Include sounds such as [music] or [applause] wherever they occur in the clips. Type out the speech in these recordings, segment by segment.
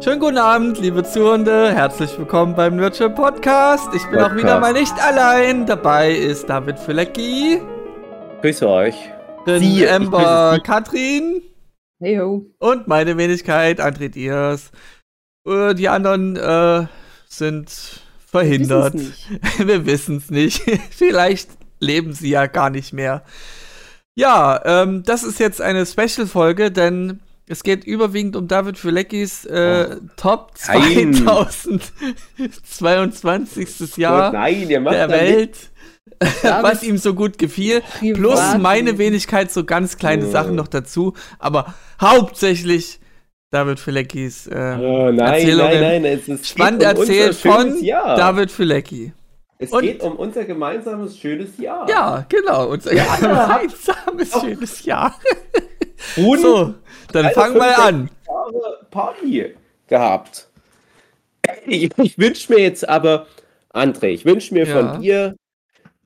Schönen guten Abend, liebe Zuhörende. Herzlich willkommen beim Nurture Podcast. Ich bin Podcast. auch wieder mal nicht allein. Dabei ist David Fülecki, Grüße euch. Sie, grüße Sie. Katrin Hey ho. und meine Wenigkeit André Diers. Äh, Die anderen äh, sind verhindert. Nicht. [laughs] Wir wissen es nicht. [laughs] Vielleicht leben sie ja gar nicht mehr. Ja, ähm, das ist jetzt eine Special-Folge, denn es geht überwiegend um David Füleckis äh, Top Nein. 2022. Jahr Oh nein, ihr macht der. Welt, was ihm so gut gefiel. Plus meine. Wenigkeit so ganz kleine Ja. Sachen noch dazu, aber hauptsächlich David Füleckis äh, Oh, nein, Erzählungen. nein, nein, es ist spannend um erzählt von Jahr. David Fülecki. Es Und- geht um unser gemeinsames schönes Jahr. Ja, genau. Unser Ja. [laughs] gemeinsames Oh. schönes Jahr. [laughs] Und So, dann Alter, fang mal 65 an. Jahre Party gehabt. Ich, ich wünsche mir jetzt aber, André, ich wünsche mir Ja. von dir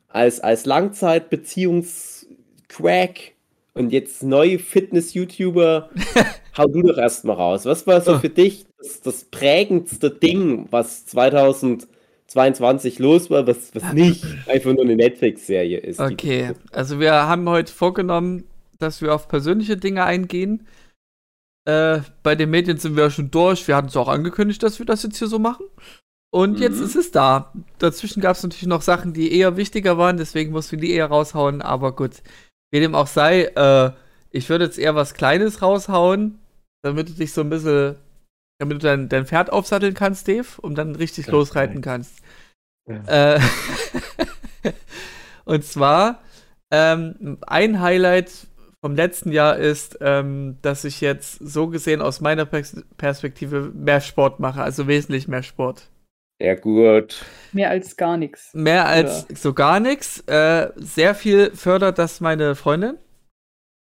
als, als Langzeit-Beziehungs-Crack und jetzt neu Fitness-YouTuber, [laughs] hau du doch erstmal raus. Was war so Oh. für dich das, das prägendste Ding, was 2022 los war, was, was nicht [laughs] einfach nur eine Netflix-Serie ist? Okay, also wir haben heute vorgenommen, dass wir auf persönliche Dinge eingehen. Äh, bei den Medien sind wir ja schon durch. Wir hatten es auch angekündigt, dass wir das jetzt hier so machen. Und jetzt Mhm. ist es da. Dazwischen gab es natürlich noch Sachen, die eher wichtiger waren, deswegen mussten wir die eher raushauen. Aber gut, wie dem auch sei, äh, ich würde jetzt eher was Kleines raushauen, damit du dich so ein bisschen, damit du dein, dein Pferd aufsatteln kannst, Dave, und dann richtig Ja, losreiten geil. kannst. Äh, [laughs] und zwar, ähm, ein Highlight vom letzten Jahr ist, ähm, dass ich jetzt so gesehen aus meiner Pers Perspektive mehr Sport mache, also wesentlich mehr Sport. Ja, gut. Mehr als gar nichts. Mehr als so gar nichts. Äh, sehr viel fördert das meine Freundin.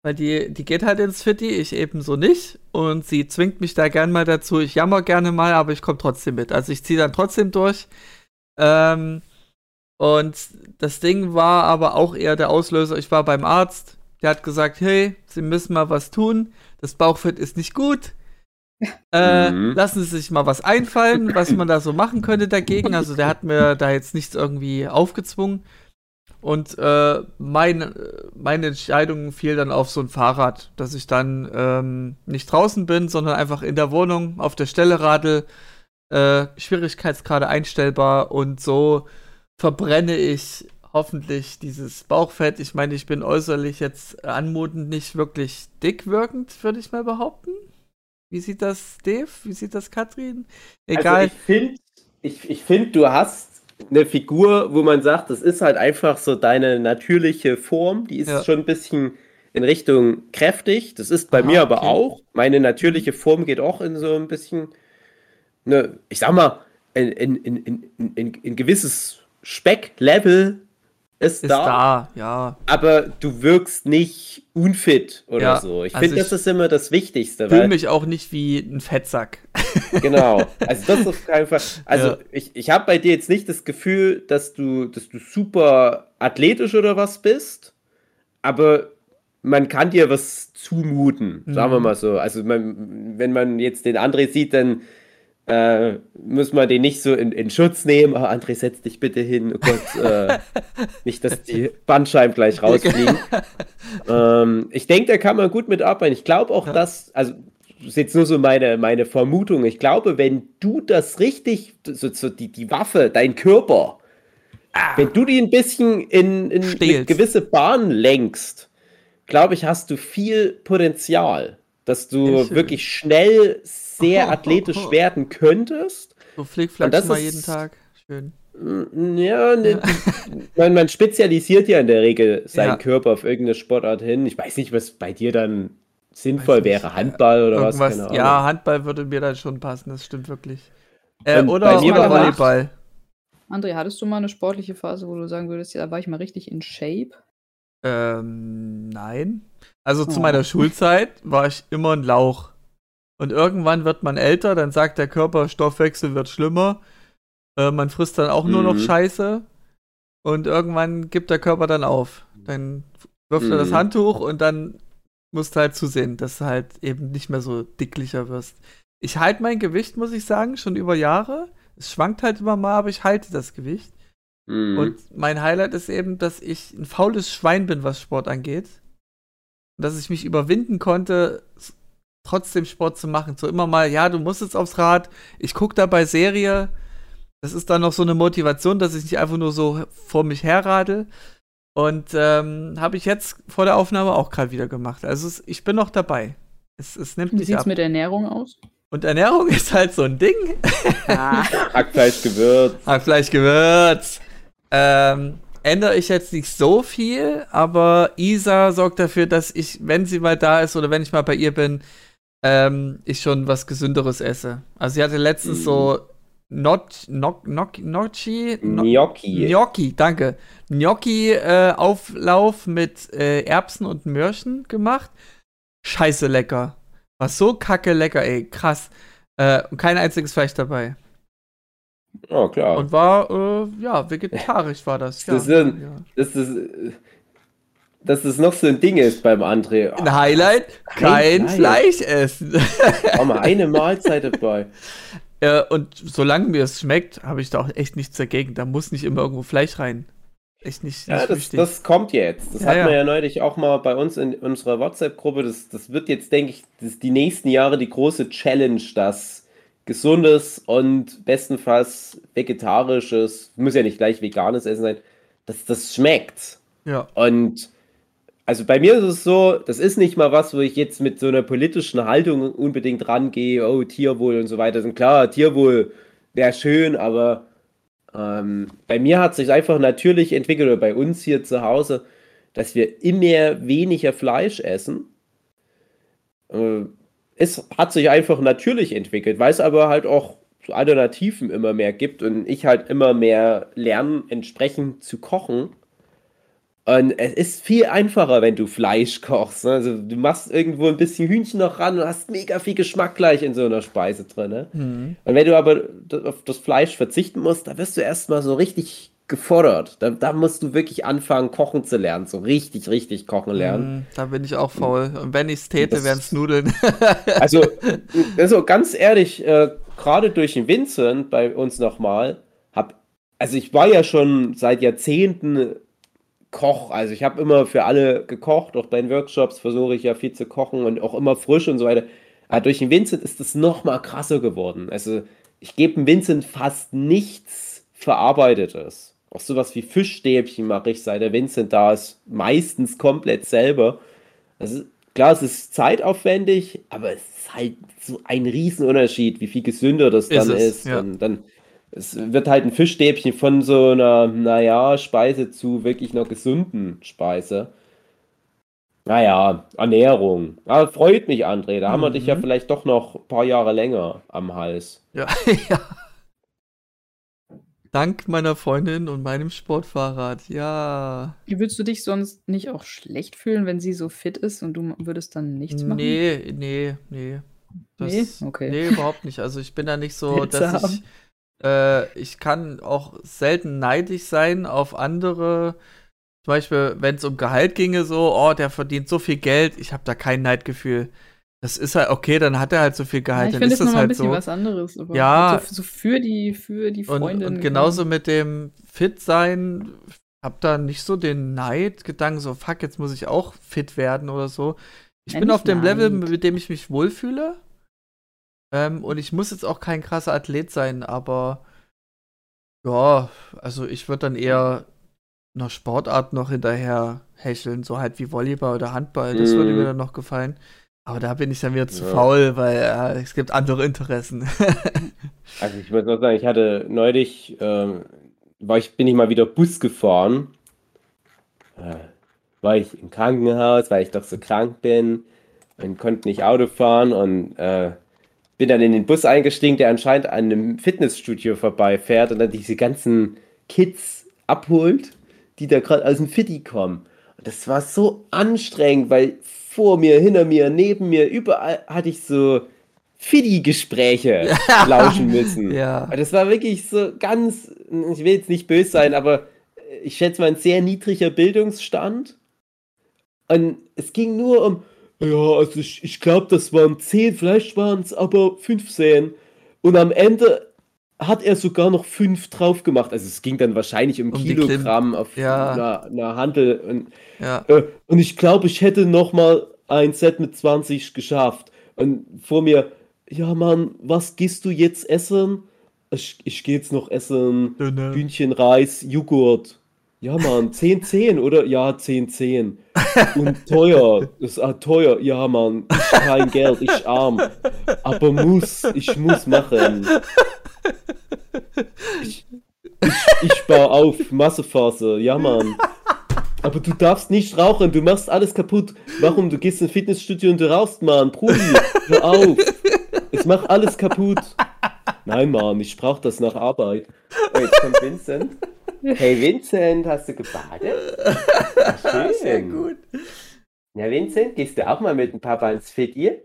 Weil die, die geht halt ins Fitti, ich ebenso nicht. Und sie zwingt mich da gern mal dazu. Ich jammer gerne mal, aber ich komme trotzdem mit. Also ich ziehe dann trotzdem durch. Ähm, und das Ding war aber auch eher der Auslöser. Ich war beim Arzt, der hat gesagt, hey, Sie müssen mal was tun. Das Bauchfett ist nicht gut. Äh, Mhm. Lassen Sie sich mal was einfallen, was man da so machen könnte dagegen. Also der hat mir da jetzt nichts irgendwie aufgezwungen. Und äh, mein, meine Entscheidung fiel dann auf so ein Fahrrad, dass ich dann ähm, nicht draußen bin, sondern einfach in der Wohnung auf der Stelle radel, äh, Schwierigkeitsgrade einstellbar und so verbrenne ich hoffentlich dieses Bauchfett. Ich meine, ich bin äußerlich jetzt anmutend nicht wirklich dick wirkend, würde ich mal behaupten. Wie sieht das Dave? Wie sieht das Katrin? Egal. Also ich finde, ich, ich find, du hast eine Figur, wo man sagt, das ist halt einfach so deine natürliche Form. Die ist Ja. schon ein bisschen in Richtung kräftig. Das ist bei Aha, mir aber okay. auch. Meine natürliche Form geht auch in so ein bisschen, ne, ich sag mal, in, in, in, in, in, in gewisses Specklevel ist, ist da, da, ja. aber du wirkst nicht unfit oder Ja, so. Ich also finde, das ich ist immer das Wichtigste. Fühle weil- mich auch nicht wie ein Fettsack. [laughs] Genau. Also das [laughs] ist auf keinen Fall. Also Ja. ich, ich habe bei dir jetzt nicht das Gefühl, dass du, dass du super athletisch oder was bist, aber man kann dir was zumuten, sagen wir Mhm. mal so. Also man, wenn man jetzt den André sieht, dann äh, muss man den nicht so in, in Schutz nehmen. Oh, André, setz dich bitte hin. Oh Gott, äh, [laughs] nicht, dass die Bandscheiben gleich rausfliegen. [laughs] ähm, ich denke, da kann man gut mitarbeiten. Ich glaube auch, Ja. dass, also das ist jetzt nur so meine, meine Vermutung. Ich glaube, wenn du das richtig, so, so die, die Waffe, dein Körper, wenn du die ein bisschen in, in eine gewisse Bahn lenkst, glaube ich, hast du viel Potenzial, dass du wirklich schnell sehr Oh, [laughs] athletisch oh, oh. werden könntest. So Flickflack das mal jeden Tag. Schön. Mm, Ja, ne, man, man spezialisiert ja in der Regel seinen Ja. Körper auf irgendeine Sportart hin. Ich weiß nicht, was bei dir dann sinnvoll Weiß nicht. wäre. Handball oder was? Irgendwas, Keine Ahnung. ja, Handball würde mir dann schon passen, das stimmt wirklich. Äh, Und oder bei mir oder war- Volleyball. André, hattest du mal eine sportliche Phase, wo du sagen würdest, ja, da war ich mal richtig in Shape? Ähm, nein. Also zu Oh. meiner Schulzeit war ich immer ein Lauch. Und irgendwann wird man älter, dann sagt der Körper, Stoffwechsel wird schlimmer. Äh, man frisst dann auch nur noch Mhm. Scheiße. Und irgendwann gibt der Körper dann auf. Dann wirft er das Mhm. Handtuch und dann musst du halt zusehen, dass du halt eben nicht mehr so dicklicher wirst. ich halte mein Gewicht, muss ich sagen, schon über Jahre. Es schwankt halt immer mal, aber ich halte das Gewicht. Mhm. Und mein Highlight ist eben, dass ich ein faules Schwein bin, was Sport angeht. Und dass ich mich überwinden konnte, trotzdem Sport zu machen. So immer mal, ja, du musst jetzt aufs Rad. Ich gucke dabei Serie. Das ist dann noch so eine Motivation, dass ich nicht einfach nur so vor mich herradel. Und ähm, habe ich jetzt vor der Aufnahme auch gerade wieder gemacht. Also es, ich bin noch dabei. Es, es nimmt Wie sieht's ab. mit Ernährung aus? Und Ernährung [laughs] ist halt so ein Ding. [laughs] Hackfleisch gewürzt. Hackfleisch, Gewürz. Ähm, ändere ich jetzt nicht so viel, aber Isa sorgt dafür, dass ich, wenn sie mal da ist oder wenn ich mal bei ihr bin, ähm, ich schon was Gesünderes esse. Also sie hatte letztens Mhm. so Not, Nok, Nok, Gnocchi, No- Gnocchi. Gnocchi, danke. Gnocchi-Auflauf mit äh, Erbsen und Möhrchen gemacht. Scheiße lecker. War so kacke lecker, ey. Krass. Äh, und kein einziges Fleisch dabei. Oh, klar. Und war, äh, ja, vegetarisch war das. Ja. Das ja. dass, das, äh, dass das noch so ein Ding ist beim André. Ein Highlight, kein, Kein Fleisch essen. Auch mal eine [laughs] Mahlzeit dabei. äh, und solange mir es schmeckt, habe ich da auch echt nichts dagegen. Da muss nicht immer irgendwo Fleisch rein. Echt nicht, nicht Ja, das, das kommt jetzt. Das Ja, hatten wir ja. ja neulich auch mal bei uns in unserer WhatsApp-Gruppe. Das, das wird jetzt, denke ich, das die nächsten Jahre die große Challenge, dass gesundes und bestenfalls vegetarisches, muss ja nicht gleich veganes Essen sein, dass das schmeckt. ja. Und also bei mir ist es so, das ist nicht mal was, wo ich jetzt mit so einer politischen Haltung unbedingt rangehe, oh, Tierwohl und so weiter. Und klar, Tierwohl wäre schön, aber ähm, bei mir hat sich einfach natürlich entwickelt, oder bei uns hier zu Hause, dass wir immer weniger Fleisch essen. Äh, es hat sich einfach natürlich entwickelt, weil es aber halt auch Alternativen immer mehr gibt und ich halt immer mehr lerne, entsprechend zu kochen. Und es ist viel einfacher, wenn du Fleisch kochst. ne? Also du machst irgendwo ein bisschen Hühnchen noch ran und hast mega viel Geschmack gleich in so einer Speise drin. Ne? Mhm. Und wenn du aber auf das Fleisch verzichten musst, da wirst du erstmal so richtig gefordert. Da, da musst du wirklich anfangen, kochen zu lernen. So richtig, richtig kochen lernen. Mhm, Da bin ich auch faul. Und wenn ich es täte, wären es Nudeln. [laughs] Also, also ganz ehrlich, äh, gerade durch den Vincent bei uns nochmal, hab, also ich war ja schon seit Jahrzehnten Koch, also ich habe immer für alle gekocht, auch bei den Workshops versuche ich ja viel zu kochen und auch immer frisch und so weiter. Aber durch den Vincent ist das nochmal krasser geworden. Also ich gebe dem Vincent fast nichts Verarbeitetes. Auch sowas wie Fischstäbchen mache ich, seit der Vincent da ist, meistens komplett selber. Also klar, es ist zeitaufwendig, aber es ist halt so ein Riesenunterschied, wie viel gesünder das Ist dann es, ist. ja. Und dann es wird halt ein Fischstäbchen von so einer, naja, Speise zu wirklich einer gesunden Speise. Naja, Ernährung. Aber freut mich, André. Da haben wir dich ja Mhm. vielleicht doch noch ein paar Jahre länger am Hals. ja, [laughs] ja. Dank meiner Freundin und meinem Sportfahrrad. Ja. Wie würdest du dich sonst nicht auch schlecht fühlen, wenn sie so fit ist und du würdest dann nichts machen? Nee, nee, nee. Nee? Okay. Nee, überhaupt nicht. Also ich bin da nicht so, [laughs] dass ich. Seltsam. Äh, ich kann auch selten neidisch sein auf andere. Zum Beispiel, wenn es um Gehalt ginge, so, oh, der verdient so viel Geld, ich habe da kein Neidgefühl. Das ist halt, okay, dann hat er halt so viel Ja, Gehalt, ich dann finde ist es das nochmal ein halt bisschen so. was anderes. Aber Ja. So, so für die, für die Und, Freundin. und genauso mit dem Fit sein, hab da nicht so den Neidgedanken, so fuck, jetzt muss ich auch fit werden oder so. Ich Ja, bin auf dem Level, mit dem ich mich wohlfühle. Ähm, und ich muss jetzt auch kein krasser Athlet sein, aber ja, also ich würde dann eher einer Sportart noch hinterher hecheln, so halt wie Volleyball oder Handball, das würde Mhm. mir dann noch gefallen. Aber da bin ich dann wieder zu Ja. faul, weil äh, es gibt andere Interessen. [laughs] Also ich muss noch sagen, ich hatte neulich, ähm, war ich, bin ich mal wieder Bus gefahren. Äh, war ich im Krankenhaus, weil ich doch so krank bin und konnte nicht Auto fahren und äh, bin dann in den Bus eingestiegen, der anscheinend an einem Fitnessstudio vorbeifährt und dann diese ganzen Kids abholt, die da gerade aus dem Fitti kommen. Und das war so anstrengend, weil vor mir, hinter mir, neben mir, überall hatte ich so Fiddy-Gespräche [laughs] lauschen müssen. ja. Aber Das war wirklich so ganz, ich will jetzt nicht böse sein, aber ich schätze mal ein sehr niedriger Bildungsstand. Und es ging nur um, ja, also ich, ich glaube, das waren 10, vielleicht waren es aber 15. Und am Ende hat er sogar noch 5 drauf gemacht. Also es ging dann wahrscheinlich um, Um Kilogramm auf Ja. einer, einer Handel. Und, Ja. äh, und ich glaube, ich hätte noch mal ein Set mit 20 geschafft. Und vor mir, ja Mann, was gehst du jetzt essen? Ich, ich gehe jetzt noch essen Döner. Hühnchen, Reis, Joghurt. Ja Mann, 10, 10, oder? Ja, 10, 10. Und teuer, das ist ah, teuer. Ja Mann, ich kein Geld, ich arm. Aber muss, ich muss machen. Ich, ich, ich baue auf, Massephase, ja Mann. Aber du darfst nicht rauchen, du machst alles kaputt. Warum? Du gehst ins Fitnessstudio und du rauchst, Mann. Brudi, hör auf. Es macht alles kaputt. Nein, Mann, ich brauch das nach Arbeit. Oh, jetzt kommt Vincent. Hey Vincent, hast du gebadet? [laughs] Ach, Sehr schön. gut. Ja, Vincent, gehst du auch mal mit dem Papa ins Fit, ihr?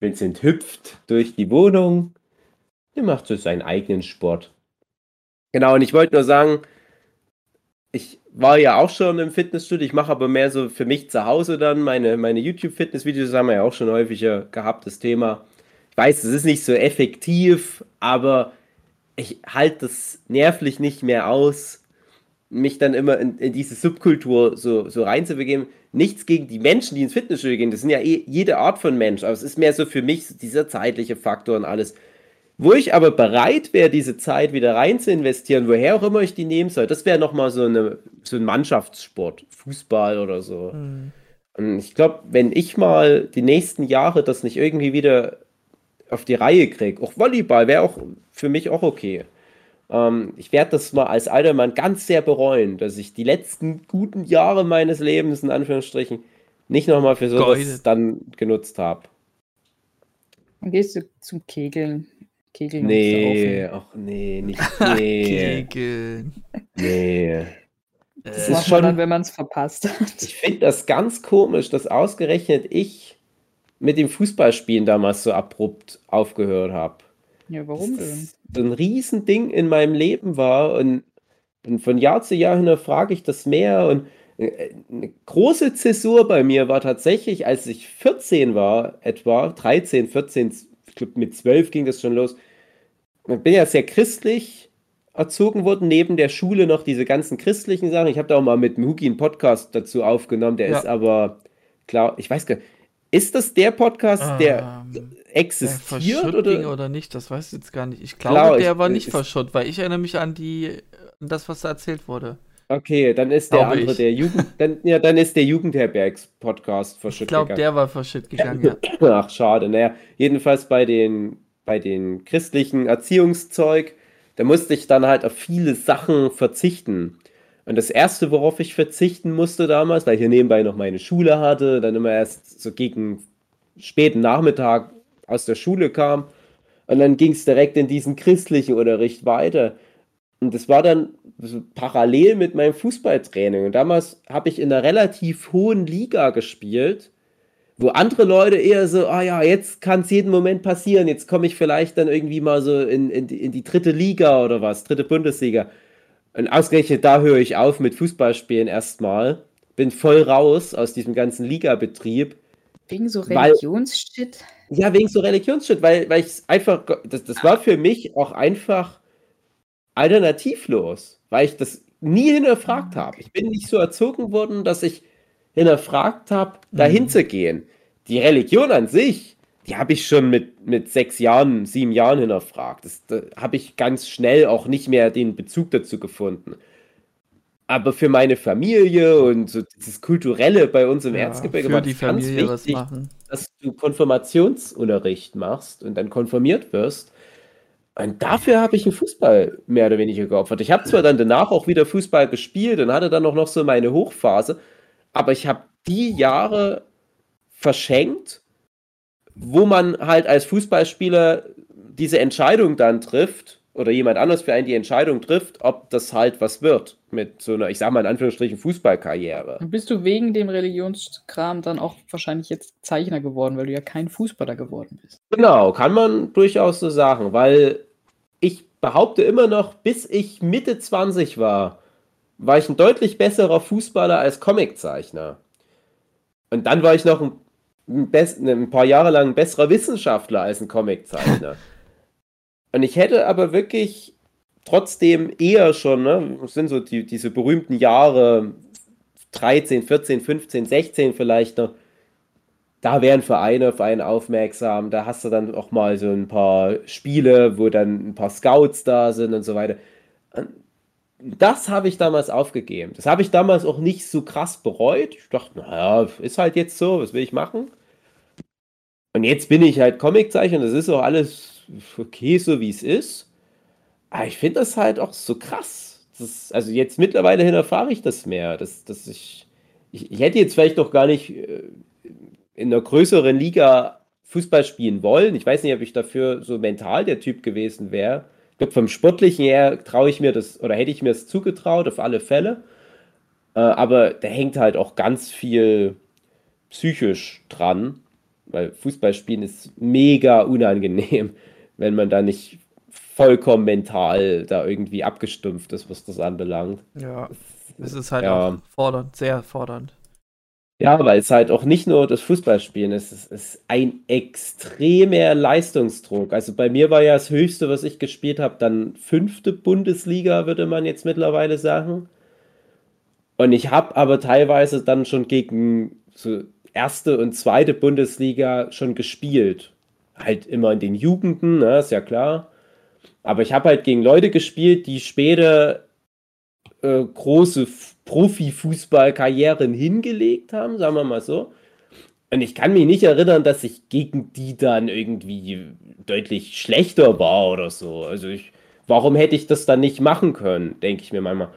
Vincent hüpft durch die Wohnung. Er macht so seinen eigenen Sport. Genau, und ich wollte nur sagen, ich war ja auch schon im Fitnessstudio, ich mache aber mehr so für mich zu Hause dann. Meine, meine YouTube-Fitness-Videos haben wir ja auch schon häufiger gehabt, das Thema. Ich weiß, es ist nicht so effektiv, aber ich halte das nervlich nicht mehr aus, mich dann immer in, in diese Subkultur so, so reinzubegeben. Nichts gegen die Menschen, die ins Fitnessstudio gehen, das sind ja eh jede Art von Mensch, aber es ist mehr so für mich so dieser zeitliche Faktor und alles. Wo ich aber bereit wäre, diese Zeit wieder rein zu investieren, woher auch immer ich die nehmen soll, das wäre nochmal so, eine, so ein Mannschaftssport, Fußball oder so. Hm. Und ich glaube, wenn ich mal die nächsten Jahre das nicht irgendwie wieder auf die Reihe kriege, auch Volleyball wäre auch für mich auch okay. Ähm, ich werde das mal als alter Mann ganz sehr bereuen, dass ich die letzten guten Jahre meines Lebens, in Anführungsstrichen, nicht nochmal für sowas Geudet. dann genutzt habe. Dann gehst du zum Kegeln. Kegeln Nee, ach nee, nicht, [laughs] nee, Kegeln. nee. saufen. Das ist schon- dann, wenn man es verpasst hat. Ich finde das ganz komisch, dass ausgerechnet ich mit dem Fußballspielen damals so abrupt aufgehört habe. Ja, warum denn? das so ein Riesending in meinem Leben war und, und von Jahr zu Jahr hinterfrage ich das mehr und äh, eine große Zäsur bei mir war tatsächlich, als ich 14 war, etwa 13, 14, ich glaube mit 12 ging das schon los. Ich bin ja sehr christlich erzogen worden, neben der Schule noch diese ganzen christlichen Sachen. Ich habe da auch mal mit dem Hugi einen Podcast dazu aufgenommen, der Ja. ist aber, klar, ich weiß gar nicht, ist das der Podcast, der Ähm, der existiert verschütt oder? oder nicht, das weiß ich jetzt gar nicht. Ich glaube, Klar, der ich- war nicht ich- verschont, weil ich erinnere mich an die, an das, was da erzählt wurde. Okay, dann ist der Glaube andere ich. der Jugend, [laughs] dann, ja, dann ist der Jugendherbergs-Podcast Ich verschüttet glaube, der war verschütt gegangen, ja. [laughs] Ach, schade. Naja, jedenfalls bei den, bei den christlichen Erziehungszeug, da musste ich dann halt auf viele Sachen verzichten. Und das erste, worauf ich verzichten musste damals, weil ich hier nebenbei noch meine Schule hatte, dann immer erst so gegen späten Nachmittag aus der Schule kam. Und dann ging es direkt in diesen christlichen Unterricht weiter. Und das war dann so parallel mit meinem Fußballtraining. Und damals habe ich in einer relativ hohen Liga gespielt, wo andere Leute eher so, ah ja, jetzt kann es jeden Moment passieren, jetzt komme ich vielleicht dann irgendwie mal so in, in, in die dritte Liga oder was, dritte Bundesliga. Und ausgerechnet da höre ich auf mit Fußballspielen erstmal. Bin voll raus aus diesem ganzen Ligabetrieb. Wegen so Weil- Religionsshit. Ja, wegen so Religionsshit, weil, weil ich einfach, das, das war für mich auch einfach alternativlos, weil ich das nie hinterfragt habe. Ich bin nicht so erzogen worden, dass ich hinterfragt habe, dahin Mhm. zu gehen. Die Religion an sich, die habe ich schon mit, mit sechs Jahren, sieben Jahren hinterfragt. Das, da habe ich ganz schnell auch nicht mehr den Bezug dazu gefunden. Aber für meine Familie und so dieses Kulturelle bei uns im Ja, Erzgebirge war die ganz Familie wichtig dass du Konfirmationsunterricht machst und dann konfirmiert wirst. Und dafür habe ich den Fußball mehr oder weniger geopfert. Ich habe zwar dann danach auch wieder Fußball gespielt und hatte dann auch noch so meine Hochphase, aber ich habe die Jahre verschenkt, wo man halt als Fußballspieler diese Entscheidung dann trifft oder jemand anders für einen die Entscheidung trifft, ob das halt was wird mit so einer, ich sag mal in Anführungsstrichen, Fußballkarriere. Bist du wegen dem Religionskram dann auch wahrscheinlich jetzt Zeichner geworden, weil du ja kein Fußballer geworden bist? Genau, kann man durchaus so sagen, weil ich behaupte immer noch, bis ich Mitte 20 war, war ich ein deutlich besserer Fußballer als Comiczeichner. Und dann war ich noch ein, ein, best, ein paar Jahre lang ein besserer Wissenschaftler als ein Comiczeichner. [laughs] Und ich hätte aber wirklich trotzdem eher schon, ne, sind so die, diese berühmten Jahre 13, 14, 15, 16 vielleicht noch, da wären Vereine auf einen aufmerksam, da hast du dann auch mal so ein paar Spiele, wo dann ein paar Scouts da sind und so weiter. Das habe ich damals aufgegeben. Das habe ich damals auch nicht so krass bereut. Ich dachte, naja, ist halt jetzt so, was will ich machen? Und jetzt bin ich halt Comiczeichner, das ist auch alles okay, so wie es ist. Aber ich finde das halt auch so krass. Das, also jetzt mittlerweile hin erfahre ich das mehr. Dass, dass ich, ich, ich hätte jetzt vielleicht noch gar nicht äh, in einer größeren Liga Fußball spielen wollen. Ich weiß nicht, ob ich dafür so mental der Typ gewesen wäre. Glaube, vom Sportlichen her traue ich mir das oder hätte ich mir es zugetraut, auf alle Fälle. Äh, aber da hängt halt auch ganz viel psychisch dran, weil Fußballspielen ist mega unangenehm, [laughs] wenn man da nicht vollkommen mental da irgendwie abgestumpft ist, was das anbelangt. Ja, es ist halt ja. auch fordernd, sehr fordernd. Ja, weil es halt auch nicht nur das Fußballspielen ist, es ist ein extremer Leistungsdruck. Also bei mir war ja das Höchste, was ich gespielt habe, dann fünfte Bundesliga, würde man jetzt mittlerweile sagen. Und ich habe aber teilweise dann schon gegen so erste und zweite Bundesliga schon gespielt. Halt immer in den Jugenden, ne, ist ja klar. Aber ich habe halt gegen Leute gespielt, die später äh, große Profifußballkarrieren hingelegt haben, sagen wir mal so. Und ich kann mich nicht erinnern, dass ich gegen die dann irgendwie deutlich schlechter war oder so. Also ich, warum hätte ich das dann nicht machen können, denke ich mir manchmal.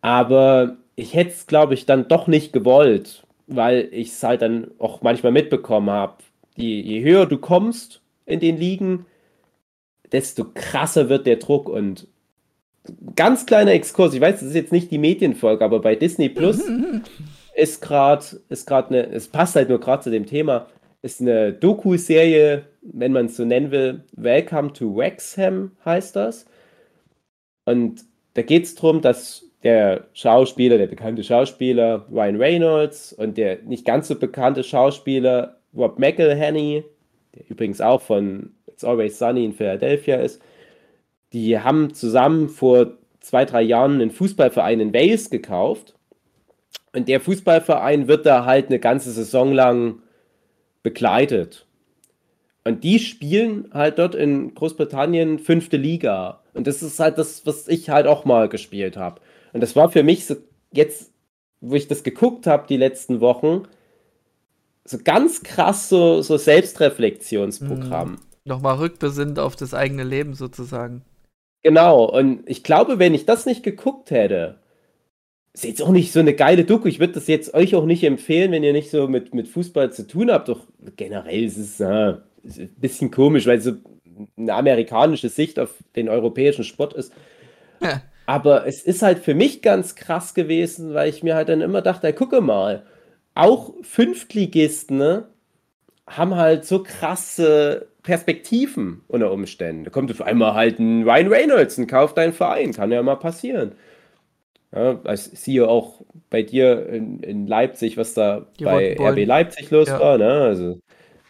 Aber ich hätte es, glaube ich, dann doch nicht gewollt, weil ich es halt dann auch manchmal mitbekommen habe. Je, je höher du kommst in den Ligen, desto krasser wird der Druck und ganz kleiner Exkurs, ich weiß, das ist jetzt nicht die Medienfolge, aber bei Disney Plus [laughs] ist gerade, ist gerade eine, es passt halt nur gerade zu dem Thema, ist eine Doku-Serie, wenn man es so nennen will, Welcome to Wexham heißt das. Und da geht es darum, dass der Schauspieler, der bekannte Schauspieler Ryan Reynolds und der nicht ganz so bekannte Schauspieler Rob McElhenney, der übrigens auch von It's Always Sunny in Philadelphia ist, die haben zusammen vor zwei, drei Jahren einen Fußballverein in Wales gekauft. Und der Fußballverein wird da halt eine ganze Saison lang begleitet. Und die spielen halt dort in Großbritannien fünfte Liga. Und das ist halt das, was ich halt auch mal gespielt habe. Und das war für mich so jetzt, wo ich das geguckt habe die letzten Wochen, so ganz krass so, so Selbstreflexionsprogramm. Mhm. Nochmal rückbesinnt auf das eigene Leben sozusagen. Genau, und ich glaube, wenn ich das nicht geguckt hätte, ist jetzt auch nicht so eine geile Doku. Ich würde das jetzt euch auch nicht empfehlen, wenn ihr nicht so mit, mit Fußball zu tun habt. Doch generell ist es äh, ist ein bisschen komisch, weil es so eine amerikanische Sicht auf den europäischen Sport ist. Ja. Aber es ist halt für mich ganz krass gewesen, weil ich mir halt dann immer dachte, gucke mal, auch Fünftligisten ne, haben halt so krasse Perspektiven unter Umständen. Da kommt auf einmal halt ein Ryan Reynolds und kauft deinen Verein. Kann ja mal passieren. Ja, ich sehe auch bei dir in, in Leipzig, was da Die bei RB Leipzig los ja. war. Ne? Also,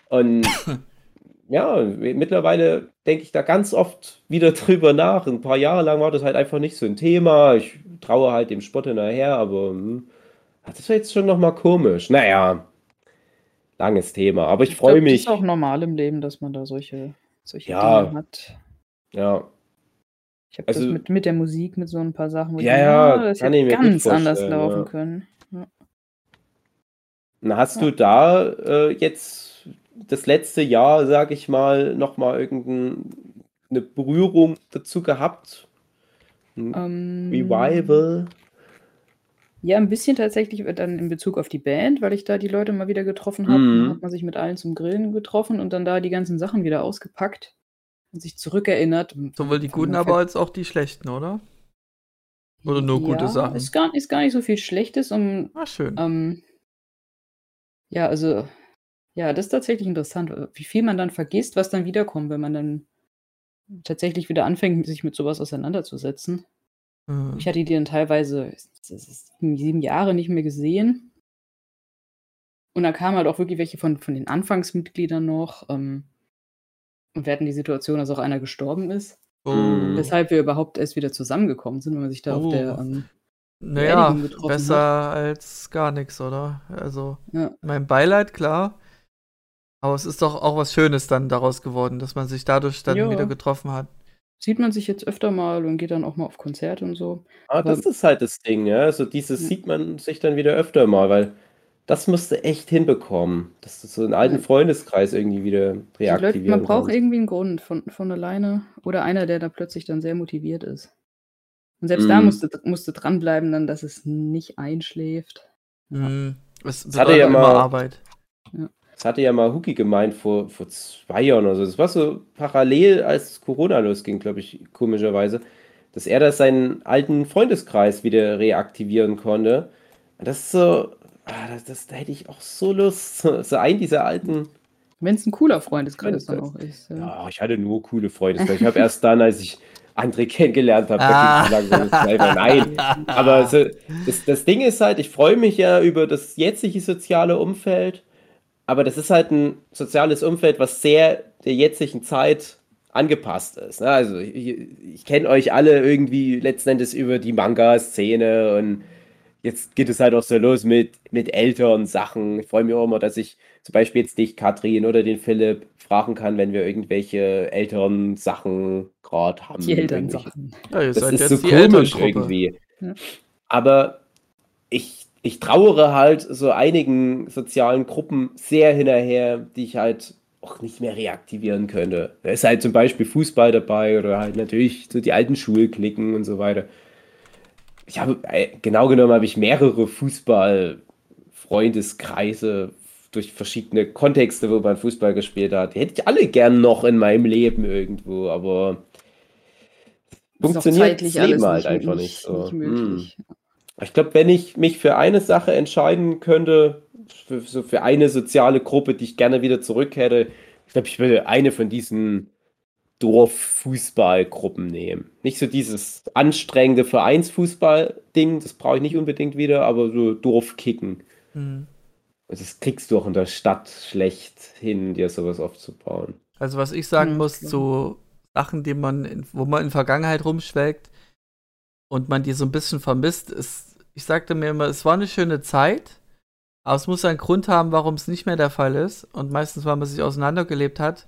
und [coughs] ja, mittlerweile denke ich da ganz oft wieder [laughs] drüber nach. Ein paar Jahre lang war das halt einfach nicht so ein Thema. Ich traue halt dem Sport hinterher, aber hm, das war jetzt schon nochmal komisch. Naja, langes Thema. Aber ich, ich freue mich. Das ist auch normal im Leben, dass man da solche, solche ja, Dinge hat. Ja. Ich habe also, das mit, mit der Musik, mit so ein paar Sachen, wo ja, ich ja, das kann ich ganz anders laufen ja. können. Ja. Na, hast du da äh, jetzt das letzte Jahr, sag ich mal, nochmal irgendeine Berührung dazu gehabt? Ein um, Revival? Ja, ein bisschen tatsächlich dann in Bezug auf die Band, weil ich da die Leute mal wieder getroffen habe. Mhm. Dann hat man sich mit allen zum Grillen getroffen und dann da die ganzen Sachen wieder ausgepackt und sich zurückerinnert. Sowohl die guten, aber als auch die schlechten, oder? Oder nur ja, gute Sachen? Ist gar, ist gar nicht so viel Schlechtes. Um, ah, schön. Ähm, ja, also, ja, das ist tatsächlich interessant, wie viel man dann vergisst, was dann wiederkommt, wenn man dann tatsächlich wieder anfängt, sich mit sowas auseinanderzusetzen. Mhm. Ich hatte die dann teilweise sieben Jahre nicht mehr gesehen. Und dann kamen halt auch wirklich welche von, von den Anfangsmitgliedern noch. Ähm, und wir hatten die Situation, dass auch einer gestorben ist. Oh. Weshalb wir überhaupt erst wieder zusammengekommen sind, wenn man sich da Oh. auf der ähm, Naja, besser als gar nichts, oder? Also, ja, mein Beileid, klar. Aber es ist doch auch was Schönes dann daraus geworden, dass man sich dadurch dann Ja. wieder getroffen hat. Sieht man sich jetzt öfter mal und geht dann auch mal auf Konzerte und so. Aber Aber- das ist halt das Ding, ja. Also dieses Ja. sieht man sich dann wieder öfter mal, weil das musst du echt hinbekommen, dass du so einen alten Ja. Freundeskreis irgendwie wieder Die Leute, reaktivieren man braucht kannst. irgendwie einen Grund von, von alleine oder einer, der da plötzlich dann sehr motiviert ist. Und selbst da Mhm. musst du, musst du dranbleiben, dann, dass es nicht einschläft. Ja. Mhm. Es Das hatte ja immer mal- Arbeit. Das hatte ja mal Huki gemeint vor, vor zwei Jahren oder so. Das war so parallel, als Corona losging, glaube ich, komischerweise, dass er da seinen alten Freundeskreis wieder reaktivieren konnte. Und das ist so, ah, das, das, da hätte ich auch so Lust, so, einen dieser alten. Wenn es ein cooler Freundeskreis dann auch ist. Ja. Ja, ich hatte nur coole Freundeskreis. Ich habe erst dann, als ich André kennengelernt habe, Ah. nein. Aber so, das, das Ding ist halt, ich freue mich ja über das jetzige soziale Umfeld, aber das ist halt ein soziales Umfeld, was sehr der jetzigen Zeit angepasst ist. Ne? Also ich, ich kenne euch alle irgendwie letzten Endes über die Manga-Szene und jetzt geht es halt auch so los mit, mit älteren Sachen. Ich freue mich auch immer, dass ich zum Beispiel jetzt dich, Katrin oder den Philipp fragen kann, wenn wir irgendwelche älteren Sachen gerade haben. Die Irgendwelche Sachen. Ja, das ist so komisch irgendwie. Ja. Aber ich, ich trauere halt so einigen sozialen Gruppen sehr hinterher, die ich halt auch nicht mehr reaktivieren könnte. Da ist halt zum Beispiel Fußball dabei oder halt natürlich so die alten Schulklicken und so weiter. Ich habe, äh, genau genommen habe ich mehrere Fußball-Freundeskreise durch verschiedene Kontexte, wo man Fußball gespielt hat. Die hätte ich alle gern noch in meinem Leben irgendwo, aber funktioniert das Leben halt einfach nicht, nicht so. nicht möglich. Ich glaube, wenn ich mich für eine Sache entscheiden könnte, für, so für eine soziale Gruppe, die ich gerne wieder zurück hätte, ich glaube, ich würde eine von diesen Dorffußballgruppen nehmen. Nicht so dieses anstrengende Vereinsfußball-Ding, das brauche ich nicht unbedingt wieder, aber so Dorfkicken. Mhm. Das kriegst du auch in der Stadt schlecht hin, dir sowas aufzubauen. Also was ich sagen Mhm, muss klar. zu Sachen, die man, in, wo man in Vergangenheit rumschwelgt und man die so ein bisschen vermisst, ist, ich sagte mir immer, es war eine schöne Zeit, aber es muss einen Grund haben, warum es nicht mehr der Fall ist. Und meistens, weil man sich auseinandergelebt hat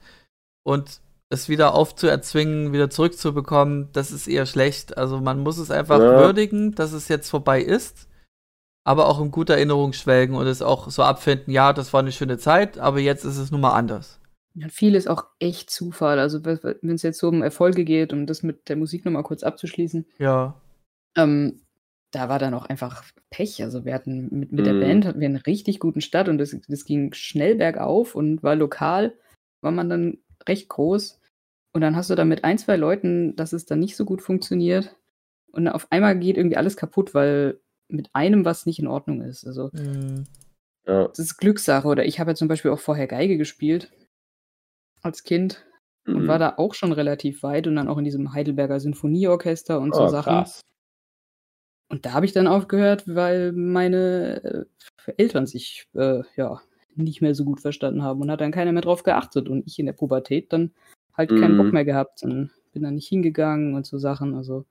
und es wieder aufzuerzwingen, wieder zurückzubekommen, das ist eher schlecht. Also man muss es einfach Ja. würdigen, dass es jetzt vorbei ist, aber auch in guter Erinnerung schwelgen und es auch so abfinden, ja, das war eine schöne Zeit, aber jetzt ist es nun mal anders. Ja, viel ist auch echt Zufall. Also wenn es jetzt so um Erfolge geht, um das mit der Musik nochmal kurz abzuschließen, Ja. Ähm, da war dann auch einfach Pech. Also wir hatten mit, mit der Mhm. Band hatten wir einen richtig guten Start und das, das ging schnell bergauf und war lokal, war man dann recht groß. Und dann hast du da mit ein, zwei Leuten, dass es dann nicht so gut funktioniert. Und auf einmal geht irgendwie alles kaputt, weil mit einem was nicht in Ordnung ist. Also Mhm. Ja. das ist Glückssache. Oder ich habe ja zum Beispiel auch vorher Geige gespielt als Kind und Mhm. war da auch schon relativ weit und dann auch in diesem Heidelberger Sinfonieorchester und so Oh, Sachen. krass. Und da habe ich dann aufgehört, weil meine äh, Eltern sich äh, ja nicht mehr so gut verstanden haben und hat dann keiner mehr drauf geachtet und ich in der Pubertät dann halt keinen Bock Mhm. mehr gehabt und bin dann nicht hingegangen und so Sachen. Also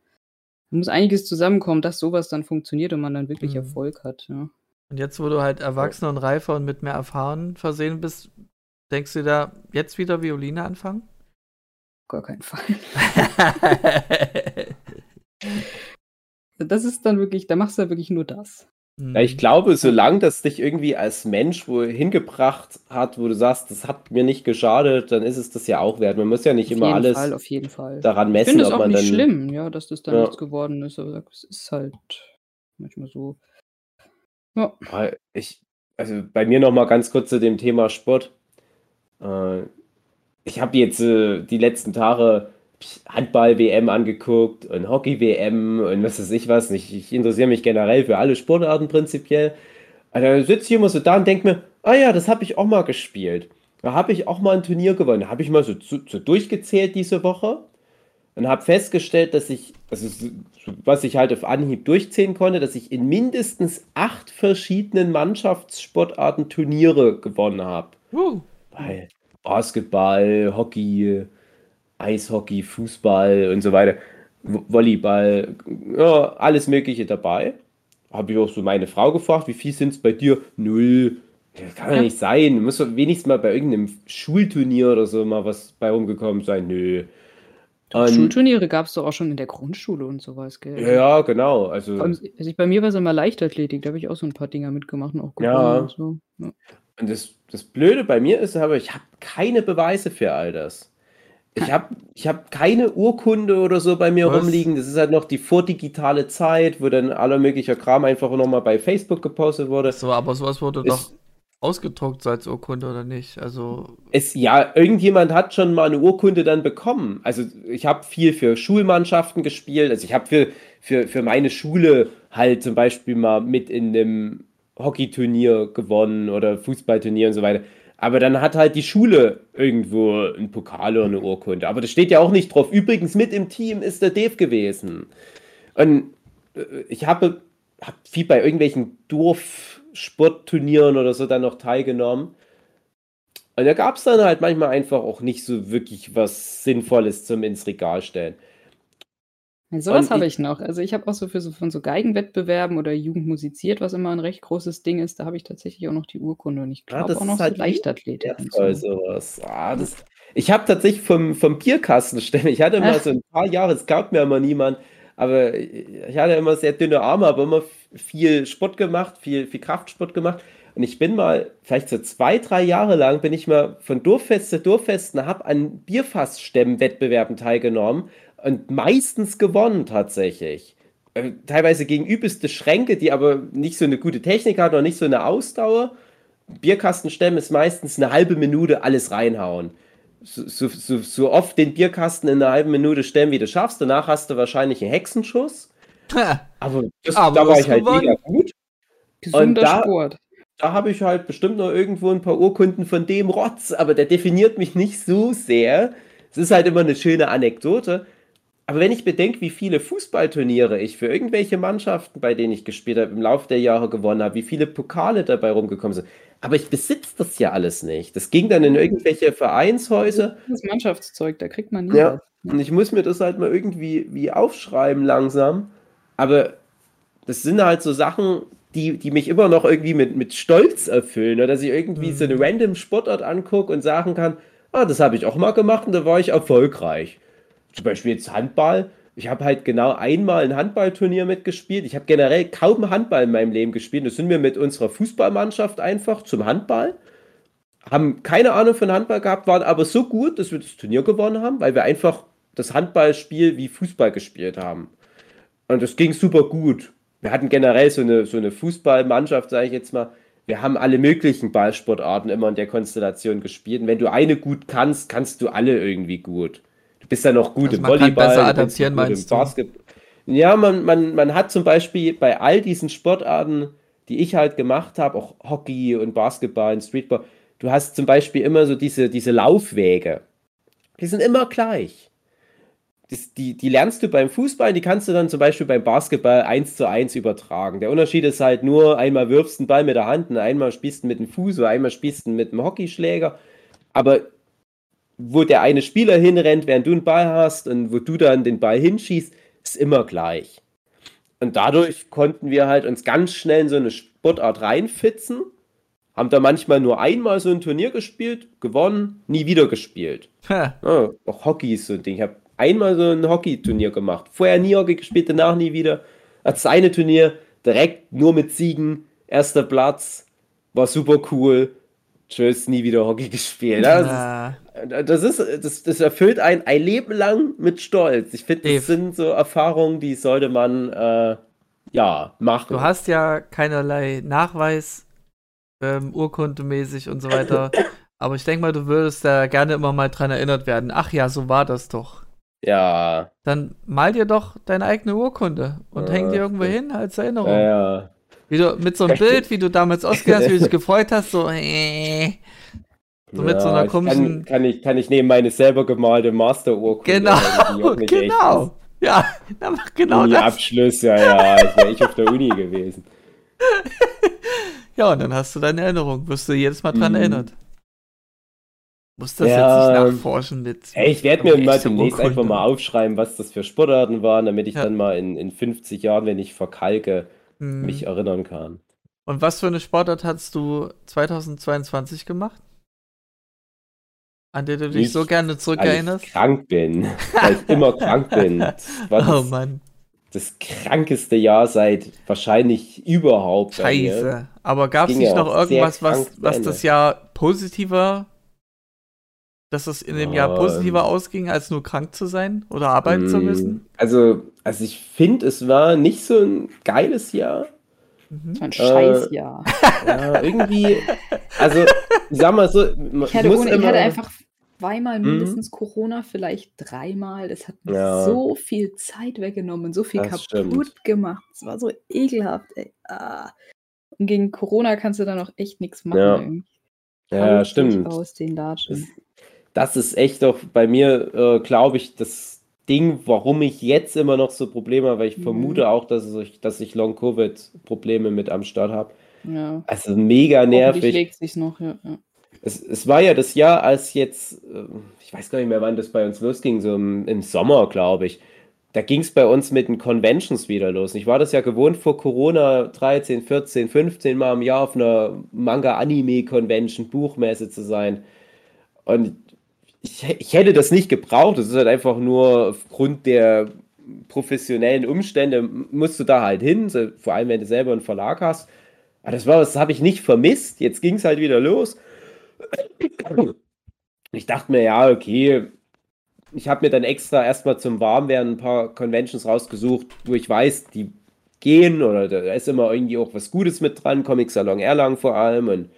da muss einiges zusammenkommen, dass sowas dann funktioniert und man dann wirklich Mhm. Erfolg hat. Ja. Und jetzt, wo du halt erwachsener und reifer und mit mehr Erfahren versehen bist, denkst du da jetzt wieder Violine anfangen? Auf Gar keinen Fall. [laughs] [laughs] Das ist dann wirklich, da machst du ja wirklich nur das. Ja, ich glaube, solange das dich irgendwie als Mensch wohin gebracht hat, wo du sagst, das hat mir nicht geschadet, dann ist es das ja auch wert. Man muss ja nicht auf immer alles Fall, auf jeden Fall. daran Ich messen, finde es ob auch man nicht dann. schlimm, ja, dass das dann Ja. nichts geworden ist. Aber es ist halt manchmal so. Ja. Ah, Ich, also bei mir noch mal ganz kurz zu dem Thema Sport. Äh, ich habe jetzt äh, die letzten Tage Handball-WM angeguckt und Hockey-WM und was weiß ich was. Ich, ich interessiere mich generell für alle Sportarten prinzipiell. Also da sitze ich immer so da und denke mir, ah ja, das habe ich auch mal gespielt. Da habe ich auch mal ein Turnier gewonnen. Habe ich mal so, so, so durchgezählt diese Woche. und habe festgestellt, dass ich, also was ich halt auf Anhieb durchziehen konnte, dass ich in mindestens acht verschiedenen Mannschaftssportarten Turniere gewonnen habe. Uh. Bei Basketball, Hockey, Eishockey, Fußball und so weiter, Volleyball, ja, alles Mögliche dabei. Habe ich auch so meine Frau gefragt, wie viel sind es bei dir? Null. Das kann ja nicht sein. Muss doch wenigstens mal bei irgendeinem Schulturnier oder so mal was bei rumgekommen sein. Nö. Und, Schulturniere gab es doch auch schon in der Grundschule und sowas, gell? Ja, genau. Also, also ich, bei mir war es immer Leichtathletik, da habe ich auch so ein paar Dinger mitgemacht und auch ja. und so. Ja. Und das, das Blöde bei mir ist aber, ich habe keine Beweise für all das. Ich habe ich hab keine Urkunde oder so bei mir Was? rumliegen. Das ist halt noch die vordigitale Zeit, wo dann aller möglicher Kram einfach nochmal bei Facebook gepostet wurde. So, aber sowas wurde ist, doch ausgedruckt als Urkunde oder nicht? Also. Es, ja, irgendjemand hat schon mal eine Urkunde dann bekommen. Also ich habe viel für Schulmannschaften gespielt. Also ich habe für, für, für meine Schule halt zum Beispiel mal mit in einem Hockeyturnier gewonnen oder Fußballturnier und so weiter. Aber dann hat halt die Schule irgendwo einen Pokal oder eine Urkunde. Aber das steht ja auch nicht drauf. Übrigens, mit im Team ist der Dave gewesen. Und äh, ich habe, habe viel bei irgendwelchen Dorfsportturnieren oder so dann noch teilgenommen. Und da gab es dann halt manchmal einfach auch nicht so wirklich was Sinnvolles zum ins Regal stellen. Sowas habe ich noch. Also ich habe auch so für so von so Geigenwettbewerben oder Jugend musiziert, was immer ein recht großes Ding ist, da habe ich tatsächlich auch noch die Urkunde und ich ah, glaube auch noch halt so Leichtathletik. So. sowas. Ah, das, ich habe tatsächlich vom, vom Bierkastenstämme, ich hatte mal so ein paar Jahre, es gab mir immer niemand, aber ich hatte immer sehr dünne Arme, aber immer viel Sport gemacht, viel, viel Kraftsport gemacht. Und ich bin mal, vielleicht so zwei, drei Jahre lang, bin ich mal von Dorffest zu Dorffest und habe an Bierfassstämmen-Wettbewerben teilgenommen und meistens gewonnen tatsächlich. Äh, teilweise gegen übelste Schränke, die aber nicht so eine gute Technik hatten oder nicht so eine Ausdauer. Bierkastenstemmen ist meistens eine halbe Minute alles reinhauen. So, so, so, so, oft den Bierkasten in einer halben Minute stemmen, wie du schaffst. Danach hast du wahrscheinlich einen Hexenschuss. aber, das, aber da war ich halt gewonnen. mega gut. Gesunder und da, Sport. Da habe ich halt bestimmt noch irgendwo ein paar Urkunden von dem Rotz, aber der definiert mich nicht so sehr. Es ist halt immer eine schöne Anekdote. Aber wenn ich bedenke, wie viele Fußballturniere ich für irgendwelche Mannschaften, bei denen ich gespielt habe, im Laufe der Jahre gewonnen habe, wie viele Pokale dabei rumgekommen sind. Aber ich besitze das ja alles nicht. Das ging dann in irgendwelche Vereinshäuser. Das Mannschaftszeug, da kriegt man nie. Ja, und ich muss mir das halt mal irgendwie wie aufschreiben langsam. Aber das sind halt so Sachen, die, die mich immer noch irgendwie mit, mit Stolz erfüllen. Oder dass ich irgendwie mhm. so eine random Sportart angucke und sagen kann, ah, das habe ich auch mal gemacht und da war ich erfolgreich zum Beispiel jetzt Handball. Ich habe halt genau einmal ein Handballturnier mitgespielt. Ich habe generell kaum Handball in meinem Leben gespielt. Das sind wir mit unserer Fußballmannschaft einfach zum Handball. Haben keine Ahnung von Handball gehabt, waren aber so gut, dass wir das Turnier gewonnen haben, weil wir einfach das Handballspiel wie Fußball gespielt haben. Und das ging super gut. Wir hatten generell so eine, so eine Fußballmannschaft, sage ich jetzt mal. Wir haben alle möglichen Ballsportarten immer in der Konstellation gespielt. Und wenn du eine gut kannst, kannst du alle irgendwie gut. Du bist ja noch gut also im Volleyball. Besser adaptieren, meinst du? Basketball. Ja, man, man, man hat zum Beispiel bei all diesen Sportarten, die ich halt gemacht habe, auch Hockey und Basketball und Streetball, du hast zum Beispiel immer so diese, diese Laufwege. Die sind immer gleich. Das, die, die lernst du beim Fußball, die kannst du dann zum Beispiel beim Basketball eins zu eins übertragen. Der Unterschied ist halt nur, einmal wirfst du einen Ball mit der Hand und einmal spielst du mit dem Fuß oder einmal spielst du mit dem Hockeyschläger. Aber wo der eine Spieler hinrennt, während du einen Ball hast und wo du dann den Ball hinschießt, ist immer gleich. Und dadurch konnten wir halt uns ganz schnell in so eine Sportart reinfitzen, haben da manchmal nur einmal so ein Turnier gespielt, gewonnen, nie wieder gespielt. Ja, auch Hockey ist so ein Ding. Ich habe einmal so ein Hockey-Turnier gemacht. Vorher nie Hockey gespielt, danach nie wieder. Das eine Turnier direkt nur mit Siegen, erster Platz, war super cool. Tschüss, nie wieder Hockey gespielt. Das, ja. ist, das, ist, das, das erfüllt einen ein Leben lang mit Stolz. Ich finde, das sind so Erfahrungen, die sollte man äh, ja machen. Du hast ja keinerlei Nachweis, ähm, urkundemäßig und so weiter. [coughs] Aber ich denke mal, du würdest da gerne immer mal dran erinnert werden. Ach ja, so war das doch. Ja. Dann mal dir doch deine eigene Urkunde und ja, häng die irgendwo hin als Erinnerung. Ja, ja. Wie du mit so einem Bild, wie du damals Oscar hast, wie du dich gefreut hast, so. Äh. So mit so einer komischen. Kann, kann, ich, kann ich neben meine selber gemalte Master-Urkunde Genau, die genau. Ja, [laughs] dann mach genau das. Uni-Abschluss, ja, ja, ich wäre ich auf der Uni gewesen. [laughs] Ja, und dann hast du deine Erinnerung. Wirst du jedes Mal dran Mhm. erinnert. Muss das Ja, jetzt nicht nachforschen mit. Ey, ich werde mir mal demnächst einfach mal aufschreiben, was das für Sportarten waren, damit ich Ja. dann mal in, in 50 Jahren, wenn ich verkalke, Hm. mich erinnern kann. Und was für eine Sportart hast du 2022 gemacht? An der du dich Nicht, so gerne Weil zurückerinnerst? ich krank bin, weil ich immer krank bin. [laughs] Das war Oh Mann, das krankeste Jahr seit wahrscheinlich überhaupt. scheiße. Aber gab es nicht noch irgendwas, was, zu was das Jahr positiver, dass es in dem Jahr Ähm. positiver ausging, als nur krank zu sein oder arbeiten zu Mm, müssen? Also, also ich finde, es war nicht so ein geiles Jahr. Mhm. War ein Äh, Scheißjahr. Ja, irgendwie, also, ich sag mal so, man Ich hatte, muss ohne, ich immer, hatte einfach zweimal Mhm. mindestens Corona, vielleicht dreimal. Das hat mir Ja. so viel Zeit weggenommen so viel Das kaputt stimmt. gemacht. Es war so ekelhaft, ey. Ah. Und gegen Corona kannst du dann auch echt nichts machen. Ja. irgendwie. ja, stimmt. Aus den Das, Latschen. das ist echt doch bei mir, äh, glaube ich, das Ding, warum ich jetzt immer noch so Probleme habe, weil ich Mhm. vermute auch, dass ich, dass ich Long-Covid-Probleme mit am Start habe. Ja. Also mega nervig. legt sich's noch, ja. ja. Es, es war ja das Jahr, als jetzt, äh, ich weiß gar nicht mehr, wann das bei uns losging, so im, im Sommer, glaube ich. Da ging es bei uns mit den Conventions wieder los. Ich war das ja gewohnt vor Corona 13, 14, 15 Mal im Jahr auf einer Manga-Anime-Convention, Buchmesse zu sein. Und ich, ich hätte das nicht gebraucht. Das ist halt einfach nur aufgrund der professionellen Umstände, musst du da halt hin, vor allem wenn du selber einen Verlag hast. Aber das war, das habe ich nicht vermisst. Jetzt ging es halt wieder los. Ich dachte mir, ja, okay. Ich habe mir dann extra erstmal zum Warmwerden ein paar Conventions rausgesucht, wo ich weiß, die gehen oder da ist immer irgendwie auch was Gutes mit dran. Comic Salon Erlangen vor allem und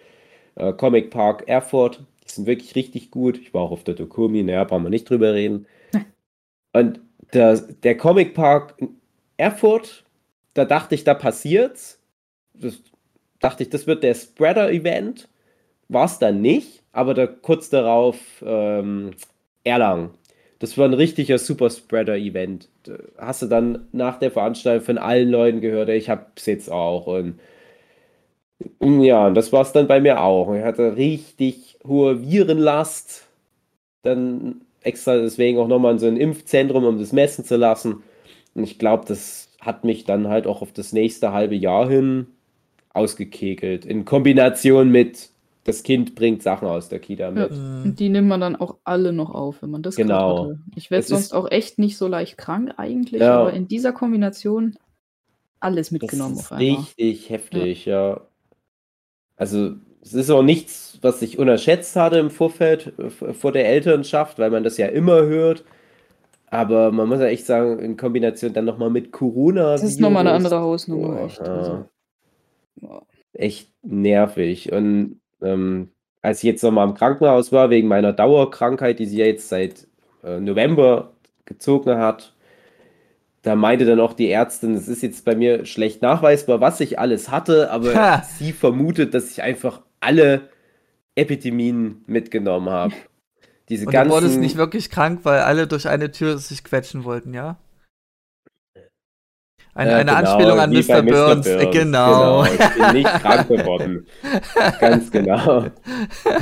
äh, Comic Park Erfurt. Die sind wirklich richtig gut. Ich war auch auf der Dokumi, naja, brauchen wir nicht drüber reden. Und der, der Comic Park Erfurt, da dachte ich, da passiert's. Das dachte ich, das wird der Spreader-Event. War es dann nicht, aber da kurz darauf ähm, Erlangen. Das war ein richtiger Super-Spreader-Event. Da Hast du dann nach der Veranstaltung von allen Leuten gehört, ich hab's jetzt auch. Und ja, und das war es dann bei mir auch. Ich hatte richtig hohe Virenlast. Dann extra deswegen auch nochmal in so ein Impfzentrum, um das messen zu lassen. Und ich glaube, das hat mich dann halt auch auf das nächste halbe Jahr hin ausgekekelt. In Kombination mit, das Kind bringt Sachen aus der Kita mit. Und die nimmt man dann auch alle noch auf, wenn man das Genau. hatte. Ich werde sonst ist- auch echt nicht so leicht krank eigentlich, Ja. aber in dieser Kombination alles Das mitgenommen ist auf einmal. richtig heftig, ja. Also, es ist auch nichts, was ich unterschätzt hatte im Vorfeld, vor der Elternschaft, weil man das ja immer hört. Aber man muss ja echt sagen, in Kombination dann nochmal mit Corona. Das ist nochmal eine andere Hausnummer, Boah, echt. Also, echt nervig. Und ähm, als ich jetzt nochmal im Krankenhaus war, wegen meiner Dauerkrankheit, die sie ja jetzt seit äh, November gezogen hat, da meinte dann auch die Ärztin, es ist jetzt bei mir schlecht nachweisbar, was ich alles hatte, aber Ha. sie vermutet, dass ich einfach alle Epidemien mitgenommen habe. Diese Und du wurdest ganzen. nicht wirklich krank, weil alle durch eine Tür sich quetschen wollten, ja? Eine, Ja, eine genau, Anspielung an Mr. bei Burns. Äh, Genau. Ich bin nicht krank geworden. [laughs] Ganz genau.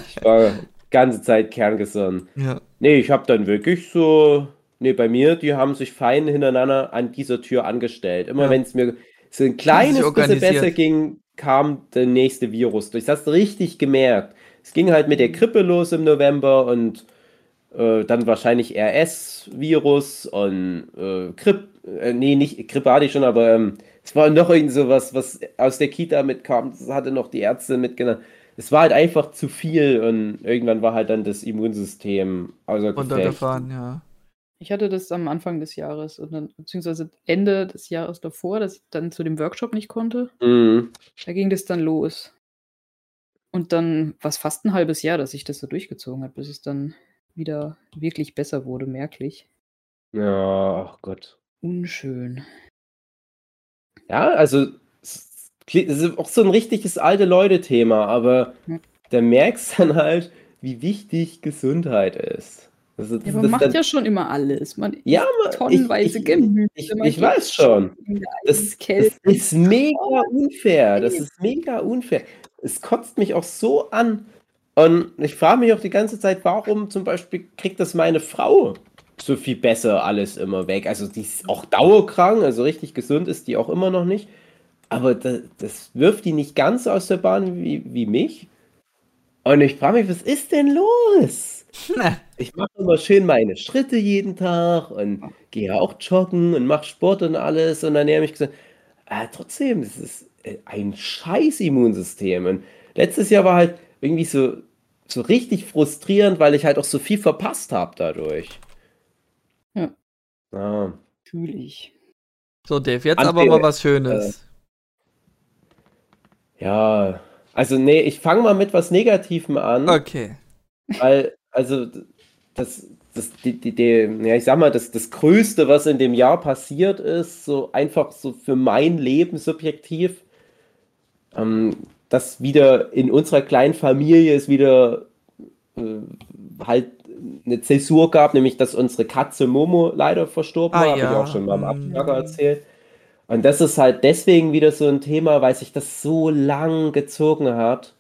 Ich war ganze Zeit kerngesund. ja. Nee, ich habe dann wirklich so. Nee, bei mir, die haben sich fein hintereinander an dieser Tür angestellt. Immer Ja. wenn es mir so ein kleines bisschen besser ging, kam der nächste Virus durch. Das hast du richtig gemerkt. Es ging halt mit der Grippe los im November und äh, dann wahrscheinlich RS-Virus und äh, Grippe. Äh, nee, nicht Grippe hatte ich schon, aber ähm, es war noch irgend sowas, was aus der Kita mitkam. Das hatte noch die Ärzte mitgenommen. Es war halt einfach zu viel und irgendwann war halt dann das Immunsystem außer Gefecht. Runtergefahren, ja. Ich hatte das am Anfang des Jahres und dann, beziehungsweise Ende des Jahres davor, dass ich dann zu dem Workshop nicht konnte. Mhm. Da ging das dann los. Und dann war es fast ein halbes Jahr, dass ich das so durchgezogen habe, bis es dann wieder wirklich besser wurde, merklich. Ja, ach Gott. Unschön. Ja, also es ist auch so ein richtiges alte Leute-Thema, aber Ja. da merkst du dann halt, wie wichtig Gesundheit ist. Das, das, ja, man macht ja schon immer alles. Man ja, tonnenweise ich, Gemüse. Ich, ich, ich weiß schon. Das, das, ist mega unfair. Das ist mega unfair. Es kotzt mich auch so an. Und ich frage mich auch die ganze Zeit, warum zum Beispiel kriegt das meine Frau so viel besser alles immer weg. Also die ist auch dauerkrank, also richtig gesund ist die auch immer noch nicht. Aber das, das wirft die nicht ganz aus der Bahn wie, wie mich. Und ich frage mich, was ist denn los? [laughs] Ich mache immer schön meine Schritte jeden Tag und gehe auch joggen und mache Sport und alles. Und dann habe ich gesagt, äh, trotzdem, das ist äh, ein scheiß Immunsystem. Und letztes Jahr war halt irgendwie so, so richtig frustrierend, weil ich halt auch so viel verpasst habe dadurch. Ja. Ah. Fühle ich. So, Dave, jetzt Ante, aber mal was Schönes. Äh, ja, also nee, ich fange mal mit was Negativem an. Okay. Weil, also, das, das, die, die, die, ja, ich sag mal, das, das Größte, was in dem Jahr passiert ist, so einfach so für mein Leben subjektiv, ähm, dass wieder in unserer kleinen Familie es wieder äh, halt eine Zäsur gab, nämlich dass unsere Katze Momo leider verstorben ah, war, ja. habe ich auch schon mal Abschlager mhm. erzählt. Und das ist halt deswegen wieder so ein Thema, weil sich das so lang gezogen hat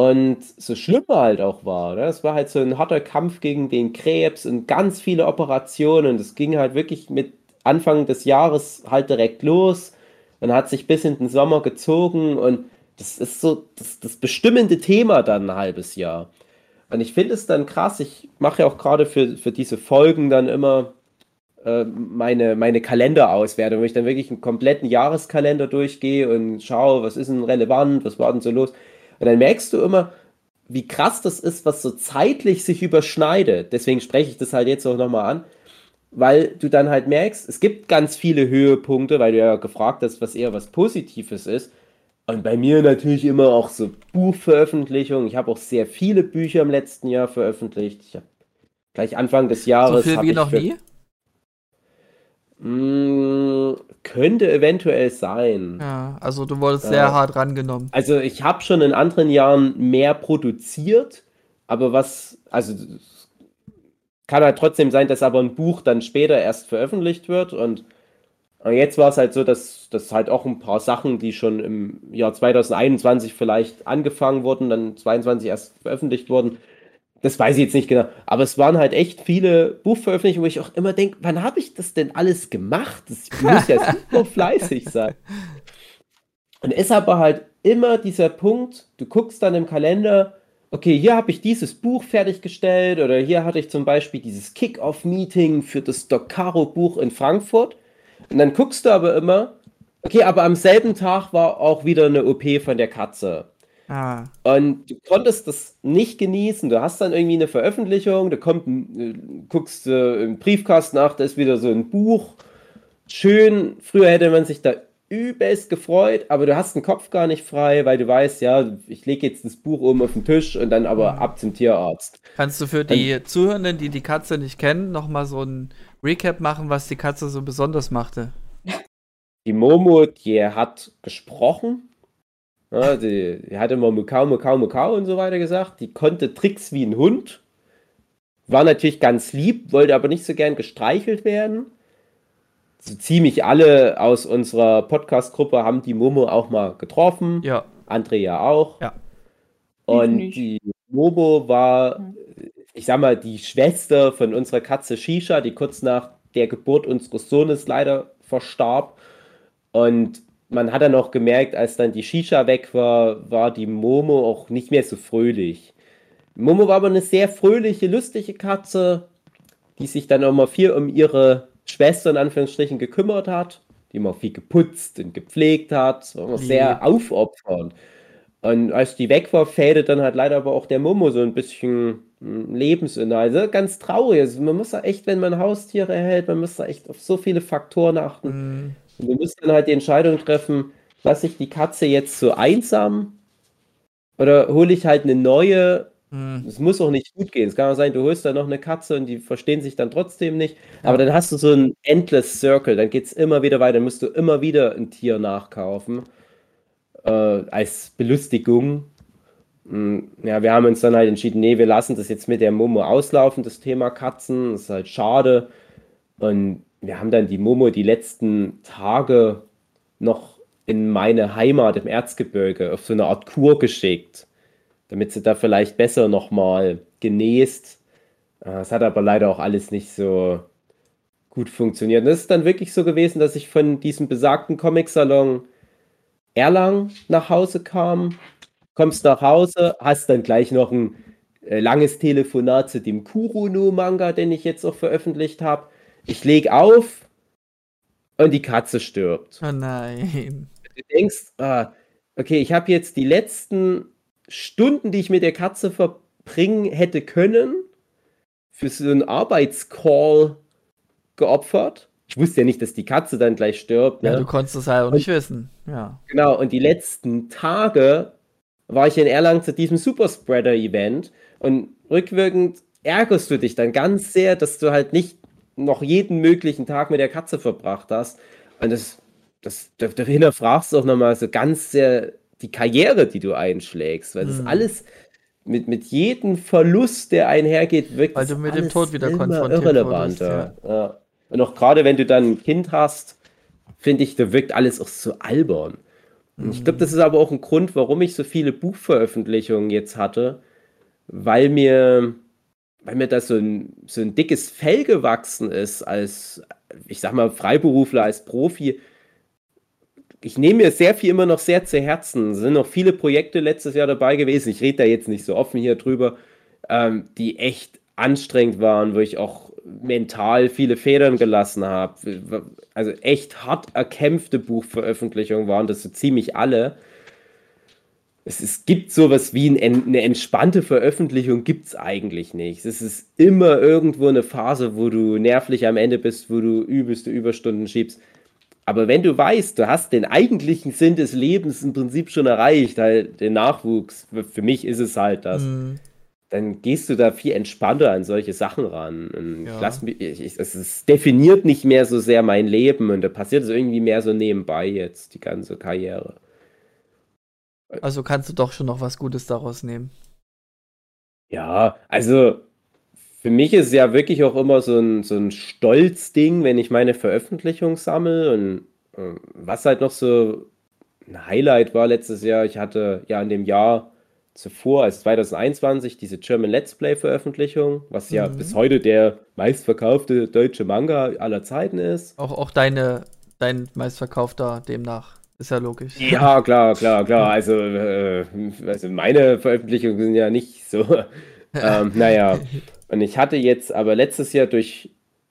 und so schlimm halt auch war. Ne? Es war halt so ein harter Kampf gegen den Krebs und ganz viele Operationen. Das ging halt wirklich mit Anfang des Jahres halt direkt los und hat sich bis in den Sommer gezogen und das ist so das, das bestimmende Thema dann ein halbes Jahr. Und ich finde es dann krass, ich mache ja auch gerade für, für diese Folgen dann immer äh, meine, meine Kalenderauswertung, wo ich dann wirklich einen kompletten Jahreskalender durchgehe und schaue, was ist denn relevant, was war denn so los. Und dann merkst du immer, wie krass das ist, was so zeitlich sich überschneidet. Deswegen spreche ich das halt jetzt auch nochmal an, weil du dann halt merkst, es gibt ganz viele Höhepunkte, weil du ja gefragt hast, was eher was Positives ist. Und bei mir natürlich immer auch so Buchveröffentlichungen. Ich habe auch sehr viele Bücher im letzten Jahr veröffentlicht. Ich habe gleich Anfang des Jahres. So viel wie noch nie? Mh, hm, könnte eventuell sein. Ja, also du wurdest sehr äh, hart rangenommen. Also ich habe schon in anderen Jahren mehr produziert, aber was, also kann halt trotzdem sein, dass aber ein Buch dann später erst veröffentlicht wird und jetzt war es halt so, dass, dass halt auch ein paar Sachen, die schon im Jahr 2021 vielleicht angefangen wurden, dann 2022 erst veröffentlicht wurden, das weiß ich jetzt nicht genau. Aber es waren halt echt viele Buchveröffentlichungen, wo ich auch immer denke, wann habe ich das denn alles gemacht? Das [laughs] muss ja super fleißig sein. Und es ist aber halt immer dieser Punkt, du guckst dann im Kalender, okay, hier habe ich dieses Buch fertiggestellt oder hier hatte ich zum Beispiel dieses Kick-Off-Meeting für das Docaro-Buch in Frankfurt. Und dann guckst du aber immer, okay, aber am selben Tag war auch wieder eine OP von der Katze. Ah. Und du konntest das nicht genießen. Du hast dann irgendwie eine Veröffentlichung, da kommt, äh, guckst du äh, im Briefkasten nach, da ist wieder so ein Buch. Schön, früher hätte man sich da übelst gefreut, aber du hast den Kopf gar nicht frei, weil du weißt, ja, ich lege jetzt das Buch oben auf den Tisch und dann aber mhm. ab zum Tierarzt. Kannst du für die und, Zuhörenden, die die Katze nicht kennen, nochmal so ein Recap machen, was die Katze so besonders machte? Die Momo, die hat gesprochen, ja, die, die hat immer Mukau, Mukau, Mukau und so weiter gesagt. Die konnte Tricks wie ein Hund. War natürlich ganz lieb, wollte aber nicht so gern gestreichelt werden. So ziemlich alle aus unserer Podcast-Gruppe haben die Momo auch mal getroffen. Ja. André ja auch. Ja. Und die Momo war, ich sag mal, die Schwester von unserer Katze Shisha, die kurz nach der Geburt unseres Sohnes leider verstarb. Und man hat dann auch gemerkt, als dann die Shisha weg war, war die Momo auch nicht mehr so fröhlich. Momo war aber eine sehr fröhliche, lustige Katze, die sich dann auch mal viel um ihre Schwester in Anführungsstrichen gekümmert hat, die immer viel geputzt und gepflegt hat, war immer sehr aufopfernd. Und als die weg war, fädet dann halt leider aber auch der Momo so ein bisschen hm, Lebensinhalt. Also ganz traurig. Also man muss da echt, wenn man Haustiere hält, man muss da echt auf so viele Faktoren achten. Mm. Und du musst dann halt die Entscheidung treffen, lasse ich die Katze jetzt so einsam oder hole ich halt eine neue. Hm. Es hm. muss auch nicht gut gehen. Es kann auch sein, du holst da noch eine Katze und die verstehen sich dann trotzdem nicht. Aber dann hast du so ein Endless Circle. Dann geht es immer wieder weiter. Dann musst du immer wieder ein Tier nachkaufen. Äh, als Belustigung. mm, ja, wir haben uns dann halt entschieden, nee, wir lassen das jetzt mit der Momo auslaufen, das Thema Katzen. Das ist halt schade. Und wir haben dann die Momo die letzten Tage noch in meine Heimat im Erzgebirge auf so eine Art Kur geschickt, damit sie da vielleicht besser nochmal genäst. Äh, es hat aber leider auch alles nicht so gut funktioniert. Und es ist dann wirklich so gewesen, dass ich von diesem besagten Comic-Salon Erlang nach Hause kam, kommst nach Hause, hast dann gleich noch ein äh, langes Telefonat zu dem Kuruno-Manga, den ich jetzt auch veröffentlicht habe. Ich lege auf und die Katze stirbt. Oh nein. Du denkst, ah, okay, ich habe jetzt die letzten Stunden, die ich mit der Katze verbringen hätte können, für so einen Arbeitscall geopfert. Ich wusste ja nicht, dass die Katze dann gleich stirbt. Ne? Ja, du konntest es halt auch nicht wissen. Ja. Genau, und die letzten Tage war ich in Erlangen zu diesem Superspreader-Event und rückwirkend ärgerst du dich dann ganz sehr, dass du halt nicht noch jeden möglichen Tag mit der Katze verbracht hast. Und das, das, da, da hinterfragst du auch nochmal so ganz sehr die Karriere, die du einschlägst, weil das mhm. alles mit, mit jedem Verlust, der einhergeht, wirkt Weil du mit dem Tod wieder konfrontiert irrelevanter. Ja. Ja. Und auch gerade wenn du dann ein Kind hast, finde ich, da wirkt alles auch so albern. Und ich glaube, das ist aber auch ein Grund, warum ich so viele Buchveröffentlichungen jetzt hatte, weil mir, weil mir das so ein, so ein dickes Fell gewachsen ist, als, ich sag mal, Freiberufler, als Profi. Ich nehme mir sehr viel immer noch sehr zu Herzen. Es sind noch viele Projekte letztes Jahr dabei gewesen. Ich rede da jetzt nicht so offen hier drüber, ähm, die echt anstrengend waren, wo ich auch mental viele Federn gelassen habe. Also echt hart erkämpfte Buchveröffentlichungen waren das so ziemlich alle. Es, es gibt sowas wie ein, eine entspannte Veröffentlichung, gibt es eigentlich nicht. Es ist immer irgendwo eine Phase, wo du nervlich am Ende bist, wo du übelste Überstunden schiebst. Aber wenn du weißt, du hast den eigentlichen Sinn des Lebens im Prinzip schon erreicht, halt den Nachwuchs, für mich ist es halt das. Mhm dann gehst du da viel entspannter an solche Sachen ran. Und ja. lass mich, ich, ich, es definiert nicht mehr so sehr mein Leben und da passiert es irgendwie mehr so nebenbei jetzt, die ganze Karriere. Also kannst du doch schon noch was Gutes daraus nehmen. Ja, also für mich ist es ja wirklich auch immer so ein, so ein Stolzding, wenn ich meine Veröffentlichung sammle und äh, was halt noch so ein Highlight war letztes Jahr, ich hatte ja in dem Jahr zuvor, als 2021, diese German Let's Play-Veröffentlichung, was ja mhm. bis heute der meistverkaufte deutsche Manga aller Zeiten ist. Auch, auch deine, dein meistverkaufter demnach. Ist ja logisch. Ja, klar, klar, klar. Also, äh, also meine Veröffentlichungen sind ja nicht so. [laughs] ähm, naja. Und ich hatte jetzt aber letztes Jahr durch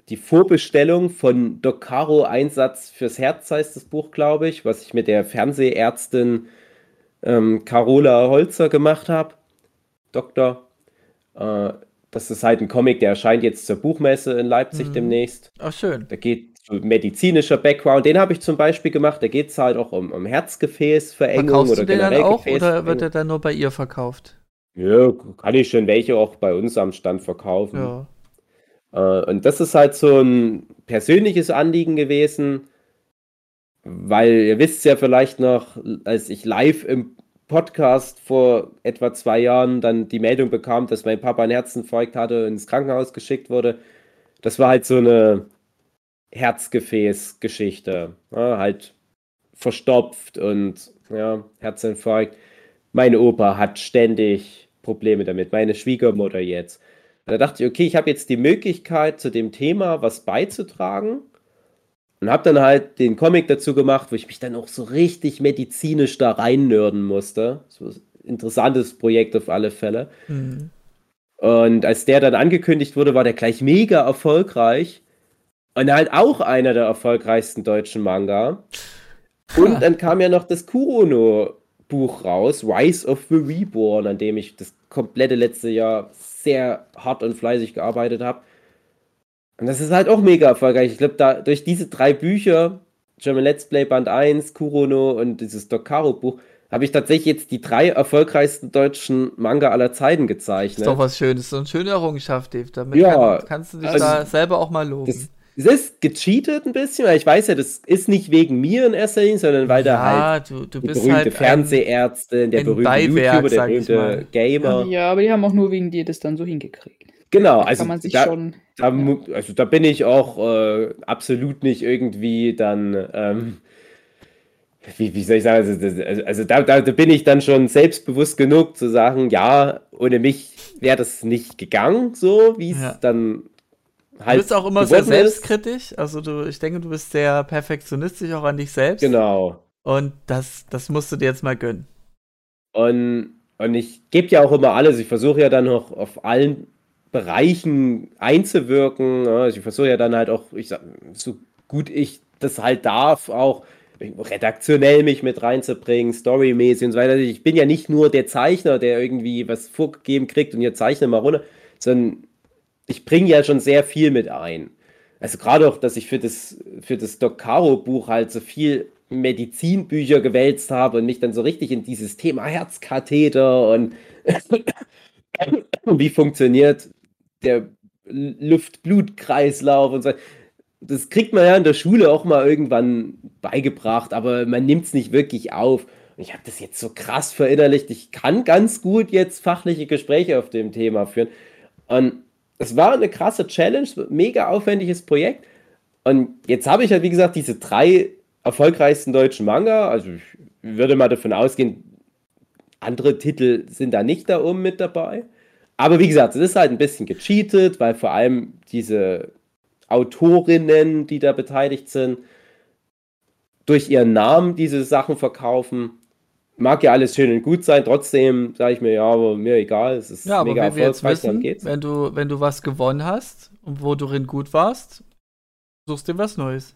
die Vorbestellung von Docaro Einsatz fürs Herz heißt das Buch, glaube ich, was ich mit der Fernsehärztin ähm, Carola Holzer gemacht habe. Doktor. Äh, das ist halt ein Comic, der erscheint jetzt zur Buchmesse in Leipzig mhm. demnächst. Ach, schön. Da geht medizinischer Background. Den habe ich zum Beispiel gemacht. Da geht es halt auch um, um Herzgefäßverengung Verkaufst oder du den dann auch oder wird er dann nur bei ihr verkauft? Ja, kann ich schon welche auch bei uns am Stand verkaufen. Ja. Äh, und das ist halt so ein persönliches Anliegen gewesen weil ihr wisst ja vielleicht noch, als ich live im Podcast vor etwa zwei Jahren dann die Meldung bekam, dass mein Papa einen Herzinfarkt hatte und ins Krankenhaus geschickt wurde. Das war halt so eine Herzgefäßgeschichte. Ja, halt verstopft und ja, Herzinfarkt. Meine Opa hat ständig Probleme damit, meine Schwiegermutter jetzt. da dachte ich, okay, ich habe jetzt die Möglichkeit, zu dem Thema was beizutragen und habe dann halt den Comic dazu gemacht, wo ich mich dann auch so richtig medizinisch da reinnörden musste. So ein interessantes Projekt auf alle Fälle. Mhm. Und als der dann angekündigt wurde, war der gleich mega erfolgreich. Und halt auch einer der erfolgreichsten deutschen Manga. Und dann kam ja noch das Kurono-Buch raus, Rise of the Reborn, an dem ich das komplette letzte Jahr sehr hart und fleißig gearbeitet habe. Und das ist halt auch mega erfolgreich. Ich glaube, da durch diese drei Bücher, German Let's Play Band 1, Kurono und dieses Dokaro Buch, habe ich tatsächlich jetzt die drei erfolgreichsten deutschen Manga aller Zeiten gezeichnet. Ist doch was Schönes, so eine schöne Errungenschaft, Dave. Damit ja, kann, kannst du dich also, da selber auch mal loben. Das, es ist gecheatet ein bisschen, weil ich weiß ja, das ist nicht wegen mir in erster Linie, sondern weil da halt du, du die bist berühmte halt Fernsehärztin, der berühmte Beiwerk, YouTuber, der berühmte. Gamer. Ja, aber die haben auch nur wegen dir das dann so hingekriegt. Genau, Da also kann man sich da, schon. da, mu- also da bin ich auch äh, absolut nicht irgendwie dann, ähm, wie, wie soll ich sagen, also, also, also da, da, da bin ich dann schon selbstbewusst genug zu sagen, ja, ohne mich wäre das nicht gegangen, so wie es Ja. dann Du halt bist auch immer sehr selbstkritisch. Also du, ich denke, du bist sehr perfektionistisch auch an dich selbst. Genau. Und das, das musst du dir jetzt mal gönnen. Und, und ich gebe ja auch immer alles. Ich versuche ja dann noch auf allen Bereichen einzuwirken. ja. Also ich versuche ja dann halt auch, ich sag, so gut ich das halt darf, auch redaktionell mich mit reinzubringen, storymäßig und so weiter. Ich bin ja nicht nur der Zeichner, der irgendwie was vorgegeben kriegt und ihr zeichne mal runter, sondern ich bringe ja schon sehr viel mit ein. Also gerade auch, dass ich für das, für das Doc Caro Buch halt so viel Medizinbücher gewälzt habe und mich dann so richtig in dieses Thema Herzkatheter und [coughs] wie funktioniert der Luft-Blut-Kreislauf und so. Das kriegt man ja in der Schule auch mal irgendwann beigebracht, aber man nimmt es nicht wirklich auf. Und ich habe das jetzt so krass verinnerlicht. Ich kann ganz gut jetzt fachliche Gespräche auf dem Thema führen. Und es war eine krasse Challenge, mega aufwendiges Projekt. Und jetzt habe ich halt, wie gesagt, diese drei erfolgreichsten deutschen Manga. Also ich würde mal davon ausgehen, andere Titel sind da nicht da oben mit dabei. Aber wie gesagt, es ist halt ein bisschen gecheatet, weil vor allem diese Autorinnen, die da beteiligt sind, durch ihren Namen diese Sachen verkaufen. Mag ja alles schön und gut sein, trotzdem sage ich mir, ja, aber mir egal, es ist Ja, aber mega erfolgreich, dann wissen, geht's. wenn du, wenn du was gewonnen hast und wo du drin gut warst, suchst dir was Neues.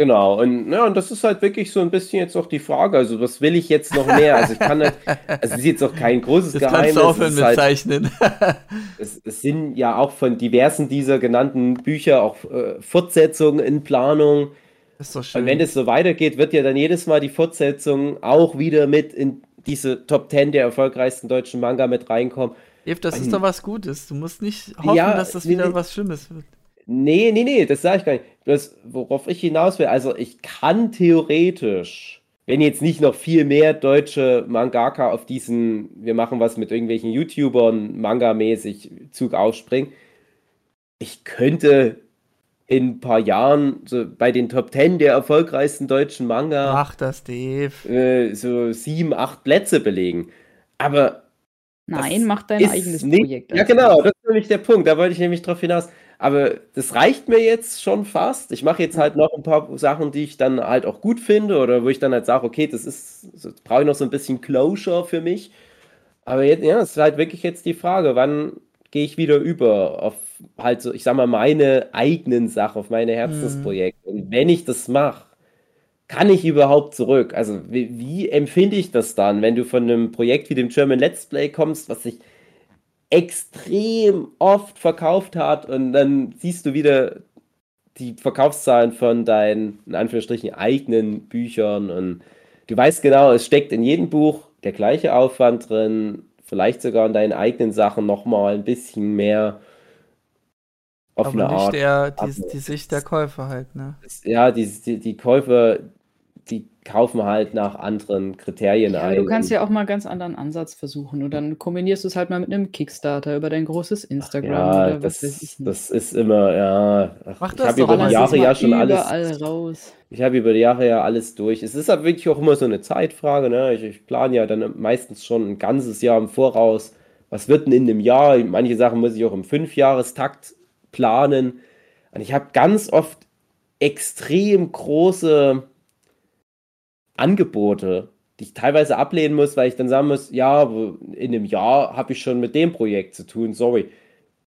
Genau, und, ja, und das ist halt wirklich so ein bisschen jetzt auch die Frage, also was will ich jetzt noch mehr? Also ich kann halt, [laughs] also es ist jetzt auch kein großes Jetzt Geheimnis, kannst du aufhören mit halt, Zeichnen. [laughs] es, es sind ja auch von diversen dieser genannten Bücher auch äh, Fortsetzungen in Planung. Ist doch schön. Und wenn es so weitergeht, wird ja dann jedes Mal die Fortsetzung auch wieder mit in diese Top 10 der erfolgreichsten deutschen Manga mit reinkommen. Eve, das ist ein- doch was Gutes. Du musst nicht hoffen, Ja, dass das wieder nee. was Schlimmes wird. Nee, nee, nee, das sage ich gar nicht. Das, worauf ich hinaus will, also ich kann theoretisch, wenn jetzt nicht noch viel mehr deutsche Mangaka auf diesen, wir machen was mit irgendwelchen YouTubern, Manga-mäßig Zug aufspringen, ich könnte in ein paar Jahren so bei den Top 10 der erfolgreichsten deutschen Manga Mach das, Dave. äh, so sieben, acht Plätze belegen. Aber Nein, mach dein eigenes nicht- Projekt. Ja, als genau, das ist nämlich der Punkt. Da wollte ich nämlich drauf hinaus. Aber das reicht mir jetzt schon fast. Ich mache jetzt halt noch ein paar Sachen, die ich dann halt auch gut finde oder wo ich dann halt sage, okay, das ist, das brauche ich noch so ein bisschen Closure für mich. Aber jetzt, ja, es ist halt wirklich jetzt die Frage, wann gehe ich wieder über auf halt so, ich sag mal, meine eigenen Sachen, auf meine Herzensprojekte. Und wenn ich das mache, kann ich überhaupt zurück? Also, wie, wie empfinde ich das dann, wenn du von einem Projekt wie dem German Let's Play kommst, was sich extrem oft verkauft hat und dann siehst du wieder die Verkaufszahlen von deinen, in Anführungsstrichen, eigenen Büchern und du weißt genau, es steckt in jedem Buch der gleiche Aufwand drin, vielleicht sogar in deinen eigenen Sachen nochmal ein bisschen mehr auf Aber eine nicht Art. der, die, die Sicht der Käufer halt, ne? Ja, die, die, die Käufer, die kaufen halt nach anderen Kriterien Ja, ein. aber du kannst ja auch mal ganz anderen Ansatz versuchen und dann kombinierst du es halt mal mit einem Kickstarter über dein großes Instagram Ja, oder was das, weiß ich nicht. das ist immer, ja. Ach, Mach ich das habe über die Jahre ja schon alles. raus. Ich habe über die Jahre ja alles durch. Es ist aber wirklich auch immer so eine Zeitfrage, ne? Ich, ich plane ja dann meistens schon ein ganzes Jahr im Voraus. Was wird denn in einem Jahr? Manche Sachen muss ich auch im Fünfjahrestakt planen. Und ich habe ganz oft extrem große Angebote, die ich teilweise ablehnen muss, weil ich dann sagen muss, ja, in einem Jahr habe ich schon mit dem Projekt zu tun, sorry.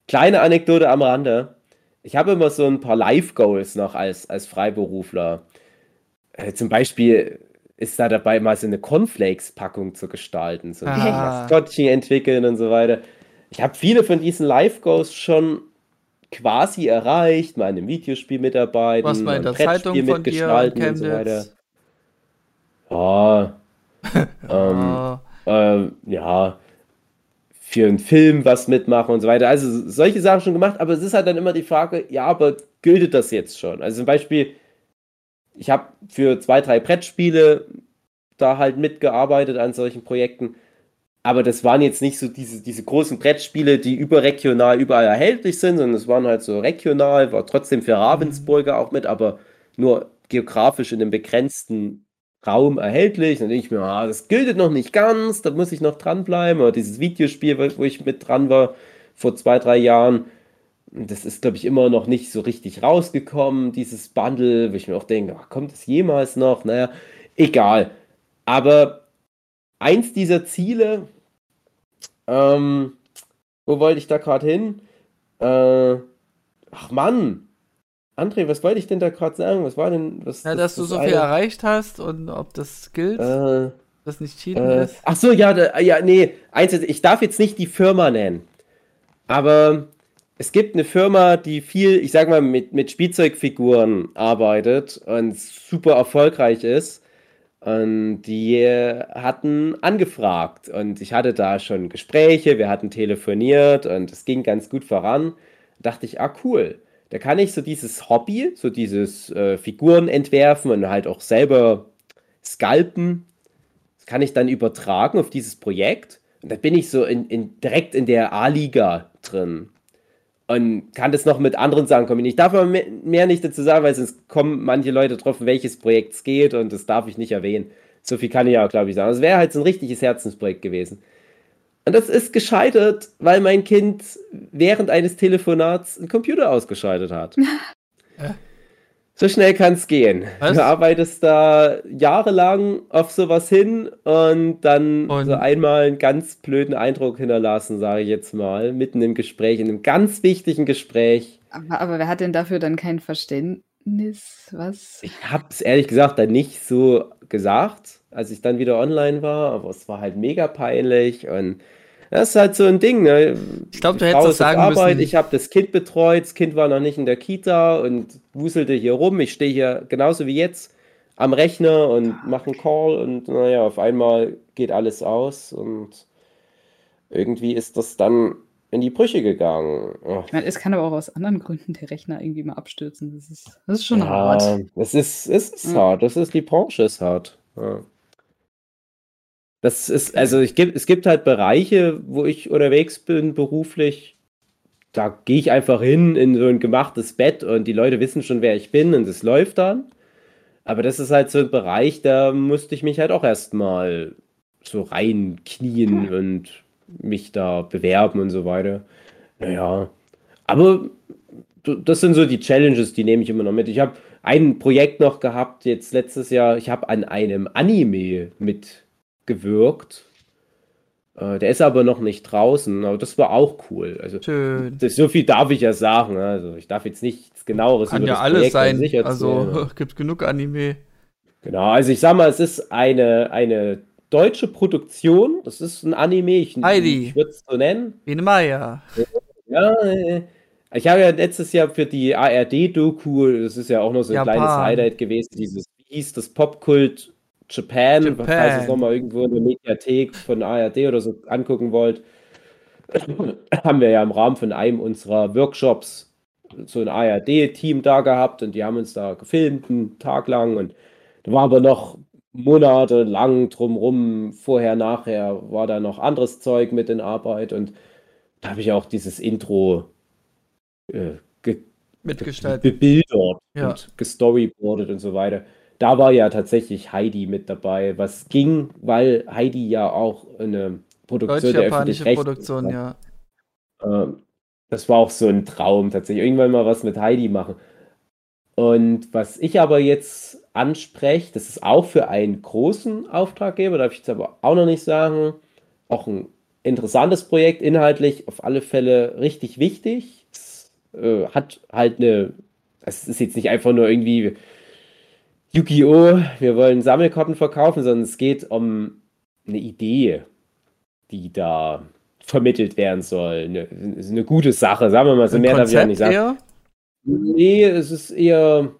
Kleine Anekdote am Rande. Ich habe immer so ein paar Live-Goals noch als, als Freiberufler. Äh, zum Beispiel ist da dabei, mal so eine Cornflakes-Packung zu gestalten, so ein Ah. Maskottchen entwickeln und so weiter. Ich habe viele von diesen Live-Goals schon quasi erreicht, mal in einem Videospiel mitarbeiten, Was mal in der Zeitung Brettspiel von dir mitgestalten und so weiter. [laughs] Ja, ähm, Ah, äh, ja, für einen Film was mitmachen und so weiter. Also solche Sachen schon gemacht, aber es ist halt dann immer die Frage, ja, aber gilt das jetzt schon? Also zum Beispiel, ich habe für zwei, drei Brettspiele da halt mitgearbeitet an solchen Projekten. Aber das waren jetzt nicht so diese, diese großen Brettspiele, die überregional überall erhältlich sind, sondern es waren halt so regional, war trotzdem für Ravensburger auch mit, aber nur geografisch in einem begrenzten Raum erhältlich. Dann denke ich mir, ah, das gilt noch nicht ganz, da muss ich noch dranbleiben. Oder dieses Videospiel, wo ich mit dran war vor zwei, drei Jahren, das ist, glaube ich, immer noch nicht so richtig rausgekommen, dieses Bundle, wo ich mir auch denke, ach, kommt es jemals noch? Naja, egal. Aber eins dieser Ziele, ähm, wo wollte ich da gerade hin? Äh, ach Mann, André, was wollte ich denn da gerade sagen? Was war denn. Was, ja, das, dass du so eine... viel erreicht hast und ob das gilt. Äh, das nicht cheaten äh, ist. Ach so, ja, da, ja, nee. Eins, ich darf jetzt nicht die Firma nennen. Aber es gibt eine Firma, die viel, ich sag mal, mit, mit Spielzeugfiguren arbeitet und super erfolgreich ist. Und die hatten angefragt und ich hatte da schon Gespräche, wir hatten telefoniert und es ging ganz gut voran. Da dachte ich, ah cool, da kann ich so dieses Hobby, so dieses äh, Figuren entwerfen und halt auch selber scalpen, das kann ich dann übertragen auf dieses Projekt. Und da bin ich so in, in, direkt in der A-Liga drin und kann das noch mit anderen Sachen kombinieren. Ich darf aber mehr nicht dazu sagen, weil sonst kommen manche Leute drauf, welches Projekt es geht und das darf ich nicht erwähnen. So viel kann ich ja, glaube ich, sagen. Es wäre halt so ein richtiges Herzensprojekt gewesen. Und das ist gescheitert, weil mein Kind während eines Telefonats einen Computer ausgeschaltet hat. [laughs] So schnell kann es gehen. Was? Du arbeitest da jahrelang auf sowas hin und dann und? so einmal einen ganz blöden Eindruck hinterlassen, sage ich jetzt mal, mitten im Gespräch, in einem ganz wichtigen Gespräch. Aber, aber wer hat denn dafür dann kein Verständnis? Was? Ich habe es ehrlich gesagt dann nicht so gesagt, als ich dann wieder online war, aber es war halt mega peinlich und das ist halt so ein Ding. Ne? Ich glaube, du hättest es sagen Arbeit, müssen. Ich habe das Kind betreut, das Kind war noch nicht in der Kita und wuselte hier rum. Ich stehe hier genauso wie jetzt am Rechner und mache einen Call und naja, auf einmal geht alles aus und irgendwie ist das dann in die Brüche gegangen. Ich meine, es kann aber auch aus anderen Gründen der Rechner irgendwie mal abstürzen. Das ist, das ist schon ja, hart. Es ist, es ist ja. hart. Das ist, die Branche ist hart. Ja. Das ist, also ich gibt, es gibt halt Bereiche, wo ich unterwegs bin, beruflich. Da gehe ich einfach hin in so ein gemachtes Bett und die Leute wissen schon, wer ich bin und es läuft dann. Aber das ist halt so ein Bereich, da musste ich mich halt auch erstmal so reinknien und mich da bewerben und so weiter. Naja, aber das sind so die Challenges, die nehme ich immer noch mit. Ich habe ein Projekt noch gehabt, jetzt letztes Jahr, ich habe an einem Anime mit gewirkt. Äh, der ist aber noch nicht draußen, aber das war auch cool. Also, Schön. Das, so viel darf ich ja sagen. Ne? Also, ich darf jetzt nichts genaueres Kann über ja das alles Projekt sein. Also, [laughs] gibt genug Anime. Genau, also ich sag mal, es ist eine, eine deutsche Produktion. Das ist ein Anime. Ich, Heidi. ich würde es so nennen. Wie Maya. Ja, äh, ich habe ja letztes Jahr für die ARD-Doku, das ist ja auch noch so ein Japan. kleines Highlight gewesen, dieses, wie hieß das Popkult Japan, Japan. falls ihr es nochmal irgendwo in der Mediathek von ARD oder so angucken wollt, [coughs] haben wir ja im Rahmen von einem unserer Workshops so ein ARD-Team da gehabt und die haben uns da gefilmt, einen Tag lang und da war aber noch monatelang drumrum, vorher, nachher war da noch anderes Zeug mit in Arbeit und da habe ich auch dieses Intro äh, mitgestaltet, bebildert ja. und gestoryboardet und so weiter da war ja tatsächlich Heidi mit dabei, was ging, weil Heidi ja auch eine Produktion der öffentlich Produktion, ja. Ähm, das war auch so ein Traum tatsächlich. Irgendwann mal was mit Heidi machen. Und was ich aber jetzt anspreche, das ist auch für einen großen Auftraggeber, darf ich jetzt aber auch noch nicht sagen. Auch ein interessantes Projekt, inhaltlich auf alle Fälle richtig wichtig. Es äh, hat halt eine, es ist jetzt nicht einfach nur irgendwie Yu-Gi-Oh!, wir wollen Sammelkarten verkaufen, sondern es geht um eine Idee, die da vermittelt werden soll. Eine, eine gute Sache, sagen wir mal so. Ein mehr darf ich ja nicht sagen. Eher? Nee, es ist eher,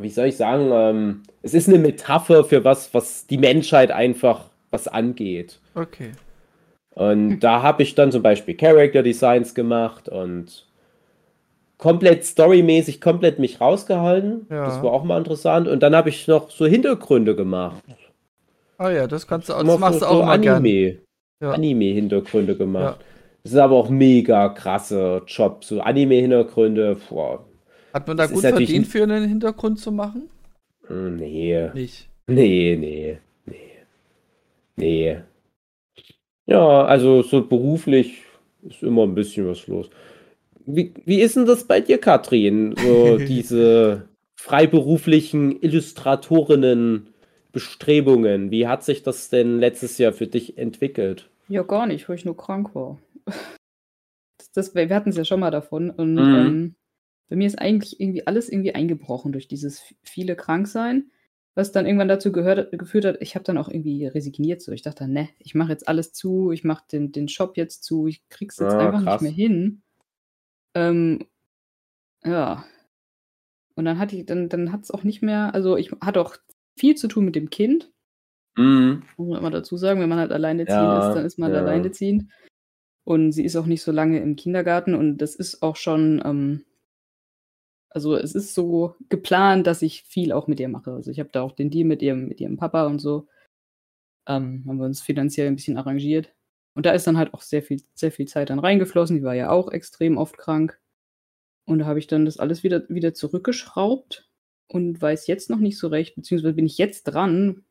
wie soll ich sagen, ähm, es ist eine Metapher für was, was die Menschheit einfach was angeht. Okay. Und [laughs] da habe ich dann zum Beispiel Character Designs gemacht und komplett storymäßig komplett mich rausgehalten. Ja. Das war auch mal interessant. Und dann habe ich noch so Hintergründe gemacht. Ah ja, das kannst du auch, das machst so- du auch so. Anime. Ja. Anime-Hintergründe gemacht. Das ist aber auch mega krasse Job. So Anime-Hintergründe. Hat man da Das gut verdient für einen Hintergrund zu machen? Hm, Nee. Nicht. Nee, nee, nee. Nee. Ja, also so beruflich ist immer ein bisschen was los. Wie, wie ist denn das bei dir, Katrin? So [laughs] diese freiberuflichen Illustratorinnen-Bestrebungen. Wie hat sich das denn letztes Jahr für dich entwickelt? Ja, gar nicht, weil ich nur krank war. Das, das, wir hatten es ja schon mal davon. Und Mhm. ähm, bei mir ist eigentlich irgendwie alles irgendwie eingebrochen durch dieses viele Kranksein, was dann irgendwann dazu gehört, geführt hat, ich habe dann auch irgendwie resigniert. So. Ich dachte, ne, ich mache jetzt alles zu, ich mache den, den Shop jetzt zu, ich krieg's jetzt Ah, einfach krass. nicht mehr hin. Ähm, ja. Und dann hatte ich, dann, dann hat es auch nicht mehr, also ich hatte auch viel zu tun mit dem Kind. Mhm. Muss man immer dazu sagen, wenn man halt alleinerziehend Ja, ist, dann ist man ja. alleinerziehend. Und sie ist auch nicht so lange im Kindergarten und das ist auch schon, ähm, also es ist so geplant, dass ich viel auch mit ihr mache. Also ich habe da auch den Deal mit ihrem, mit ihrem Papa und so. Ähm, haben wir uns finanziell ein bisschen arrangiert. Und da ist dann halt auch sehr viel, sehr viel Zeit dann reingeflossen. Die war ja auch extrem oft krank. Und da habe ich dann das alles wieder, wieder zurückgeschraubt und weiß jetzt noch nicht so recht, beziehungsweise bin ich jetzt dran,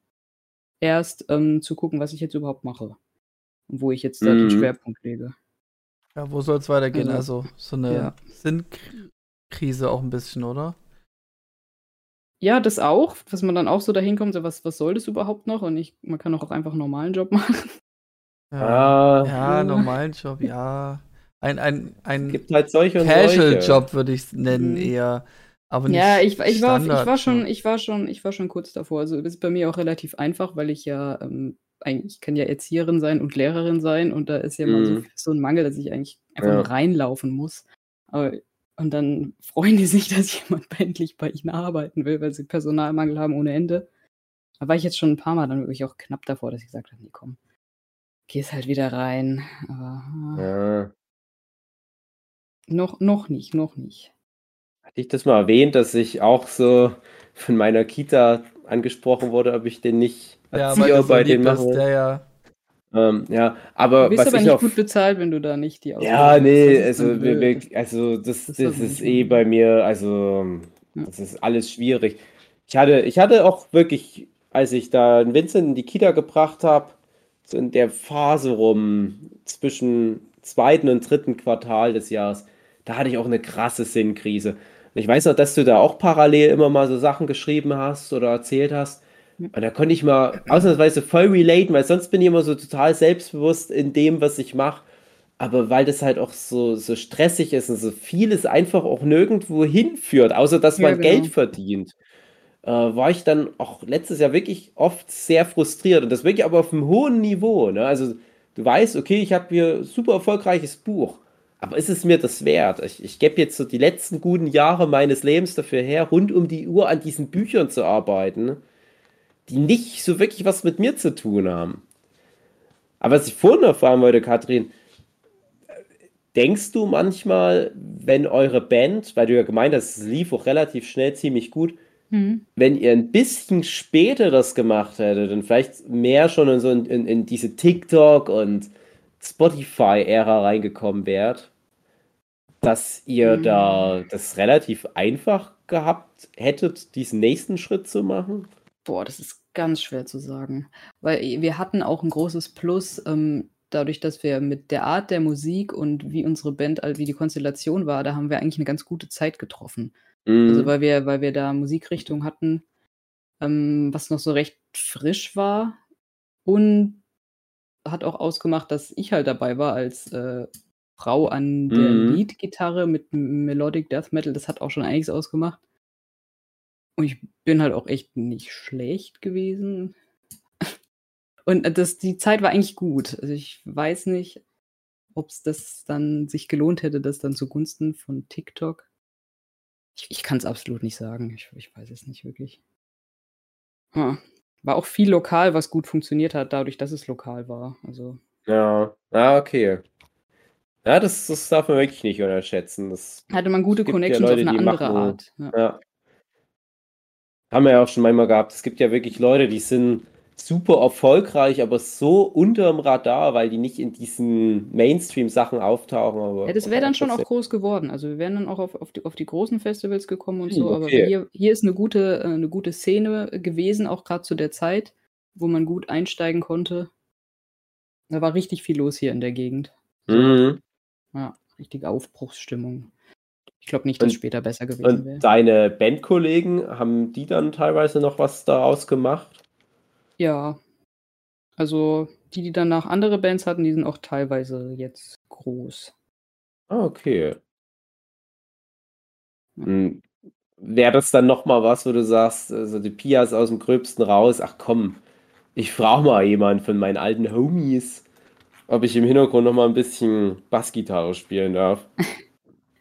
erst ähm, zu gucken, was ich jetzt überhaupt mache. Und wo ich jetzt da den Mhm. Schwerpunkt lege. Ja, wo soll es weitergehen? Also, Also, so eine ja. Sinnkrise auch ein bisschen, oder? Ja, das auch, dass man dann auch so dahin kommt, so was, was soll das überhaupt noch? Und ich, man kann auch einfach einen normalen Job [laughs] machen. Ah, Ja, Ja. normalen Job, ja. Ein, ein, es ein gibt halt solche und solche. Casual-Job würde ich es nennen Mhm. eher. Aber nicht Ja, ich, ich, war, ich, war schon, ich, war schon, ich war schon kurz davor. Also das ist bei mir auch relativ einfach, weil ich ja ähm, eigentlich ich kann ja Erzieherin sein und Lehrerin sein und da ist ja mal so, Mhm. so ein Mangel, dass ich eigentlich einfach Ja. nur reinlaufen muss. Aber, und dann freuen die sich, [laughs] dass jemand endlich bei ihnen arbeiten will, weil sie Personalmangel haben ohne Ende. Da war ich jetzt schon ein paar Mal dann wirklich auch knapp davor, dass ich gesagt habe, nee, komm, gehst halt wieder rein. Aber ah, Ja. noch, noch nicht, noch nicht. Hatte ich das mal erwähnt, dass ich auch so von meiner Kita angesprochen wurde, ob ich den nicht Ja, Erzieher weil du so bei bist, mache? ja, ja. Ähm, ja, Du aber bist was aber ich nicht noch gut bezahlt, wenn du da nicht die Ja, Ausbildung hast. nee, also, wir, also das, Das das, ist eh gut. bei mir, also Ja. das ist alles schwierig. Ich hatte, ich hatte auch wirklich, als ich da einen Vincent in die Kita gebracht habe, so in der Phase rum zwischen zweiten und dritten Quartal des Jahres, da hatte ich auch eine krasse Sinnkrise. Und ich weiß noch, dass du da auch parallel immer mal so Sachen geschrieben hast oder erzählt hast. Ja. Und da konnte ich mal ausnahmsweise voll relaten, weil sonst bin ich immer so total selbstbewusst in dem, was ich mache. Aber weil das halt auch so, so stressig ist und so vieles einfach auch nirgendwo hinführt, außer dass Ja, man genau. Geld verdient, äh, war ich dann auch letztes Jahr wirklich oft sehr frustriert. Und das wirklich aber auf einem hohen Niveau. Ne? Also du weißt, okay, ich habe hier super erfolgreiches Buch. Aber ist es mir das wert? Ich, ich gebe jetzt so die letzten guten Jahre meines Lebens dafür her, rund um die Uhr an diesen Büchern zu arbeiten, die nicht so wirklich was mit mir zu tun haben. Aber was ich vorhin fragen wollte, Katrin, denkst du manchmal, wenn eure Band, weil du ja gemeint hast, es lief auch relativ schnell ziemlich gut, Mhm. wenn ihr ein bisschen später das gemacht hättet und vielleicht mehr schon in, so in, in, in diese TikTok und Spotify-Ära reingekommen wärt, dass ihr Mhm. da das relativ einfach gehabt hättet, diesen nächsten Schritt zu machen? Boah, das ist ganz schwer zu sagen. Weil wir hatten auch ein großes Plus, ähm, dadurch, dass wir mit der Art der Musik und wie unsere Band, wie die Konstellation war, da haben wir eigentlich eine ganz gute Zeit getroffen. Also Mhm. weil wir, weil wir da Musikrichtung hatten, ähm, was noch so recht frisch war und hat auch ausgemacht, dass ich halt dabei war als äh, Frau an der Mhm. Leadgitarre mit Melodic Death Metal. Das hat auch schon einiges ausgemacht. Und ich bin halt auch echt nicht schlecht gewesen. Und äh, das, die Zeit war eigentlich gut. Also ich weiß nicht, ob es das dann sich gelohnt hätte, das dann zugunsten von TikTok. Ich, ich kann es absolut nicht sagen. Ich, ich weiß es nicht wirklich. Ha. War auch viel lokal, was gut funktioniert hat, dadurch, dass es lokal war. Also, Ja, ah, okay. Ja, das, das darf man wirklich nicht unterschätzen. Das Hatte man gute gibt ja Connections Leute, auf eine andere machen- Art. Ja. Ja. Haben wir ja auch schon manchmal gehabt. Es gibt ja wirklich Leute, die sind super erfolgreich, aber so unterm Radar, weil die nicht in diesen Mainstream-Sachen auftauchen. Aber Ja, das wäre dann schon auch groß geworden. Also wir wären dann auch auf, auf, die, auf die großen Festivals gekommen und Hm, so, aber okay. hier, hier ist eine gute, äh, eine gute Szene gewesen, auch gerade zu der Zeit, wo man gut einsteigen konnte. Da war richtig viel los hier in der Gegend. Mhm. Ja, richtige Aufbruchsstimmung. Ich glaube nicht, dass Und- später besser gewesen wäre. Und deine Bandkollegen, haben die dann teilweise noch was daraus gemacht? Ja. Also die, die danach andere Bands hatten, die sind auch teilweise jetzt groß. Ah, okay. Hm, Wäre das dann nochmal was, wo du sagst, also die Pia ist aus dem Gröbsten raus, ach komm, ich frage mal jemanden von meinen alten Homies, ob ich im Hintergrund nochmal ein bisschen Bassgitarre spielen darf. [laughs]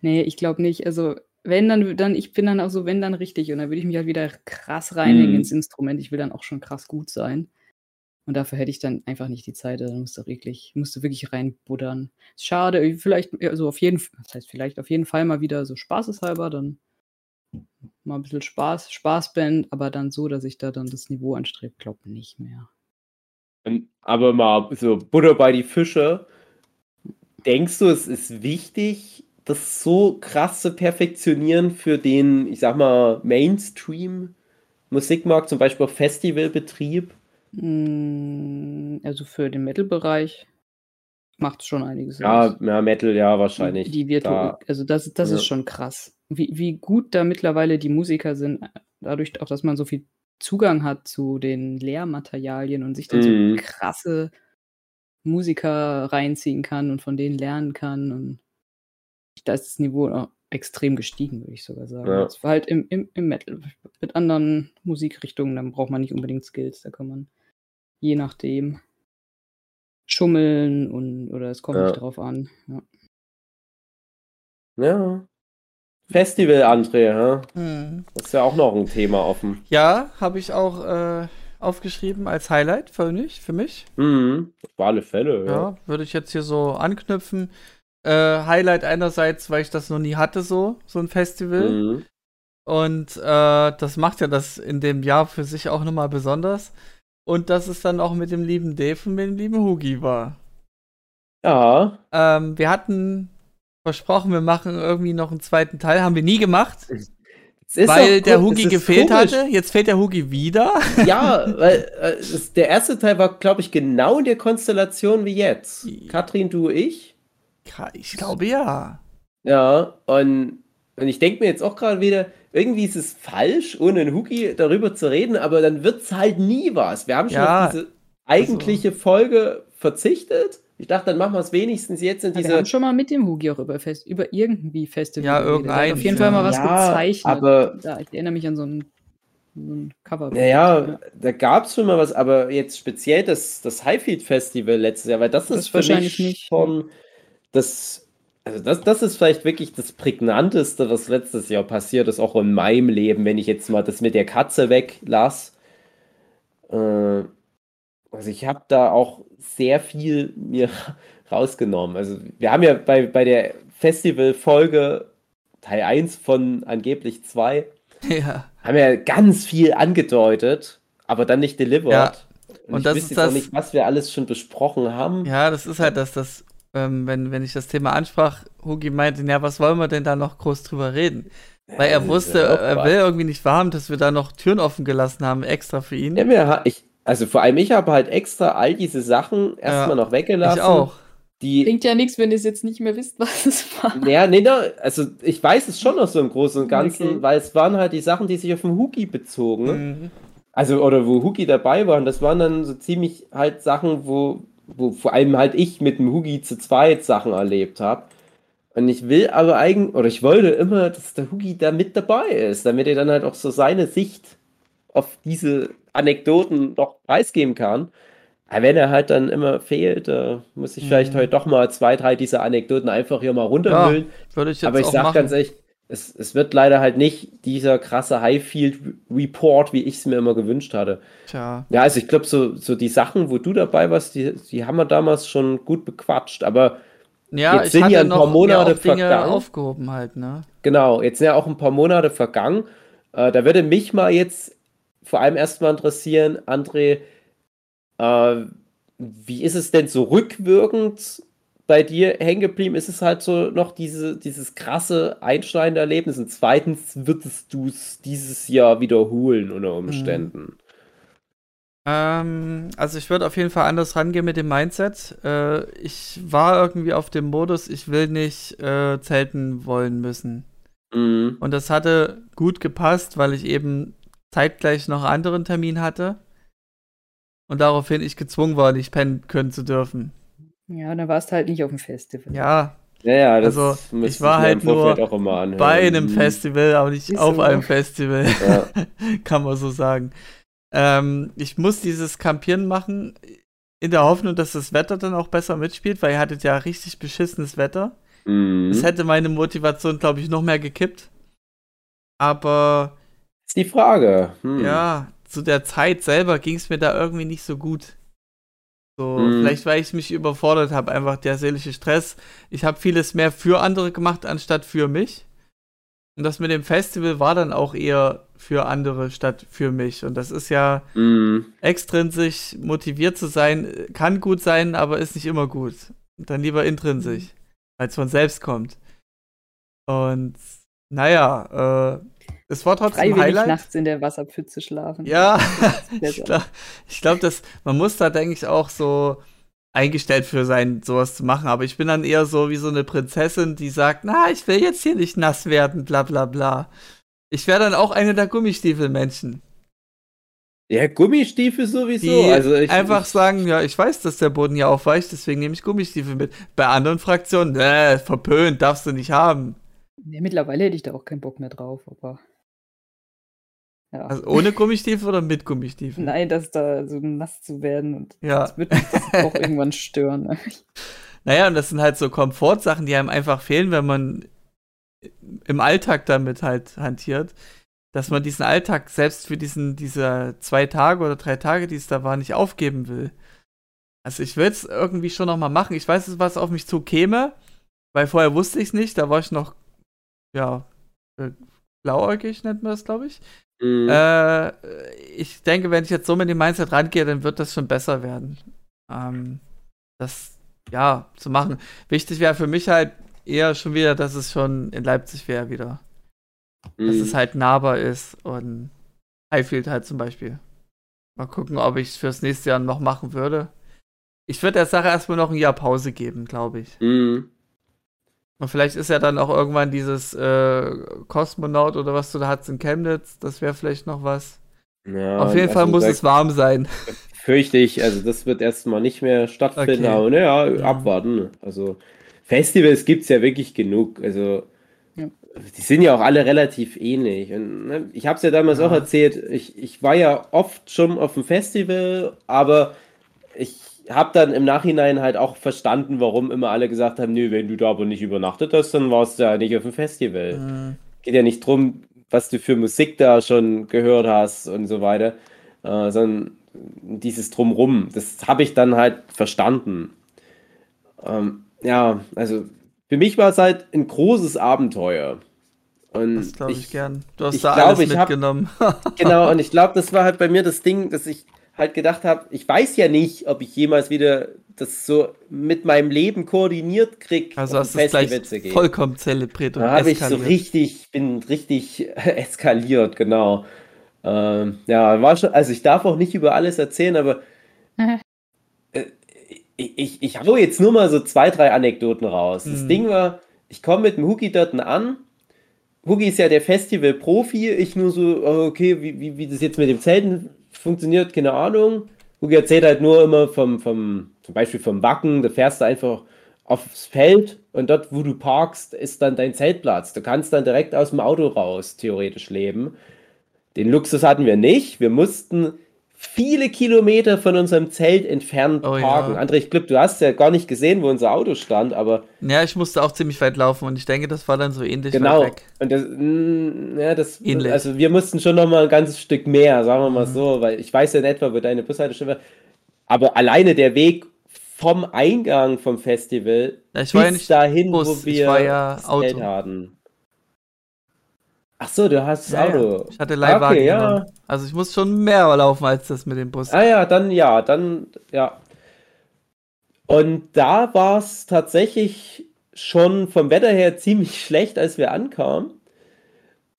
Nee, ich glaube nicht. Also, wenn dann, dann, ich bin dann auch so, wenn dann richtig. Und dann würde ich mich halt wieder krass reinhängen Mhm. ins Instrument. Ich will dann auch schon krass gut sein. Und dafür hätte ich dann einfach nicht die Zeit. Dann musste wirklich, musste wirklich reinbuddern. Schade, vielleicht, also auf jeden Fall, das heißt vielleicht auf jeden Fall mal wieder so spaßeshalber, dann mal ein bisschen Spaß, Spaßband, aber dann so, dass ich da dann das Niveau anstrebe, glaube nicht mehr. Und- Aber mal so Butter bei die Fische. Denkst du, es ist wichtig, das so krass zu perfektionieren für den, ich sag mal, Mainstream-Musikmarkt, zum Beispiel Festivalbetrieb? Mm, Also für den Metal-Bereich macht es schon einiges Ja, aus. ja, Metal, ja, wahrscheinlich. Die Virtu Da, also das, das Ja. ist schon krass. Wie, wie gut da mittlerweile die Musiker sind, dadurch auch, dass man so viel Zugang hat zu den Lehrmaterialien und sich dann Mhm. so krasse Musiker reinziehen kann und von denen lernen kann. Und da ist das Niveau auch extrem gestiegen, würde ich sogar sagen. Ja. Jetzt war halt im, im, im Metal. Mit anderen Musikrichtungen, dann braucht man nicht unbedingt Skills, da kann man je nachdem schummeln und oder es kommt Ja. nicht drauf an. Ja. ja. Festival, André, ja? Mhm. Das ist ja auch noch ein Thema offen. Ja, habe ich auch äh, aufgeschrieben als Highlight für mich. Für mich. Mhm. Auf alle Fälle, ja. Ja, würde ich jetzt hier so anknüpfen. Äh, Highlight einerseits, weil ich das noch nie hatte, so, so ein Festival. Mhm. Und äh, das macht ja das in dem Jahr für sich auch nochmal besonders. Und dass es dann auch mit dem lieben Dave und mit dem lieben Hugi war. Ja, Ähm, wir hatten versprochen, wir machen irgendwie noch einen zweiten Teil. Haben wir nie gemacht, [laughs] weil der Hugi gefehlt komisch. hatte. Jetzt fehlt der Hugi wieder. Ja, [laughs] weil äh, der erste Teil war, glaube ich, genau in der Konstellation wie jetzt. Katrin, du, ich. Ich glaube ja. Ja, und, und ich denke mir jetzt auch gerade wieder, irgendwie ist es falsch, ohne einen Hugi darüber zu reden, aber dann wird es halt nie was. Wir haben schon Ja, auf diese eigentliche Folge verzichtet. Ich dachte, dann machen wir es wenigstens jetzt in Ja, wir dieser. haben schon mal mit dem Hugi auch über, Fest, über irgendwie Festival Ja, irgendeins, auf jeden Fall mal ja. was Ja, gezeichnet. aber- ja, ich erinnere mich an so ein, so ein Cover. Naja, da gab es schon mal was, aber jetzt speziell das, das Highfield Festival letztes Jahr, weil das, Das ist für wahrscheinlich mich nicht. schon das, also das, das ist vielleicht wirklich das prägnanteste, was letztes Jahr passiert ist, auch in meinem Leben, wenn ich jetzt mal das mit der Katze weglasse. Äh, also ich habe da auch sehr viel mir [laughs] rausgenommen. Also wir haben ja bei, bei der Festival-Folge Teil 1 von angeblich 2 [laughs] Ja. haben ja ganz viel angedeutet, aber dann nicht delivered. Ja, Und, und ich das ist das- nicht, was wir alles schon besprochen haben. Ja, das ist halt das, das ähm, wenn, wenn ich das Thema ansprach, Hugi meinte, ja, was wollen wir denn da noch groß drüber reden? Weil er das wusste, ja auch er will irgendwie nicht wahrhaben, dass wir da noch Türen offen gelassen haben, extra für ihn. Ja, ich, also vor allem ich habe halt extra all diese Sachen erstmal noch weggelassen. ich auch. Die, Bringt ja nichts, wenn ihr es jetzt nicht mehr wisst, [laughs] was es war. ja, nee, da, also ich weiß es schon noch so im Großen und Ganzen, Okay. weil es waren halt die Sachen, die sich auf den Hugi bezogen. Mhm. Also, oder wo Hugi dabei war. Und das waren dann so ziemlich halt Sachen, wo, wo vor allem halt ich mit dem Hugi zu zweit Sachen erlebt habe. Und ich will aber eigentlich, oder ich wollte immer, dass der Hugi da mit dabei ist, damit er dann halt auch so seine Sicht auf diese Anekdoten noch preisgeben kann. Aber wenn er halt dann immer fehlt, äh, muss ich vielleicht Mhm. heute doch mal zwei, drei dieser Anekdoten einfach hier mal runtermüllen. Würde ich jetzt Aber ich auch sag machen. ganz ehrlich, es, es wird leider halt nicht dieser krasse Highfield Report, wie ich es mir immer gewünscht hatte. Tja. Ja, also ich glaube, so, so die Sachen, wo du dabei warst, die, die haben wir damals schon gut bequatscht. Aber Ja, Jetzt sind ja ein paar Monate Dinge vergangen. aufgehoben halt, ne? Genau, jetzt sind ja auch ein paar Monate vergangen. Äh, da würde mich mal jetzt vor allem erstmal interessieren, André, äh, wie ist es denn so rückwirkend bei dir hängen geblieben? Ist es halt so noch diese, dieses krasse einschneidende Erlebnis? Und zweitens, würdest du es dieses Jahr wiederholen unter Umständen? Ähm, also ich würde auf jeden Fall anders rangehen mit dem Mindset. Äh, ich war irgendwie auf dem Modus, ich will nicht äh, zelten wollen müssen. Mhm. Und das hatte gut gepasst, weil ich eben zeitgleich noch einen anderen Termin hatte. Und daraufhin ich gezwungen war, nicht pennen können zu dürfen. Ja, dann warst du halt nicht auf dem Festival. Ja, Ja, ja, das Also, ich war halt nur auch immer anhören. bei einem Mhm. Festival, aber nicht Siehst auf du einem. Festival, Ja. [laughs] kann man so sagen. Ähm, ich muss dieses Campieren machen, in der Hoffnung, dass das Wetter dann auch besser mitspielt, weil ihr hattet ja richtig beschissenes Wetter. Mhm. Das hätte meine Motivation, glaube ich, noch mehr gekippt. Aber ist die Frage. Hm. ja, zu der Zeit selber ging es mir da irgendwie nicht so gut. So, Mhm. vielleicht weil ich mich überfordert habe, einfach der seelische Stress. Ich habe vieles mehr für andere gemacht, anstatt für mich. Und das mit dem Festival war dann auch eher für andere statt für mich. Und das ist ja Mhm. extrinsisch motiviert zu sein, kann gut sein, aber ist nicht immer gut. Und dann lieber intrinsisch, weil es von selbst kommt. Und naja, äh, es war trotzdem Freiwillig Highlight. nachts in der Wasserpfütze schlafen. Ja, [laughs] ich glaube, glaub, dass man muss da, denke ich, auch so eingestellt für sein, sowas zu machen. Aber ich bin dann eher so wie so eine Prinzessin, die sagt, na, ich will jetzt hier nicht nass werden, bla bla bla. Ich wäre dann auch eine der Gummistiefelmenschen, Ja, Gummistiefel sowieso. die also ich, einfach ich, sagen, ja, ich weiß, dass der Boden hier aufweicht, deswegen nehme ich Gummistiefel mit. Bei anderen Fraktionen, ne, verpönt, darfst du nicht haben. Nee, mittlerweile hätte ich da auch keinen Bock mehr drauf, aber. Ja. Also ohne Gummistiefel oder mit Gummistiefeln? Nein, dass da so nass zu werden und Ja. das wird mich das auch [laughs] irgendwann stören. Naja, und das sind halt so Komfortsachen, die einem einfach fehlen, wenn man im Alltag damit halt hantiert. Dass man diesen Alltag selbst für diesen, diese zwei Tage oder drei Tage, die es da war, nicht aufgeben will. Also ich will es irgendwie schon noch mal machen. Ich weiß, was auf mich zukäme, weil vorher wusste ich es nicht. Da war ich noch, ja, äh, blauäugig nennt man das, glaube ich. Mhm. Äh, ich denke, wenn ich jetzt so mit dem Mindset rangehe, dann wird das schon besser werden. Ähm, das, ja, zu machen. Wichtig wäre für mich halt eher schon wieder, dass es schon in Leipzig wäre wieder. Dass Mhm. es halt nahbar ist und Highfield halt zum Beispiel. Mal gucken, ob ich es fürs nächste Jahr noch machen würde. Ich würde der Sache erstmal noch ein Jahr Pause geben, glaube ich. Mhm. Und vielleicht ist ja dann auch irgendwann dieses äh, Kosmonaut oder was du da hast in Chemnitz. Das wäre vielleicht noch was. Ja, Auf jeden Fall also muss da es warm sein. Fürchte ich, also das wird erstmal nicht mehr stattfinden, Okay. aber naja, Ja. abwarten. Also Festivals gibt es ja wirklich genug. Also Ja. die sind ja auch alle relativ ähnlich. Und, ne, ich habe es ja damals Ja. auch erzählt, ich, ich war ja oft schon auf dem Festival, aber ich habe dann im Nachhinein halt auch verstanden, warum immer alle gesagt haben, nö, wenn du da aber nicht übernachtet hast, dann warst du ja nicht auf dem Festival. Mhm. Geht ja nicht drum, was du für Musik da schon gehört hast und so weiter, äh, sondern dieses Drumrum. Das habe ich dann halt verstanden. Ähm, ja, also für mich war es halt ein großes Abenteuer. Und Das glaube ich, gern. Du hast ich da glaub, alles ich hab- mitgenommen. [laughs] Genau, und ich glaube, das war halt bei mir das Ding, dass ich halt gedacht habe, ich weiß ja nicht, ob ich jemals wieder das so mit meinem Leben koordiniert kriege, also hast du es gleich vollkommen zelebriert und Da habe ich so richtig, bin richtig [laughs] eskaliert, genau. Ähm, ja, war schon, also ich darf auch nicht über alles erzählen, aber [laughs] äh, ich, ich, ich hau jetzt nur mal so zwei, drei Anekdoten raus. Das Mhm. Ding war, ich komme mit dem Hugi dort an. Hugi ist ja der Festival-Profi, ich nur so, oh, okay, wie, wie, wie das jetzt mit dem Zelten funktioniert, keine Ahnung. Hugi erzählt halt nur immer vom, vom, zum Beispiel vom Wacken, da fährst du einfach aufs Feld und dort, wo du parkst, ist dann dein Zeltplatz. Du kannst dann direkt aus dem Auto raus, theoretisch leben. Den Luxus hatten wir nicht. Wir mussten viele Kilometer von unserem Zelt entfernt Oh ja. parken. André, ich glaube, du hast ja gar nicht gesehen, wo unser Auto stand, aber Ja, ich musste auch ziemlich weit laufen und ich denke, das war dann so ähnlich genau. Und das, mm, ja, das, Ähnlich. also wir mussten schon noch mal ein ganzes Stück mehr, sagen wir mal Mhm. so, weil ich weiß ja in etwa, wo deine Bushaltestelle war. Aber alleine der Weg vom Eingang vom Festival Ja, ich ja bis nicht dahin, Bus, wo ich wir war ja das Auto. Zelt hatten. Ach so, du hast das Ja, ja. Auto. Ich hatte Leihwagen Okay, ja. genommen. Also ich muss schon mehr laufen als das mit dem Bus. Ah ja, dann ja, dann ja. Und da war es tatsächlich schon vom Wetter her ziemlich [laughs] schlecht, als wir ankamen.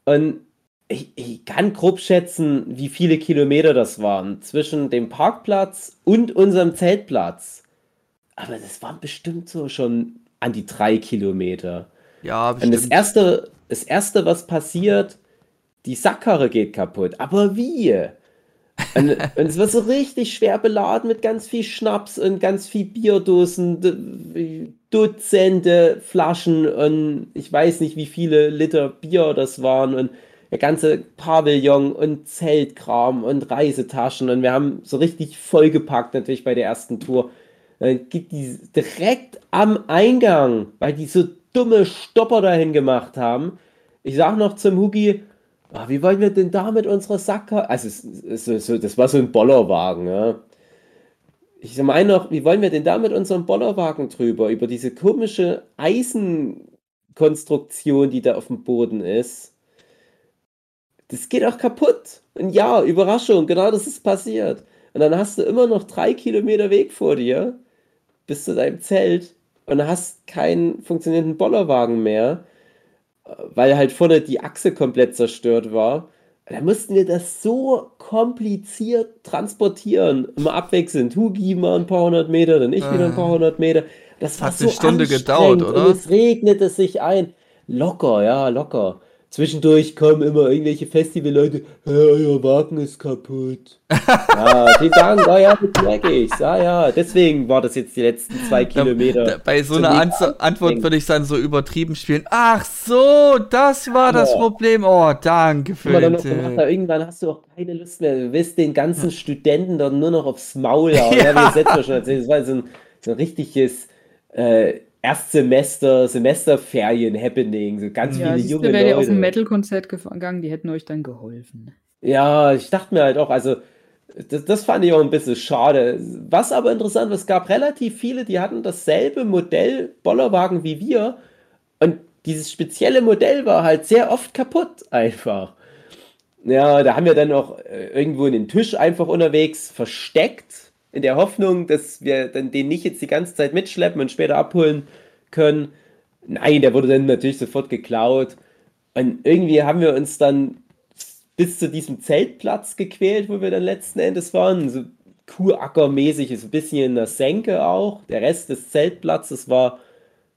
Und ich, ich kann grob schätzen, wie viele Kilometer das waren zwischen dem Parkplatz und unserem Zeltplatz. Aber das waren bestimmt so schon an die drei Kilometer. Ja, Und das bestimmt. erste, das erste, was passiert, die Sackkarre geht kaputt. Aber wie? Und, und es wird so richtig schwer beladen mit ganz viel Schnaps und ganz viel Bierdosen, Dutzende Flaschen und ich weiß nicht, wie viele Liter Bier das waren und der ganze Pavillon und Zeltkram und Reisetaschen und wir haben so richtig vollgepackt natürlich bei der ersten Tour. Dann gibt die direkt am Eingang, weil die so dumme Stopper dahin gemacht haben. Ich sag noch zum Hugi, ah, wie wollen wir denn da mit unserer Sackkarre? Also, es, es, es, das war so ein Bollerwagen, ja. Ich meine noch, wie wollen wir denn da mit unserem Bollerwagen drüber? Über diese komische Eisenkonstruktion, die da auf dem Boden ist. Das geht auch kaputt. Und ja, Überraschung, genau das ist passiert. Und dann hast du immer noch drei Kilometer Weg vor dir bis zu deinem Zelt und hast keinen funktionierenden Bollerwagen mehr, weil halt vorne die Achse komplett zerstört war. Da mussten wir das so kompliziert transportieren, immer abwechselnd. Hugi mal ein paar hundert Meter, dann ich wieder ein paar Äh. hundert Meter. Das war Hat eine so Stunde gedauert, oder? Und es regnete sich ein. Locker, ja, locker. Zwischendurch kommen immer irgendwelche Festivalleute, "Hä, euer Wagen ist kaputt. [laughs] ja, vielen Dank, ah ja, das merke ich. Ah ja, deswegen war das jetzt die letzten zwei Da- Kilometer. da- Bei so einer Anz Antwort würde ich dann so übertrieben spielen. Ach so, das war das Ja. Problem. Oh, danke für wir den noch gemacht, irgendwann hast du auch keine Lust mehr. Du willst den ganzen Studenten dann nur noch aufs Maul [laughs] hauen. Ja. Ja, wie jetzt schon erzählt. Das war so ein, so ein richtiges äh, Erstsemester, Semesterferien-Happening. So ganz Ja, viele siehst junge wäre ihr auf Leute. ein Metal-Konzert gegangen, die hätten euch dann geholfen. Ja, ich dachte mir halt auch, also das, das fand ich auch ein bisschen schade. Was aber interessant, war, es gab relativ viele, die hatten dasselbe Modell Bollerwagen wie wir und dieses spezielle Modell war halt sehr oft kaputt einfach. Ja, da haben wir dann auch äh, irgendwo den Tisch einfach unterwegs versteckt, in der Hoffnung, dass wir dann den nicht jetzt die ganze Zeit mitschleppen und später abholen können. Nein, der wurde dann natürlich sofort geklaut. Und irgendwie haben wir uns dann bis zu diesem Zeltplatz gequält, wo wir dann letzten Endes waren. So Kuhackermäßig, ist ein bisschen in der Senke auch. Der Rest des Zeltplatzes war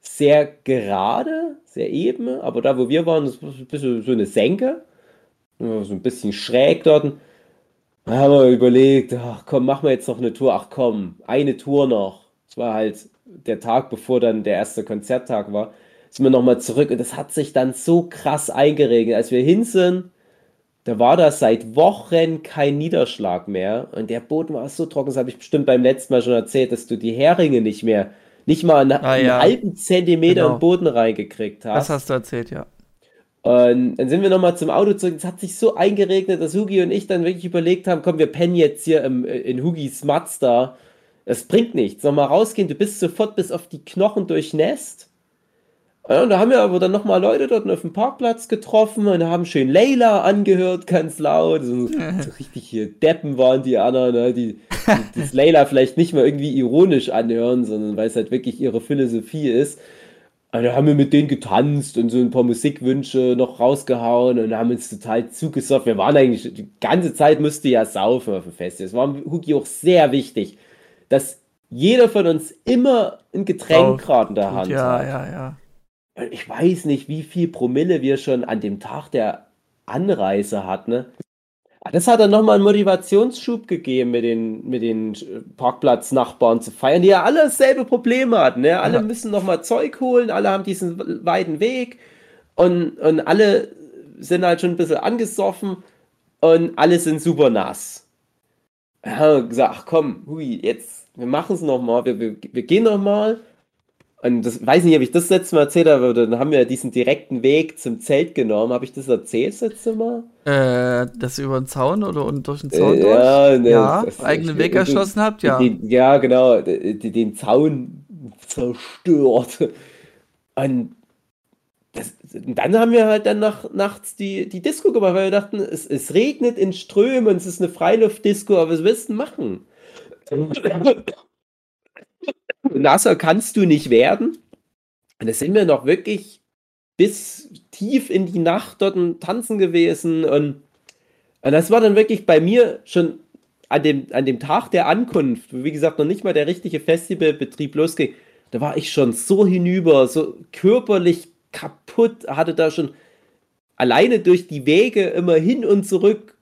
sehr gerade, sehr eben, aber da, wo wir waren, so ein bisschen so eine Senke. So ein bisschen schräg dort. Da haben wir überlegt, ach komm, machen wir jetzt noch eine Tour. Ach komm, eine Tour noch. Es war halt der Tag, bevor dann der erste Konzerttag war. Sind wir nochmal zurück und das hat sich dann so krass eingeregnet. Als wir hin sind, da war da seit Wochen kein Niederschlag mehr und der Boden war so trocken, das habe ich bestimmt beim letzten Mal schon erzählt, dass du die Heringe nicht mehr, nicht mal einen, Ah, einen ja. halben Zentimeter Genau. im Boden reingekriegt hast. Das hast du erzählt, ja. Und dann sind wir nochmal zum Auto zurück. Es hat sich so eingeregnet, dass Hugi und ich dann wirklich überlegt haben, komm, wir pennen jetzt hier im, in Hugis Mazda. Das bringt nichts. Nochmal rausgehen, du bist sofort bis auf die Knochen durchnässt. Ja, und da haben wir aber dann nochmal Leute dort auf dem Parkplatz getroffen und haben schön Leila angehört, ganz laut. So, [laughs] so richtig hier Deppen waren die anderen, ne? die, die das Leila vielleicht nicht mal irgendwie ironisch anhören, sondern weil es halt wirklich ihre Philosophie ist. Und da haben wir mit denen getanzt und so ein paar Musikwünsche noch rausgehauen und haben uns total zugesoffen. Wir waren eigentlich, die ganze Zeit musste ja saufen auf dem Festival. Es war Hugi auch sehr wichtig, dass jeder von uns immer ein Getränk gerade in der Hand ja, hat. ja, ja. Und Ich weiß nicht, wie viel Promille wir schon an dem Tag der Anreise hatten. Ne? Ah, Das hat dann nochmal einen Motivationsschub gegeben, mit den, mit den äh, Parkplatznachbarn zu feiern, die ja alle dasselbe Problem hatten. Ne? Alle Ja. müssen nochmal Zeug holen, alle haben diesen weiten Weg und, und alle sind halt schon ein bisschen angesoffen und alle sind super nass. Da haben wir gesagt, ach komm, hui, jetzt, wir machen es nochmal, wir, wir, wir gehen nochmal. Und das weiß nicht, ob ich das letzte Mal erzählt habe, aber dann haben wir diesen direkten Weg zum Zelt genommen. Habe ich das erzählt das letzte Mal? Äh, dass ihr über den Zaun oder und durch den Zaun Äh, durch? ja, ne, ja, das- eigenen Weg du- erschlossen habt, ja. Den, ja, genau, d- d- den Zaun zerstört. Und, das, und dann haben wir halt dann nach, nachts die, die Disco gemacht, weil wir dachten, es, es regnet in Strömen, es ist eine Freiluftdisco, aber was willst du machen? Nasser kannst du nicht werden. Und da sind wir noch wirklich bis tief in die Nacht dort tanzen gewesen und, und das war dann wirklich bei mir schon an dem, an dem Tag der Ankunft, wie gesagt, noch nicht mal der richtige Festivalbetrieb losging, da war ich schon so hinüber, so körperlich kaputt, hatte da schon alleine durch die Wege immer hin und zurück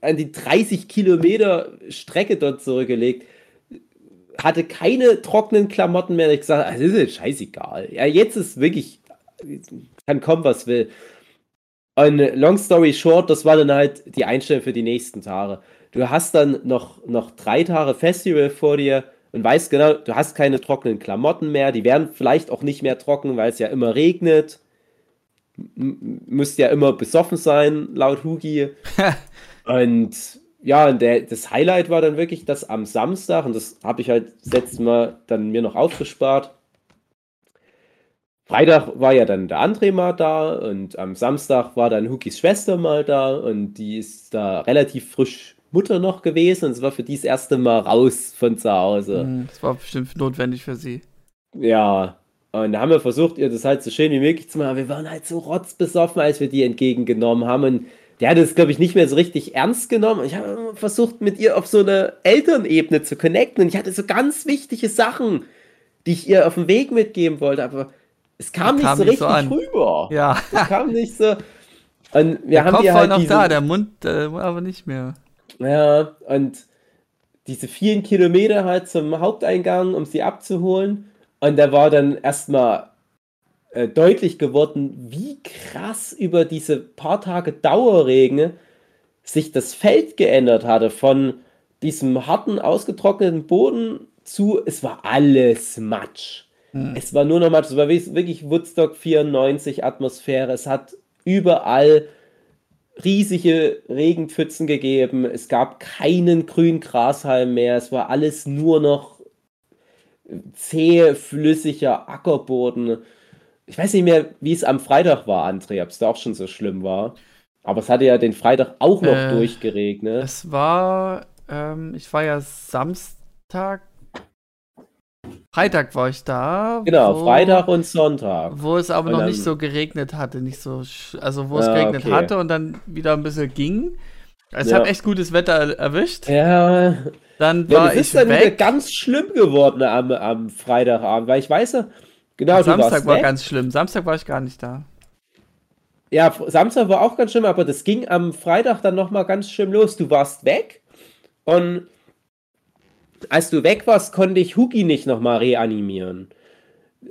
an die 30 Kilometer Strecke dort zurückgelegt. Hatte keine trockenen Klamotten mehr. Ich gesagt, also, das ist jetzt scheißegal. Ja, jetzt ist wirklich, kann kommen, was will. Und long story short, das war dann halt die Einstellung für die nächsten Tage. Du hast dann noch, noch drei Tage Festival vor dir und weißt genau, du hast keine trockenen Klamotten mehr. Die werden vielleicht auch nicht mehr trocken, weil es ja immer regnet. M müsst ja immer besoffen sein, laut Hugi. [laughs] und ja, und der, das Highlight war dann wirklich das am Samstag, und das habe ich halt das letzte Mal dann mir noch aufgespart. Freitag war ja dann der André mal da und am Samstag war dann Hukis Schwester mal da und die ist da relativ frisch Mutter noch gewesen und es war für die das erste Mal raus von zu Hause. Hm, Das war bestimmt notwendig für sie. Ja, und da haben wir versucht, ihr das halt so schön wie möglich zu machen. aber Wir waren halt so rotzbesoffen, als wir die entgegengenommen haben. Und der hat es, glaube ich, nicht mehr so richtig ernst genommen. Ich habe versucht, mit ihr auf so eine Elternebene zu connecten. Und ich hatte so ganz wichtige Sachen, die ich ihr auf den Weg mitgeben wollte. Aber es kam, Kam nicht so nicht so richtig rüber. Ja, Es kam nicht so. Und wir der haben Kopf ihr war halt noch da, der Mund äh, aber nicht mehr. ja, und diese vielen Kilometer halt zum Haupteingang, um sie abzuholen. Und da war dann erstmal äh, deutlich geworden, wie krass über diese paar Tage Dauerregen sich das Feld geändert hatte. Von diesem harten, ausgetrockneten Boden zu, es war alles Matsch. Hm. Es war nur noch Matsch. Es war wirklich Woodstock 94 Atmosphäre. Es hat überall riesige Regenpfützen gegeben. Es gab keinen grünen Grashalm mehr. Es war alles nur noch zäh, flüssiger Ackerboden. Ich weiß nicht mehr, wie es am Freitag war, André, ob es da auch schon so schlimm war. Aber es hatte ja den Freitag auch noch Äh, durchgeregnet. Es war, ähm, ich war ja Samstag, Freitag war ich da. Genau, wo- Freitag und Sonntag. Wo es aber Und noch dann- nicht so geregnet hatte, nicht so, also wo es Ah, geregnet okay. hatte und dann wieder ein bisschen ging. Es Ja. hat echt gutes Wetter er erwischt. Ja, Dann ja war das ich ist dann wieder weg. ganz schlimm geworden am, am Freitagabend, weil ich weiß ja, genau, du Samstag war weg. ganz schlimm. Samstag war ich gar nicht da. Ja, Samstag war auch ganz schlimm, aber das ging am Freitag dann nochmal ganz schlimm los. Du warst weg und als du weg warst, konnte ich Huki nicht nochmal reanimieren.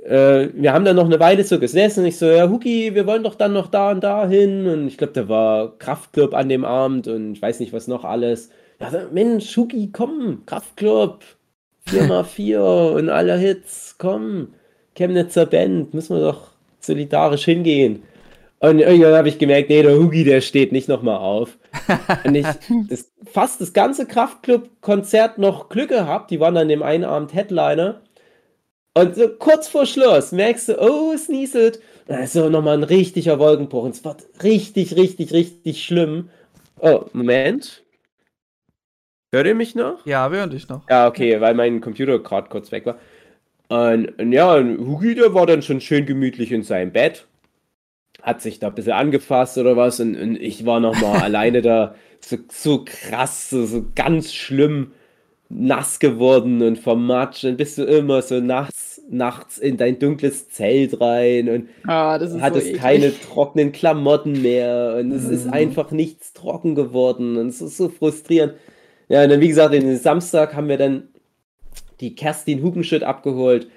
Äh, wir haben dann noch eine Weile so gesessen und ich so, ja, Huki, wir wollen doch dann noch da und da hin. Und ich glaube, da war Kraftclub an dem Abend und ich weiß nicht, was noch alles. Ja, so, Mensch, Huki, komm, Kraftclub, 4x4 und alle Hits, komm, Chemnitzer Band, müssen wir doch solidarisch hingehen. Und irgendwann habe ich gemerkt, nee, der Hugi, der steht nicht nochmal auf. [laughs] Und ich das, fast das ganze Kraftclub-Konzert noch Glück gehabt. Die waren an dem einen Abend Headliner. Und so kurz vor Schluss merkst du, oh, es nieselt. Und dann ist so nochmal ein richtiger Wolkenbruch. Und es wird richtig, richtig, richtig schlimm. Oh, Moment. Hört ihr mich noch? Ja, wir hören dich noch. Ja, okay, weil mein Computer gerade kurz weg war. Und, und ja, und Hugi, der war dann schon schön gemütlich in seinem Bett. Hat sich da ein bisschen angefasst oder was. Und, und ich war nochmal [laughs] alleine da so, so krass, so, so ganz schlimm nass geworden und vermatscht. Dann bist du immer so nass nachts in dein dunkles Zelt rein und Ah, das ist hattest so keine trockenen Klamotten mehr und es ist Mhm. einfach nichts trocken geworden und es ist so frustrierend. Ja, und dann, wie gesagt, den Samstag haben wir dann die Kerstin Hugenschütt abgeholt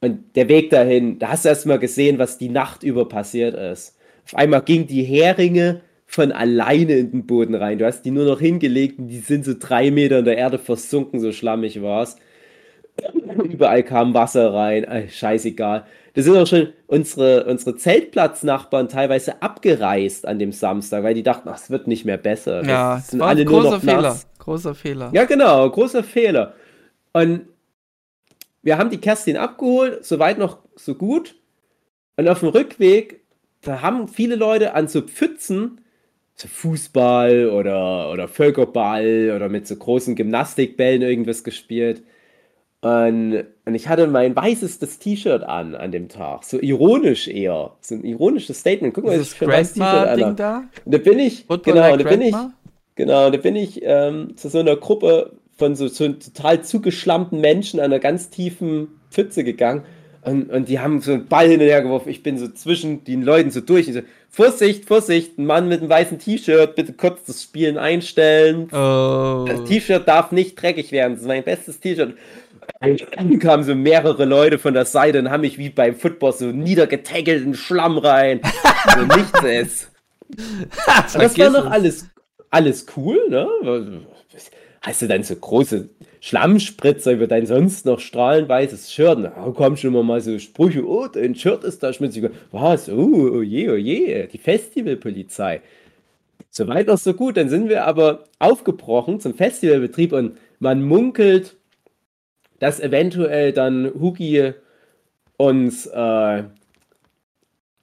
und der Weg dahin, da hast du erst mal gesehen, was die Nacht über passiert ist. Auf einmal ging die Heringe von alleine in den Boden rein. Du hast die nur noch hingelegt und die sind so drei Meter in der Erde versunken, so schlammig war es. [laughs] Überall kam Wasser rein. Ay, scheißegal. Da sind auch schon unsere, unsere Zeltplatznachbarn teilweise abgereist an dem Samstag, weil die dachten, ach, es wird nicht mehr besser. Ja, das sind war alle ein nur großer noch Fehler. nass. Großer Fehler. Ja, genau, großer Fehler. Und wir haben die Kerstin abgeholt, soweit noch so gut. Und auf dem Rückweg, da haben viele Leute an so Pfützen, so Fußball oder, oder Völkerball oder mit so großen Gymnastikbällen irgendwas gespielt. Und, und ich hatte mein weißestes T-Shirt an an dem Tag. So ironisch eher. So ein ironisches Statement. Guck mal, Dieses ich für ein weißes T-Shirt an da? Und da bin ich, Footballer genau, und da bin ich? Genau, da bin ich ähm, zu so einer Gruppe von so, so total zugeschlammten Menschen an einer ganz tiefen Pfütze gegangen. Und, und die haben so einen Ball hin und her geworfen. Ich bin so zwischen den Leuten so durch. So, Vorsicht, Vorsicht, ein Mann mit einem weißen T-Shirt, bitte kurz das Spielen einstellen. Oh. Das T-Shirt darf nicht dreckig werden. Das ist mein bestes T-Shirt. Dann kamen so mehrere Leute von der Seite und haben mich wie beim Football so niedergetackelt in Schlamm rein. [laughs] so nichts ist. Das war noch alles, alles cool, ne? Hast du dann so große Schlammspritzer über dein sonst noch strahlend weißes Shirt? Da kommen schon immer mal so Sprüche, oh, dein Shirt ist da schmutzig. Was? Oh, oh je, oh je, die Festivalpolizei. Soweit noch so gut. Dann sind wir aber aufgebrochen zum Festivalbetrieb und man munkelt, dass eventuell dann Hugi uns äh,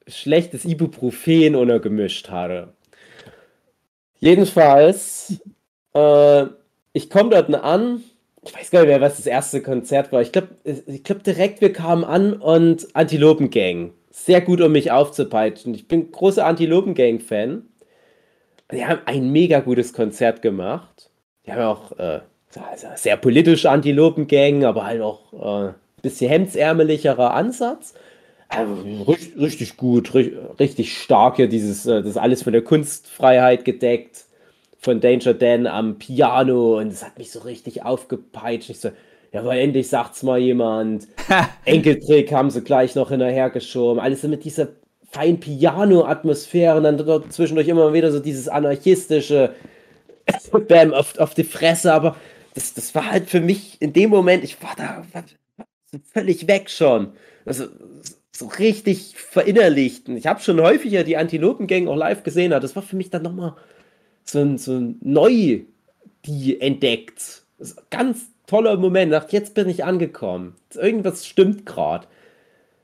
schlechtes Ibuprofen untergemischt hatte. Jedenfalls, äh, ich komme dort an. Ich weiß gar nicht mehr, was das erste Konzert war. Ich glaube, ich glaub direkt, wir kamen an und Antilopengang. Sehr gut, um mich aufzupeitschen. Ich bin großer Antilopengang-Fan. Die haben ein mega gutes Konzert gemacht. Die haben auch äh, also sehr politisch Antilopengang, aber halt auch äh, ein bisschen hemdsärmelicherer Ansatz. Also, richtig, gut, ri- richtig stark hier dieses, äh, das ist alles von der Kunstfreiheit gedeckt, von Danger Dan am Piano und das hat mich so richtig aufgepeitscht. Ich so, ja, aber endlich sagt's mal jemand. [laughs] Enkeltrick haben sie gleich noch hinterhergeschoben. Alles so mit dieser feinen Piano-Atmosphäre und dann dort zwischendurch immer wieder so dieses anarchistische [laughs] Bam auf, auf die Fresse, aber das, das war halt für mich in dem Moment, ich war da war, völlig weg schon. Also so richtig verinnerlicht. Und ich habe schon häufiger die Antilopengang auch live gesehen, aber das war für mich dann nochmal so ein, so neu die entdeckt. Ganz toller Moment. Nach jetzt bin ich angekommen. Irgendwas stimmt gerade.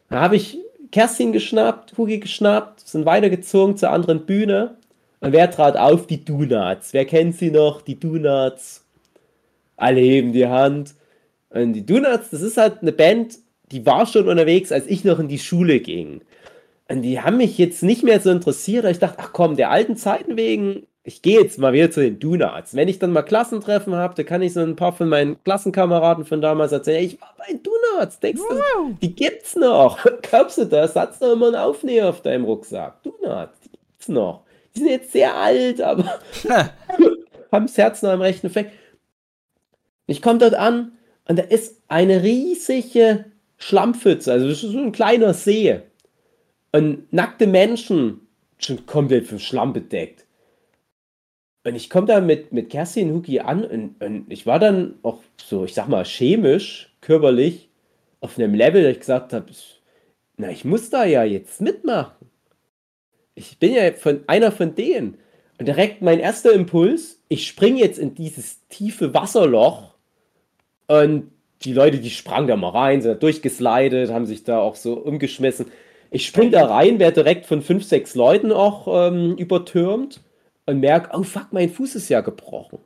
Da habe ich Kerstin geschnappt, Hugi geschnappt, sind weitergezogen zur anderen Bühne. Und wer trat auf? Die Donuts. Wer kennt sie noch? Die Donuts. Alle heben die Hand. Und die Donuts, das ist halt eine Band, die war schon unterwegs, als ich noch in die Schule ging. Und die haben mich jetzt nicht mehr so interessiert. Ich dachte, ach komm, der alten Zeiten wegen, ich gehe jetzt mal wieder zu den Donuts. Wenn ich dann mal Klassentreffen habe, da kann ich so ein paar von meinen Klassenkameraden von damals erzählen. Ich war bei den Donuts. Denkst du, die gibt's noch? [laughs] Glaubst du das? Hat's doch immer einen Aufnäher auf deinem Rucksack. Donuts, die gibt's noch. Die sind jetzt sehr alt, aber [laughs] [laughs] haben das Herz noch am rechten Fleck. Ich komme dort an und da ist eine riesige Schlammpfütze, also das ist so ein kleiner See. Und nackte Menschen, schon komplett vom Schlamm bedeckt. Und ich komme da mit, mit Kerstin Huki an und, und ich war dann auch so, ich sag mal, chemisch, körperlich auf einem Level, dass ich gesagt habe, na, ich muss da ja jetzt mitmachen. Ich bin ja von einer von denen. Und direkt mein erster Impuls, ich springe jetzt in dieses tiefe Wasserloch und die Leute, die sprangen da mal rein, sind da durchgeslidet, haben sich da auch so umgeschmissen. Ich spring da rein, werde direkt von fünf, sechs Leuten auch ähm, übertürmt und merke, oh fuck, mein Fuß ist ja gebrochen.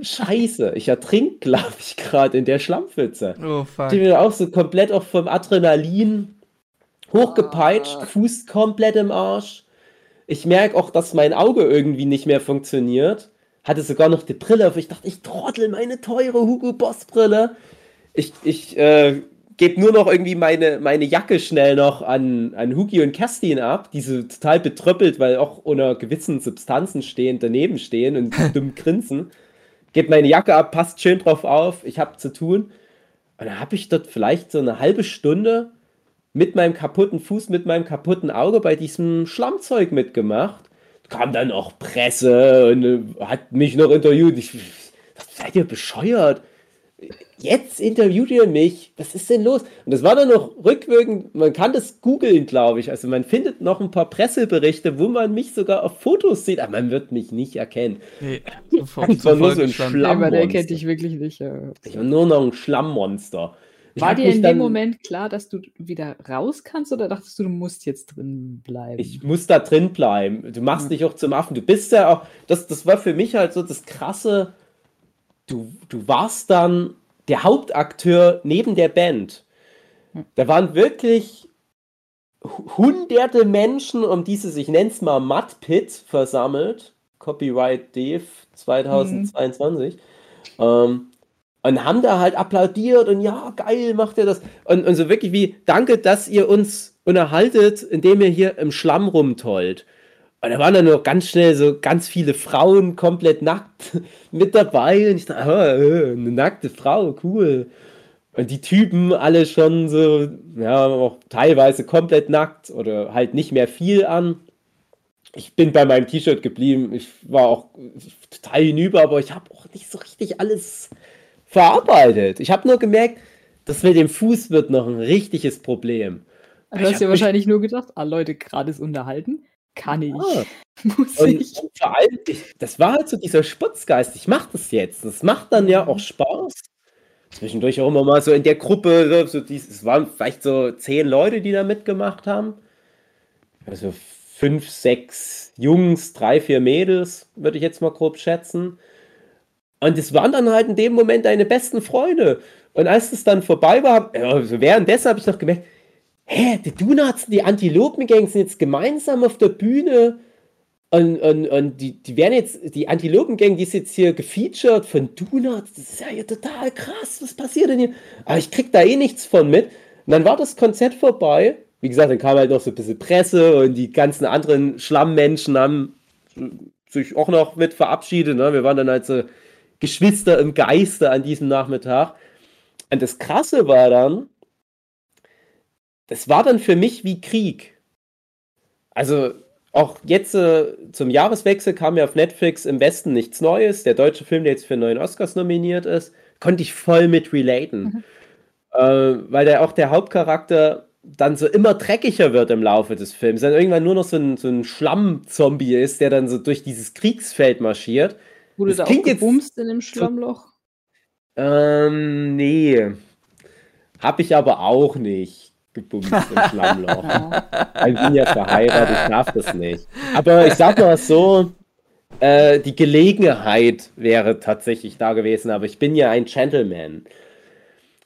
Scheiße, ich ertrink, glaube ich, gerade in der Schlammpfütze. Oh, fuck. Ich bin auch so komplett auch vom Adrenalin hochgepeitscht, Fuß komplett im Arsch. Ich merke auch, dass mein Auge irgendwie nicht mehr funktioniert. Hatte sogar noch die Brille auf. Ich dachte, ich trottel meine teure Hugo Boss Brille. Ich, ich äh, gebe nur noch irgendwie meine, meine Jacke schnell noch an, an Hugi und Kerstin ab, die so total betröppelt, weil auch unter gewissen Substanzen stehen, daneben stehen und [laughs] dumm grinsen. Gebe meine Jacke ab, passt schön drauf auf, ich habe zu tun. Und dann habe ich dort vielleicht so eine halbe Stunde mit meinem kaputten Fuß, mit meinem kaputten Auge bei diesem Schlammzeug mitgemacht. Kam dann auch Presse und äh, hat mich noch interviewt. Ich, was seid ihr bescheuert? Jetzt interviewt ihr mich, was ist denn los? Und das war dann noch rückwirkend, man kann das googeln, glaube ich. Also man findet noch ein paar Presseberichte, wo man mich sogar auf Fotos sieht, aber man wird mich nicht erkennen. Nee, [laughs] sofort, ich war nur so ein Schlammmonster. Der kennt dich wirklich nicht. Ich war nur noch ein Schlammmonster. Ich war dir in dem Moment klar, dass du wieder raus kannst oder dachtest du, du musst jetzt drin bleiben? Ich muss da drin bleiben. Du machst ja. dich auch zum Affen. Du bist ja auch, das, das war für mich halt so das krasse, du, du warst dann der Hauptakteur neben der Band. Da waren wirklich hunderte Menschen um dieses, ich nenne es mal Mud Pit versammelt. Copyright Dave 2022. Mhm. Ähm, und haben da halt applaudiert und ja, geil, macht ihr das. Und, und so wirklich wie, danke, dass ihr uns unterhaltet, indem ihr hier im Schlamm rumtollt. Und da waren dann noch ganz schnell so ganz viele Frauen komplett nackt [laughs] mit dabei. Und ich dachte, oh, eine nackte Frau, cool. Und die Typen alle schon so, ja, auch teilweise komplett nackt oder halt nicht mehr viel an. Ich bin bei meinem T-Shirt geblieben. Ich war auch total hinüber, aber ich habe auch nicht so richtig alles verarbeitet. Ich habe nur gemerkt, das mit dem Fuß wird noch ein richtiges Problem. Du hast ja wahrscheinlich nur gedacht, ah Leute, gerade ist unterhalten kann ich. Ah. [laughs] Muss und, ich. Und vor allem, das war halt so dieser Sputzgeist. Ich mache das jetzt. Das macht dann ja auch Spaß. Zwischendurch auch immer mal so in der Gruppe, so dies, es waren vielleicht so zehn Leute, die da mitgemacht haben. Also fünf, sechs Jungs, drei, vier Mädels, würde ich jetzt mal grob schätzen. Und es waren dann halt in dem Moment deine besten Freunde. Und als es dann vorbei war, währenddessen habe ich noch gemerkt, hä, die Donuts die Antilopengang sind jetzt gemeinsam auf der Bühne und, und, und die, die werden jetzt, die Antilopengang, die ist jetzt hier gefeatured von Donuts, das ist ja hier total krass, was passiert denn hier? Aber ich krieg da eh nichts von mit. Und dann war das Konzert vorbei. Wie gesagt, dann kam halt noch so ein bisschen Presse und die ganzen anderen Schlammmenschen haben sich auch noch mit verabschiedet. Ne? Wir waren dann halt so Geschwister im Geiste an diesem Nachmittag. Und das Krasse war dann, das war dann für mich wie Krieg. Also auch jetzt äh, zum Jahreswechsel kam ja auf Netflix im Westen nichts Neues. Der deutsche Film, der jetzt für neun Oscars nominiert ist, konnte ich voll mit relaten. Mhm. Äh, weil der auch der Hauptcharakter dann so immer dreckiger wird im Laufe des Films. Dann irgendwann nur noch so ein, so ein Schlammzombie ist, der dann so durch dieses Kriegsfeld marschiert. Wurde das da auch gebumst in dem Schlammloch? Ähm, nee. Hab ich aber auch nicht gebumst im Schlammloch. ich bin ja verheiratet, ich darf das nicht. Aber ich sag mal so, äh, die Gelegenheit wäre tatsächlich da gewesen, aber ich bin ja ein Gentleman.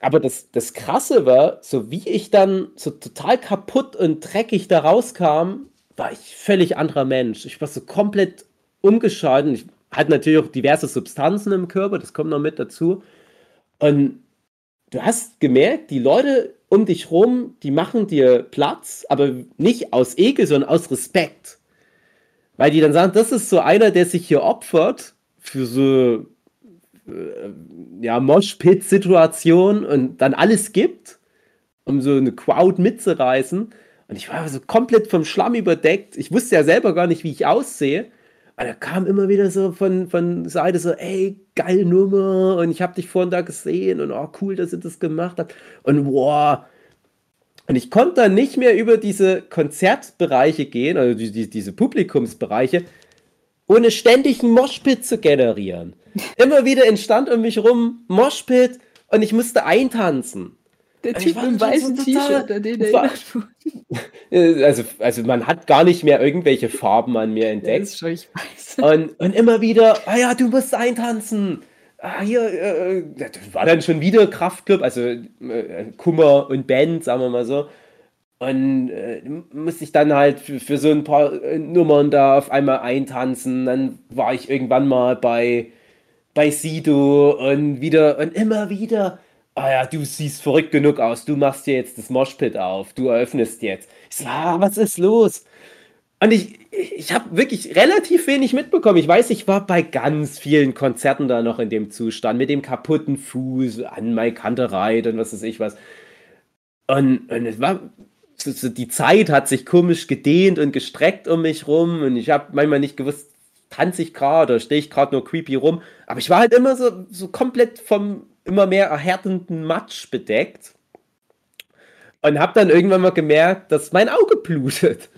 Aber das, das Krasse war, so wie ich dann so total kaputt und dreckig da rauskam, war ich völlig anderer Mensch. Ich war so komplett umgeschaltet. Ich hatte natürlich auch diverse Substanzen im Körper, das kommt noch mit dazu. Und du hast gemerkt, die Leute um dich rum, die machen dir Platz, aber nicht aus Ekel, sondern aus Respekt. Weil die dann sagen, das ist so einer, der sich hier opfert für so äh, ja, Moshpit-Situation und dann alles gibt, um so eine Crowd mitzureißen. Und ich war so komplett vom Schlamm überdeckt. Ich wusste ja selber gar nicht, wie ich aussehe. Aber da kam immer wieder so von, von Seite so, ey, geile Nummer und ich habe dich vorhin da gesehen und oh, cool, dass ihr das gemacht habt. Und wow. Und ich konnte dann nicht mehr über diese Konzertbereiche gehen, also die, die, diese Publikumsbereiche, ohne ständig einen Moshpit zu generieren. [laughs] Immer wieder entstand um mich rum Moshpit und ich musste eintanzen. Der Typ im weißen T-Shirt, an den [laughs] erinnert also, also man hat gar nicht mehr irgendwelche Farben an mir entdeckt. Das ist schon, ich weiß. [laughs] Und, und immer wieder, ah ja, du musst eintanzen. Ah, hier, äh, das war dann schon wieder Kraftclub, also äh, Kummer und Band, sagen wir mal so. Und äh, musste ich dann halt für, für so ein paar äh, Nummern da auf einmal eintanzen. Dann war ich irgendwann mal bei, bei Sido und wieder und immer wieder ah ja, du siehst verrückt genug aus, du machst dir jetzt das Moshpit auf, du eröffnest jetzt. Ich so, ah, was ist los? Und ich, ich habe wirklich relativ wenig mitbekommen. Ich weiß, ich war bei ganz vielen Konzerten da noch in dem Zustand, mit dem kaputten Fuß, an Mai Kanterei und was weiß ich was. Und, und es war, so, so, die Zeit hat sich komisch gedehnt und gestreckt um mich rum und ich habe manchmal nicht gewusst, tanze ich gerade oder stehe ich gerade nur creepy rum. Aber ich war halt immer so, so komplett vom immer mehr erhärtenden Matsch bedeckt. Und habe dann irgendwann mal gemerkt, dass mein Auge blutet.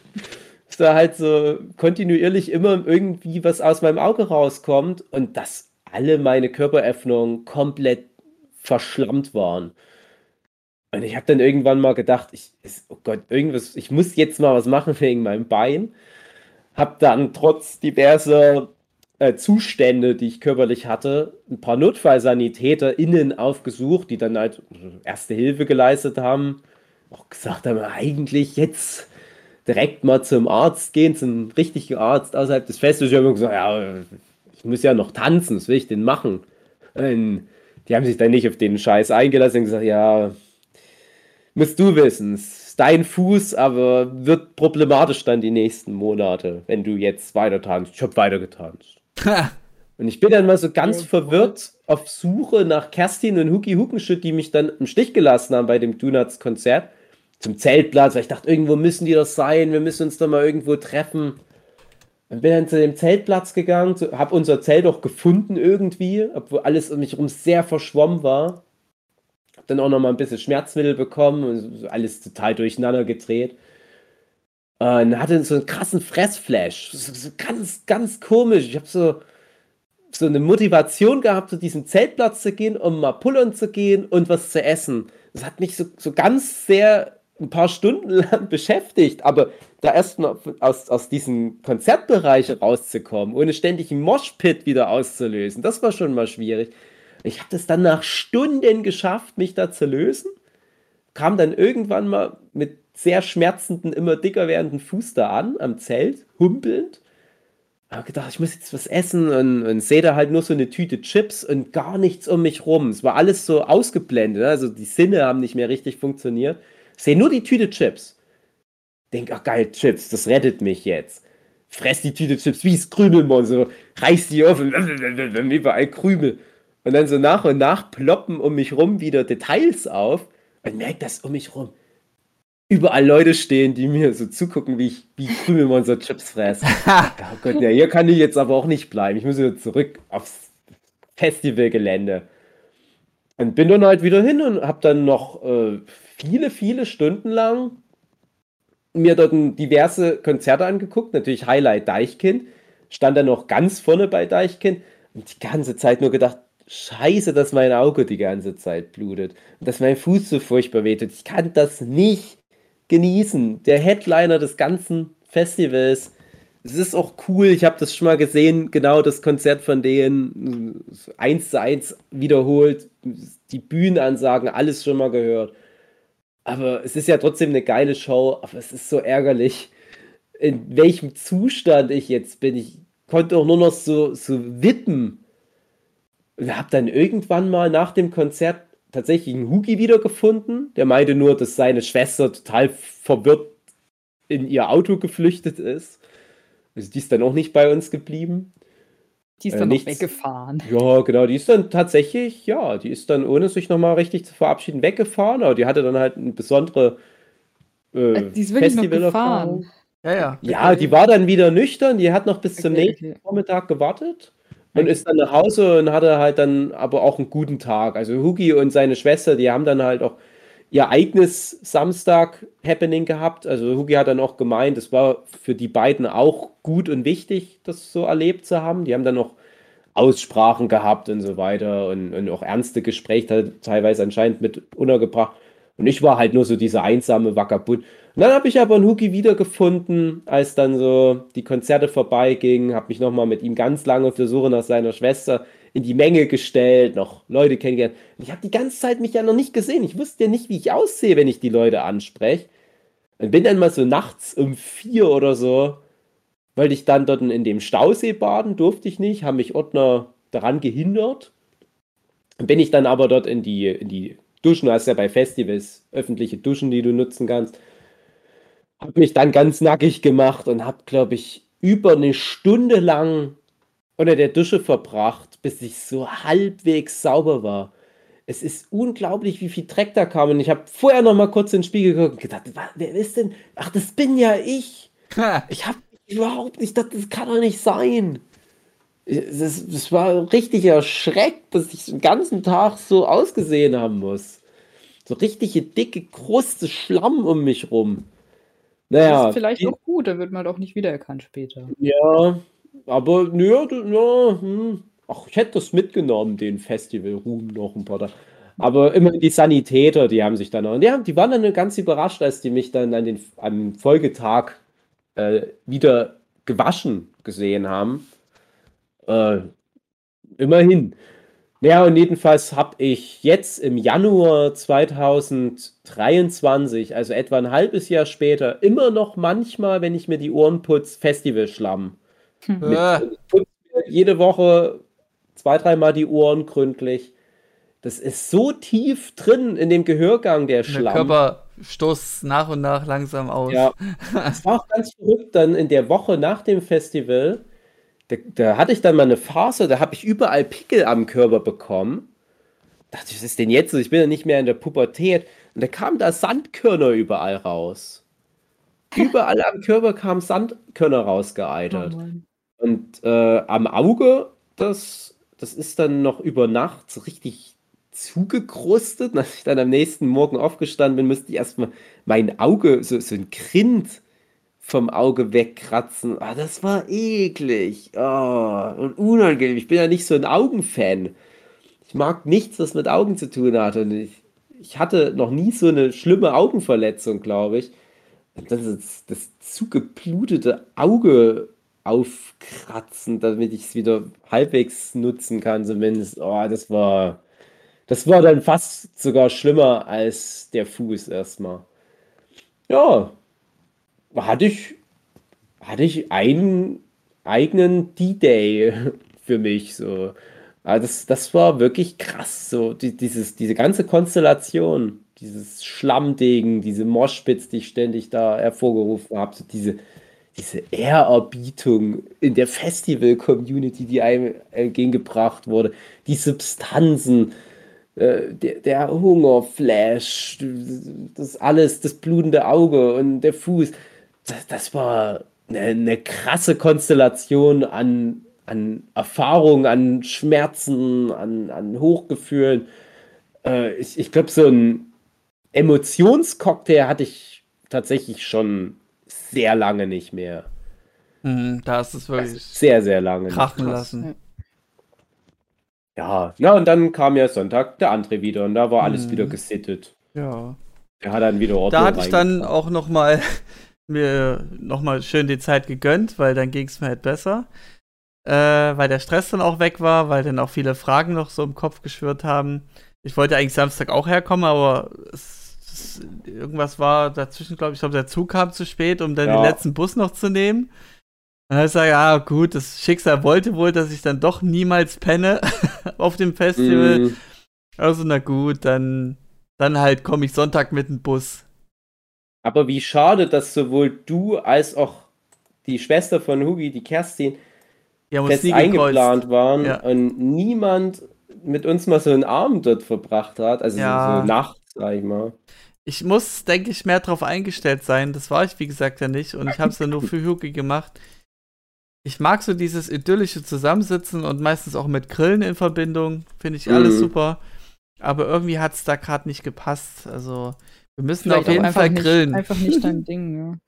Da halt so kontinuierlich immer irgendwie was aus meinem Auge rauskommt und dass alle meine Körperöffnungen komplett verschlammt waren. Und ich habe dann irgendwann mal gedacht, ich, oh Gott, irgendwas, ich muss jetzt mal was machen wegen meinem Bein. Hab dann trotz diverser äh, Zustände, die ich körperlich hatte, ein paar NotfallsanitäterInnen aufgesucht, die dann halt erste Hilfe geleistet haben. Auch gesagt haben, eigentlich jetzt direkt mal zum Arzt gehen, zum richtigen Arzt außerhalb des Festes. Ich habe gesagt, ja, ich muss ja noch tanzen, was will ich denn machen? Und die haben sich dann nicht auf den Scheiß eingelassen und gesagt, ja, musst du wissen, es ist dein Fuß, aber wird problematisch dann die nächsten Monate, wenn du jetzt weiter tanzt. Ich habe weiter getanzt. [laughs] und ich bin dann mal so ganz verwirrt auf Suche nach Kerstin und Huki Hukenschütt, die mich dann im Stich gelassen haben bei dem Donuts-Konzert zum Zeltplatz, weil ich dachte, irgendwo müssen die doch sein, wir müssen uns da mal irgendwo treffen. Und bin dann zu dem Zeltplatz gegangen, habe unser Zelt auch gefunden irgendwie, obwohl alles um mich herum sehr verschwommen war dann auch noch mal ein bisschen Schmerzmittel bekommen und alles total durcheinander gedreht. Und hatte so einen krassen Fressflash. So, so ganz, ganz komisch. Ich habe so, so eine Motivation gehabt, zu diesem Zeltplatz zu gehen, um mal pullern zu gehen und was zu essen. Das hat mich so, so ganz sehr ein paar Stunden [laughs] lang beschäftigt, aber da erstmal aus, aus diesem Konzertbereich rauszukommen, ohne ständig einen Moshpit wieder auszulösen, das war schon mal schwierig. Ich habe das dann nach Stunden geschafft, mich da zu lösen. Kam dann irgendwann mal mit sehr schmerzenden, immer dicker werdenden Fuß da an, am Zelt, humpelnd. Habe gedacht, ich muss jetzt was essen und, und sehe da halt nur so eine Tüte Chips und gar nichts um mich rum. Es war alles so ausgeblendet, also die Sinne haben nicht mehr richtig funktioniert. Sehe nur die Tüte Chips. Denk, ach geil, Chips, das rettet mich jetzt. Fress die Tüte Chips wie das Krümelmonster, reiß die auf und [laughs] überall Krümel. Und dann so nach und nach ploppen um mich rum wieder Details auf und merke, dass um mich rum überall Leute stehen, die mir so zugucken, wie ich wie Krümelmonster Chips fresse. [laughs] oh Gott, ja, hier kann ich jetzt aber auch nicht bleiben. Ich muss wieder zurück aufs Festivalgelände. Und bin dann halt wieder hin und habe dann noch äh, viele, viele Stunden lang mir dort diverse Konzerte angeguckt. Natürlich Highlight Deichkind. Stand dann noch ganz vorne bei Deichkind und die ganze Zeit nur gedacht, scheiße, dass mein Auge die ganze Zeit blutet und dass mein Fuß so furchtbar wehtut. Ich kann das nicht genießen. Der Headliner des ganzen Festivals. Es ist auch cool, ich habe das schon mal gesehen, genau das Konzert von denen, eins zu eins wiederholt, die Bühnenansagen, alles schon mal gehört. Aber es ist ja trotzdem eine geile Show, aber es ist so ärgerlich, in welchem Zustand ich jetzt bin. Ich konnte auch nur noch so, so wippen und habe dann irgendwann mal nach dem Konzert tatsächlich einen Hugi wiedergefunden. Der meinte nur, dass seine Schwester total verwirrt in ihr Auto geflüchtet ist. Also die ist dann auch nicht bei uns geblieben. Die ist äh, dann äh, nichts, weggefahren. Ja, genau, die ist dann tatsächlich, ja, die ist dann, ohne sich nochmal richtig zu verabschieden, weggefahren. Aber die hatte dann halt eine besondere äh, äh die ist wirklich noch gefahren. Ja, ja. Ja, die war dann wieder nüchtern, die hat noch bis okay, zum nächsten okay. Vormittag gewartet und ist dann nach Hause und hatte halt dann aber auch einen guten Tag. Also Hugi und seine Schwester, die haben dann halt auch ihr eigenes Samstag-Happening gehabt. Also Hugi hat dann auch gemeint, es war für die beiden auch gut und wichtig, das so erlebt zu haben. Die haben dann noch Aussprachen gehabt und so weiter und, und auch ernste Gespräche teilweise anscheinend mit untergebracht. Und ich war halt nur so dieser einsame Vagabund. Und dann habe ich aber einen Huki wiedergefunden, als dann so die Konzerte vorbeigingen, habe mich nochmal mit ihm ganz lange auf der Suche nach seiner Schwester in die Menge gestellt, noch Leute kennengelernt. Und ich habe die ganze Zeit mich ja noch nicht gesehen. Ich wusste ja nicht, wie ich aussehe, wenn ich die Leute anspreche. Und bin dann mal so nachts um vier oder so, wollte ich dann dort in dem Stausee baden, durfte ich nicht, haben mich Ordner daran gehindert. Und bin ich dann aber dort in die, in die Duschen, du hast ja bei Festivals öffentliche Duschen, die du nutzen kannst habe mich dann ganz nackig gemacht und habe, glaube ich, über eine Stunde lang unter der Dusche verbracht, bis ich so halbwegs sauber war. Es ist unglaublich, wie viel Dreck da kam. Und ich habe vorher noch mal kurz in den Spiegel geguckt und gedacht, wer ist denn? Ach, das bin ja ich. Ich habe überhaupt nicht, das, das kann doch nicht sein. Das, das war richtig erschreckt, dass ich den ganzen Tag so ausgesehen haben muss. So richtige dicke Kruste Schlamm um mich rum. Naja. Das ist vielleicht die, auch gut, dann wird man doch nicht wiedererkannt später. Ja, aber nö, ja, hm. ach, ich hätte das mitgenommen, den Festival-Ruhm noch ein paar Tage. Aber immer die Sanitäter, die haben sich dann auch, die, haben, die waren dann ganz überrascht, als die mich dann an den, am Folgetag äh, wieder gewaschen gesehen haben. Äh, immerhin. Ja, und jedenfalls habe ich jetzt im Januar 2023, also etwa ein halbes Jahr später, immer noch manchmal, wenn ich mir die Ohren putze, Festivalschlamm. Hm. Mit, jede Woche zwei, dreimal die Ohren gründlich. Das ist so tief drin in dem Gehörgang, der Schlamm. Der Körper stoßt nach und nach langsam aus. Ja, [laughs] es war auch ganz verrückt dann in der Woche nach dem Festival. Da, da hatte ich dann mal eine Phase, da habe ich überall Pickel am Körper bekommen. dachte ich, was ist denn jetzt? Ich bin ja nicht mehr in der Pubertät. Und da kamen da Sandkörner überall raus. Überall am Körper kamen Sandkörner rausgeeitert. Oh und äh, am Auge, das, das ist dann noch über Nacht so richtig zugekrustet. Und als ich dann am nächsten Morgen aufgestanden bin, musste ich erstmal mein Auge, so, so ein Grind vom Auge wegkratzen. Ah, das war eklig. Oh, und unangenehm. Ich bin ja nicht so ein Augenfan. Ich mag nichts, was mit Augen zu tun hat. Und ich, ich hatte noch nie so eine schlimme Augenverletzung, glaube ich. Das ist das zugeblutete Auge aufkratzen, damit ich es wieder halbwegs nutzen kann, zumindest. Oh, das war das war dann fast sogar schlimmer als der Fuß erstmal. Ja, hatte ich, hatte ich einen eigenen D-Day [laughs] für mich. So. Also das, das war wirklich krass. So, die, dieses, diese ganze Konstellation, dieses Schlammdegen, diese Moschpitz, die ich ständig da hervorgerufen habe, so diese, diese Ehrerbietung in der Festival-Community, die einem entgegengebracht wurde, die Substanzen, äh, der, der Hungerflash, das alles, das blutende Auge und der Fuß. Das, das war eine, eine, krasse Konstellation an, an Erfahrungen, an Schmerzen, an, an Hochgefühlen. Äh, ich ich glaube, so ein Emotionscocktail hatte ich tatsächlich schon sehr lange nicht mehr. Mhm, da ist es wirklich also sehr, sehr lange. Krachen lassen. Ja, ja, und dann kam ja Sonntag der André wieder und da war alles hm. wieder mhm. gesittet. Ja. Er hat dann wieder Ordnung Da hatte ich dann auch noch mal mir noch mal schön die Zeit gegönnt, weil dann ging es mir halt besser. Äh, weil der Stress dann auch weg war, weil dann auch viele Fragen noch so im Kopf geschwirrt haben. Ich wollte eigentlich Samstag auch herkommen, aber es, es, irgendwas war dazwischen, glaube ich, ich glaube, der Zug kam zu spät, um dann ja. den letzten Bus noch zu nehmen. Und dann sage ich, ja gut, das Schicksal wollte wohl, dass ich dann doch niemals penne [laughs] auf dem Festival. Mm. Also na gut, dann, dann halt komme ich Sonntag mit dem Bus. Aber wie schade, dass sowohl du als auch die Schwester von Hugi, die Kerstin, ja, fest eingeplant waren ja. und niemand mit uns mal so einen Abend dort verbracht hat. Also ja. so, so nachts, sag ich mal. Ich muss, denke ich, mehr darauf eingestellt sein. Das war ich, wie gesagt, ja nicht. Und ich habe es ja nur für [laughs] Hugi gemacht ich mag so dieses idyllische Zusammensitzen und meistens auch mit Grillen in Verbindung. Finde ich alles mhm. super. Aber irgendwie hat es da gerade nicht gepasst. Also, wir müssen Vielleicht auf jeden Fall grillen. Nicht, einfach nicht dein [laughs] Ding, ja.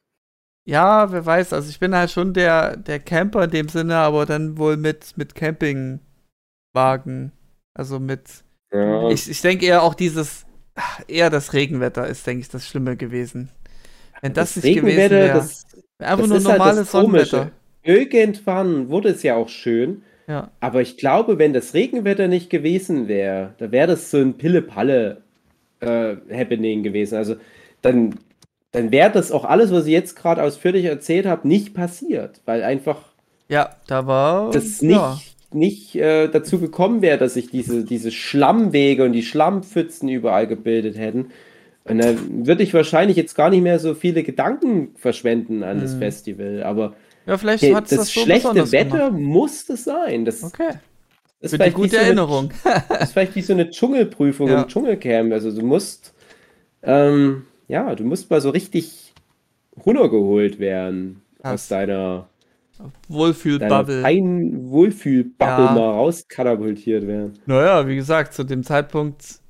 Ja, wer weiß. Also, ich bin halt schon der, der Camper in dem Sinne, aber dann wohl mit, mit Campingwagen. Also mit. Ja. Ich, ich denke eher auch dieses. Eher das Regenwetter ist, denke ich, das Schlimme gewesen. Wenn das, das nicht gewesen wäre. Einfach nur halt normales halt Sonnenwetter irgendwann wurde es ja auch schön. Ja. Aber ich glaube, wenn das Regenwetter nicht gewesen wäre, da wäre das so ein Pille-Palle-Happening äh, gewesen. Also dann, dann wäre das auch alles, was ich jetzt gerade ausführlich erzählt habe, nicht passiert. Weil einfach. Ja, da war. Das nicht, ja. nicht äh, dazu gekommen wäre, dass sich diese, diese Schlammwege und die Schlammpfützen überall gebildet hätten. Und dann würde ich wahrscheinlich jetzt gar nicht mehr so viele Gedanken verschwenden an mhm. das Festival. Aber ja, vielleicht hat das, das so schlechte Wetter gemacht. muss es sein. Das, okay. Das ist eine gute Erinnerung. So eine, das ist vielleicht wie so eine Dschungelprüfung ja. im Dschungelcamp. Also du musst, ähm, ja, du musst mal so richtig runtergeholt werden Krass. aus deiner Wohlfühlbubble. Ein Wohlfühlbubble Ja. mal rauskatapultiert werden. Naja, wie gesagt, zu dem Zeitpunkt,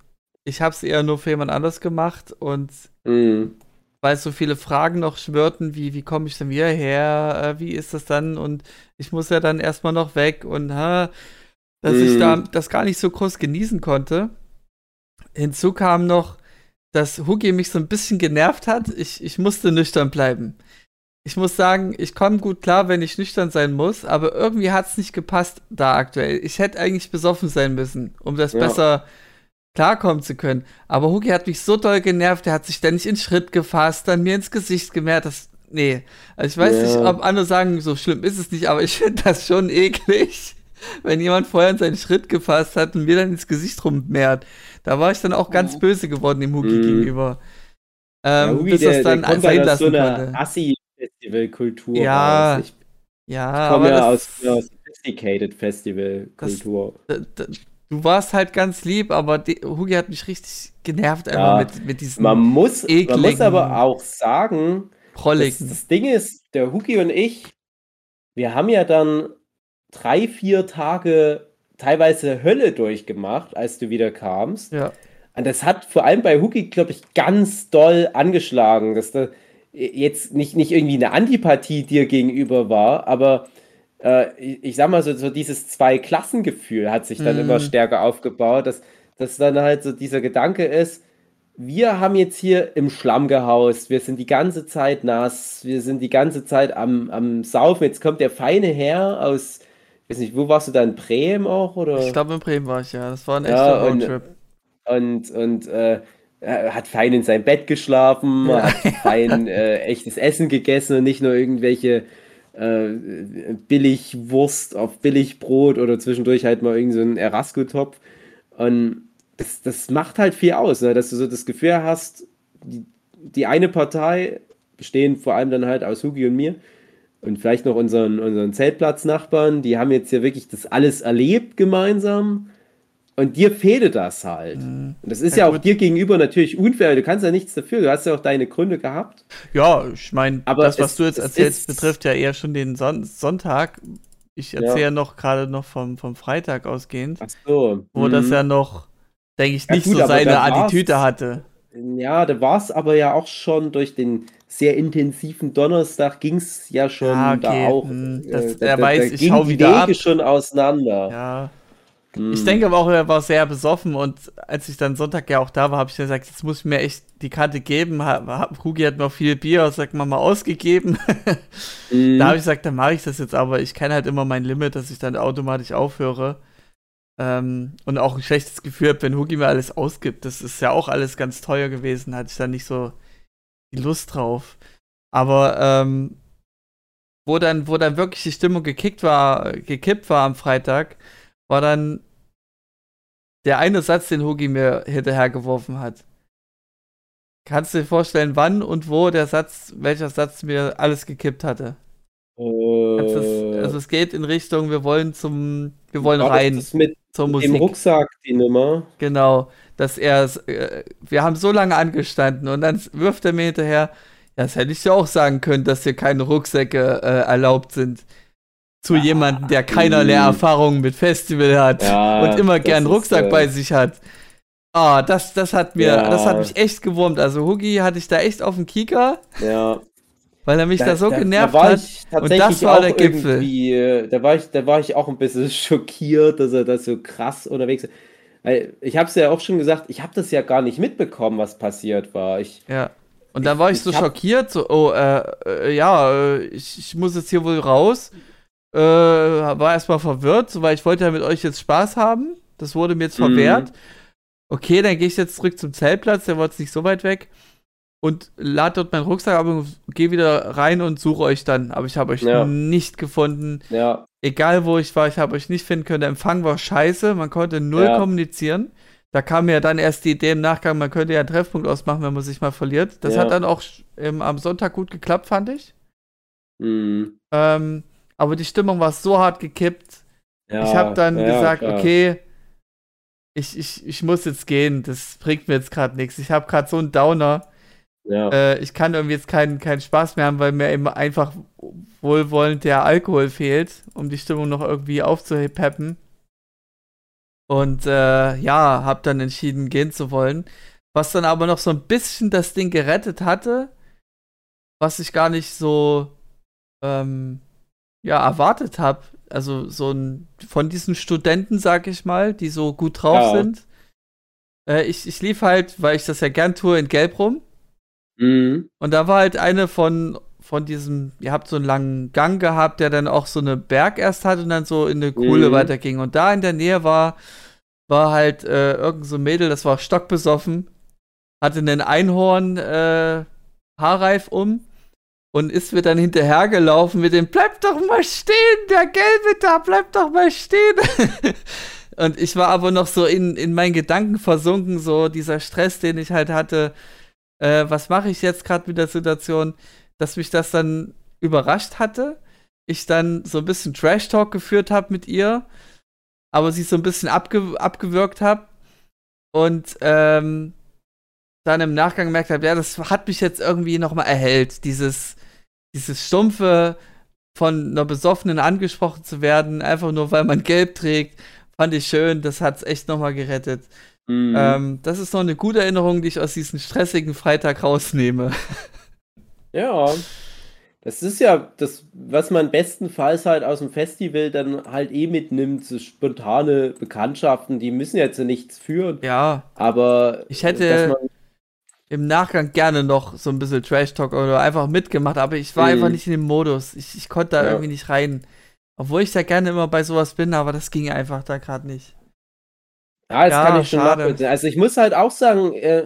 ich habe es eher nur für jemand anders gemacht und Mhm. weil so viele Fragen noch schwirrten, wie, wie komme ich denn wieder her, äh, wie ist das dann und ich muss ja dann erstmal noch weg und ha, dass ich Mhm. da das gar nicht so groß genießen konnte. Hinzu kam noch, dass Hugi mich so ein bisschen genervt hat. Ich, ich musste nüchtern bleiben. Ich muss sagen, ich komme gut klar, wenn ich nüchtern sein muss, aber irgendwie hat es nicht gepasst da aktuell. Ich hätte eigentlich besoffen sein müssen, um das Ja. besser klarkommen zu können. Aber Hugi hat mich so doll genervt, er hat sich ständig in Schritt gefasst, dann mir ins Gesicht gemerkt, das. Nee. Also ich weiß Ja. nicht, ob andere sagen, so schlimm ist es nicht, aber ich finde das schon eklig, wenn jemand vorher in seinen Schritt gefasst hat und mir dann ins Gesicht rummehrt. Da war ich dann auch ganz Oh. böse geworden dem Hugi Mhm. gegenüber. Ja, Ähm, Hugi, bis der, das dann der kommt sein halt aus so lassen einer konnte. Assi-Festival-Kultur Ja, raus. Ich Ja, komme aber ja aus einer Sophisticated Festival-Kultur. du warst halt ganz lieb, aber die, Hugi hat mich richtig genervt einfach Ja, mit, mit diesen Man muss, man muss aber auch sagen, das, das Ding ist, der Huki und ich, wir haben ja dann drei, vier Tage teilweise Hölle durchgemacht, als du wieder kamst. Ja. Und das hat vor allem bei Huki, glaube ich, ganz doll angeschlagen, dass da jetzt nicht, nicht irgendwie eine Antipathie dir gegenüber war, aber äh, ich, ich sag mal so, so dieses Zwei-Klassen-Gefühl hat sich dann Mhm. immer stärker aufgebaut, dass, dass dann halt so dieser Gedanke ist, wir haben jetzt hier im Schlamm gehaust, wir sind die ganze Zeit nass, wir sind die ganze Zeit am, am Saufen, jetzt kommt der feine Herr aus, weiß nicht, wo warst du da in Bremen auch, oder? Ich glaube, in Bremen war ich ja. Das war ein Ja, echter und- Roadtrip. und, und äh, hat fein in sein Bett geschlafen, Ja. hat fein [laughs] äh, echtes Essen gegessen und nicht nur irgendwelche äh, Billigwurst auf Billigbrot oder zwischendurch halt mal irgend so einen Erasco-Topf. Und das, das macht halt viel aus, ne? dass du so das Gefühl hast, die, die eine Partei, bestehend vor allem dann halt aus Hugi und mir und vielleicht noch unseren, unseren Zeltplatznachbarn, die haben jetzt hier wirklich das alles erlebt gemeinsam. Und dir fehle das halt. Mhm. Und das ist Ja, ja, auch dir gegenüber natürlich unfair. Du kannst ja nichts dafür. Du hast ja auch deine Gründe gehabt. Ja, ich meine, das, was es- du jetzt erzählst, betrifft ja eher schon den Son Sonntag. Ich erzähle ja. noch gerade noch vom, vom Freitag ausgehend, Ach so. wo Mhm. das ja noch, denke ich, Ja, nicht gut, so seine Attitüde hatte. Ja, da war es aber ja auch schon durch den sehr intensiven Donnerstag ging es ja schon Ja, okay, da auch. hm, äh, das- da, er da, weiß, da ich gingen hau die wieder Wege ab. schon auseinander. Ja. Hm. Ich denke aber auch, er war sehr besoffen und als ich dann Sonntag ja auch da war, habe ich gesagt, jetzt muss ich mir echt die Karte geben. Hugi hat noch viel Bier, sag mal, mal ausgegeben. [laughs] Hm. Da habe ich gesagt, dann mache ich das jetzt, aber ich kenne halt immer mein Limit, dass ich dann automatisch aufhöre. Ähm, und auch ein schlechtes Gefühl habe, wenn Hugi mir alles ausgibt. Das ist ja auch alles ganz teuer gewesen, hatte ich dann nicht so die Lust drauf. Aber ähm, wo dann, wo dann wirklich die Stimmung gekickt war, gekippt war am Freitag, war dann der eine Satz, den Hugi mir hinterhergeworfen hat. Kannst du dir vorstellen, wann und wo der Satz, welcher Satz mir alles gekippt hatte? Also es, Äh, also es geht in Richtung, wir wollen zum, wir wollen rein Das mit zur dem Musik. Rucksack, die Nummer. Genau, dass er, äh, wir haben so lange angestanden und dann wirft er mir hinterher, ja, das hätte ich ja auch sagen können, dass hier keine Rucksäcke äh, erlaubt sind. Zu jemandem, der keinerlei mm. Erfahrungen mit Festival hat Ja, und immer gern einen ist, Rucksack äh, bei sich hat. Ah, das, das hat mir, Ja. das hat mich echt gewurmt. Also Hugi hatte ich da echt auf dem Kieker, Ja. weil er mich da, so genervt da hat. tatsächlich das war der Gipfel. äh, da war ich, da war ich auch ein bisschen [laughs] schockiert, dass er das so krass unterwegs ist. Ich habe es ja auch schon gesagt, ich habe das ja gar nicht mitbekommen, was passiert war. Ich, Ja. Und dann war ich Ich- so ich schockiert, so, oh, äh, äh, ja, äh, ich, ich muss jetzt hier wohl raus. Äh, war erstmal verwirrt, so, weil ich wollte ja mit euch jetzt Spaß haben. Das wurde mir jetzt Mhm. verwehrt. Okay, dann gehe ich jetzt zurück zum Zeltplatz, der war jetzt nicht so weit weg. Und lade dort meinen Rucksack ab und gehe wieder rein und suche euch dann. Aber ich habe euch Ja. nicht gefunden. ja, Egal wo ich war, ich habe euch nicht finden können. Der Empfang war scheiße, man konnte null Ja. kommunizieren. Da kam mir dann erst die Idee im Nachgang, man könnte ja einen Treffpunkt ausmachen, wenn man sich mal verliert. Das hat dann auch ähm, am Sonntag gut geklappt, fand ich. mh, Ähm, aber die Stimmung war so hart gekippt. ich habe dann gesagt, okay, ich, ich, ich muss jetzt gehen. Das bringt mir jetzt gerade nichts. Ich habe gerade so einen Downer. Ja, Äh, ich kann irgendwie jetzt keinen keinen Spaß mehr haben, weil mir eben einfach wohlwollend der Alkohol fehlt, um die Stimmung noch irgendwie aufzupeppen. Und äh, ja, hab dann entschieden, gehen zu wollen. Was dann aber noch so ein bisschen das Ding gerettet hatte, was ich gar nicht so ähm, ja, erwartet habe. Also so ein von diesen Studenten, sag ich mal, die so gut drauf ja. sind. Äh, ich, ich lief halt, weil ich das ja gern tue, in Gelb rum. Mhm. Und da war halt eine von, von diesem, ihr habt so einen langen Gang gehabt, der dann auch so eine Berg erst hat und dann so in eine Kuhle mhm. weiterging. Und da in der Nähe war, war halt äh, irgend so ein Mädel, das war stockbesoffen, hatte einen Einhorn äh, Haarreif um und ist mir dann hinterhergelaufen mit dem Bleib doch mal stehen, der Gelbe da, bleib doch mal stehen. [laughs] und ich war aber noch so in, in meinen Gedanken versunken, so dieser Stress, den ich halt hatte äh, was mache ich jetzt gerade mit der Situation, dass mich das dann überrascht hatte. Ich dann so ein bisschen Trash-Talk geführt habe mit ihr, aber sie so ein bisschen abge abgewürgt habe. Und ähm, dann im Nachgang gemerkt habe, ja, das hat mich jetzt irgendwie nochmal erhellt. Dieses, dieses stumpfe, von einer Besoffenen angesprochen zu werden, einfach nur weil man gelb trägt, fand ich schön. Das hat es echt nochmal gerettet. Mhm. Ähm, das ist noch eine gute Erinnerung, die ich aus diesem stressigen Freitag rausnehme. [laughs] Ja, das ist ja das, was man bestenfalls halt aus dem Festival dann halt eh mitnimmt, so spontane Bekanntschaften, die müssen jetzt nichts führen. Ja. Aber ich hätte im Nachgang gerne noch so ein bisschen Trash Talk oder einfach mitgemacht, aber ich war mhm. einfach nicht in dem Modus. Ich, ich konnte da ja. irgendwie nicht rein. Obwohl ich da gerne immer bei sowas bin, aber das ging einfach da gerade nicht. Ja, das ja, kann ich schon schade. nachvollziehen. Also ich muss halt auch sagen, äh,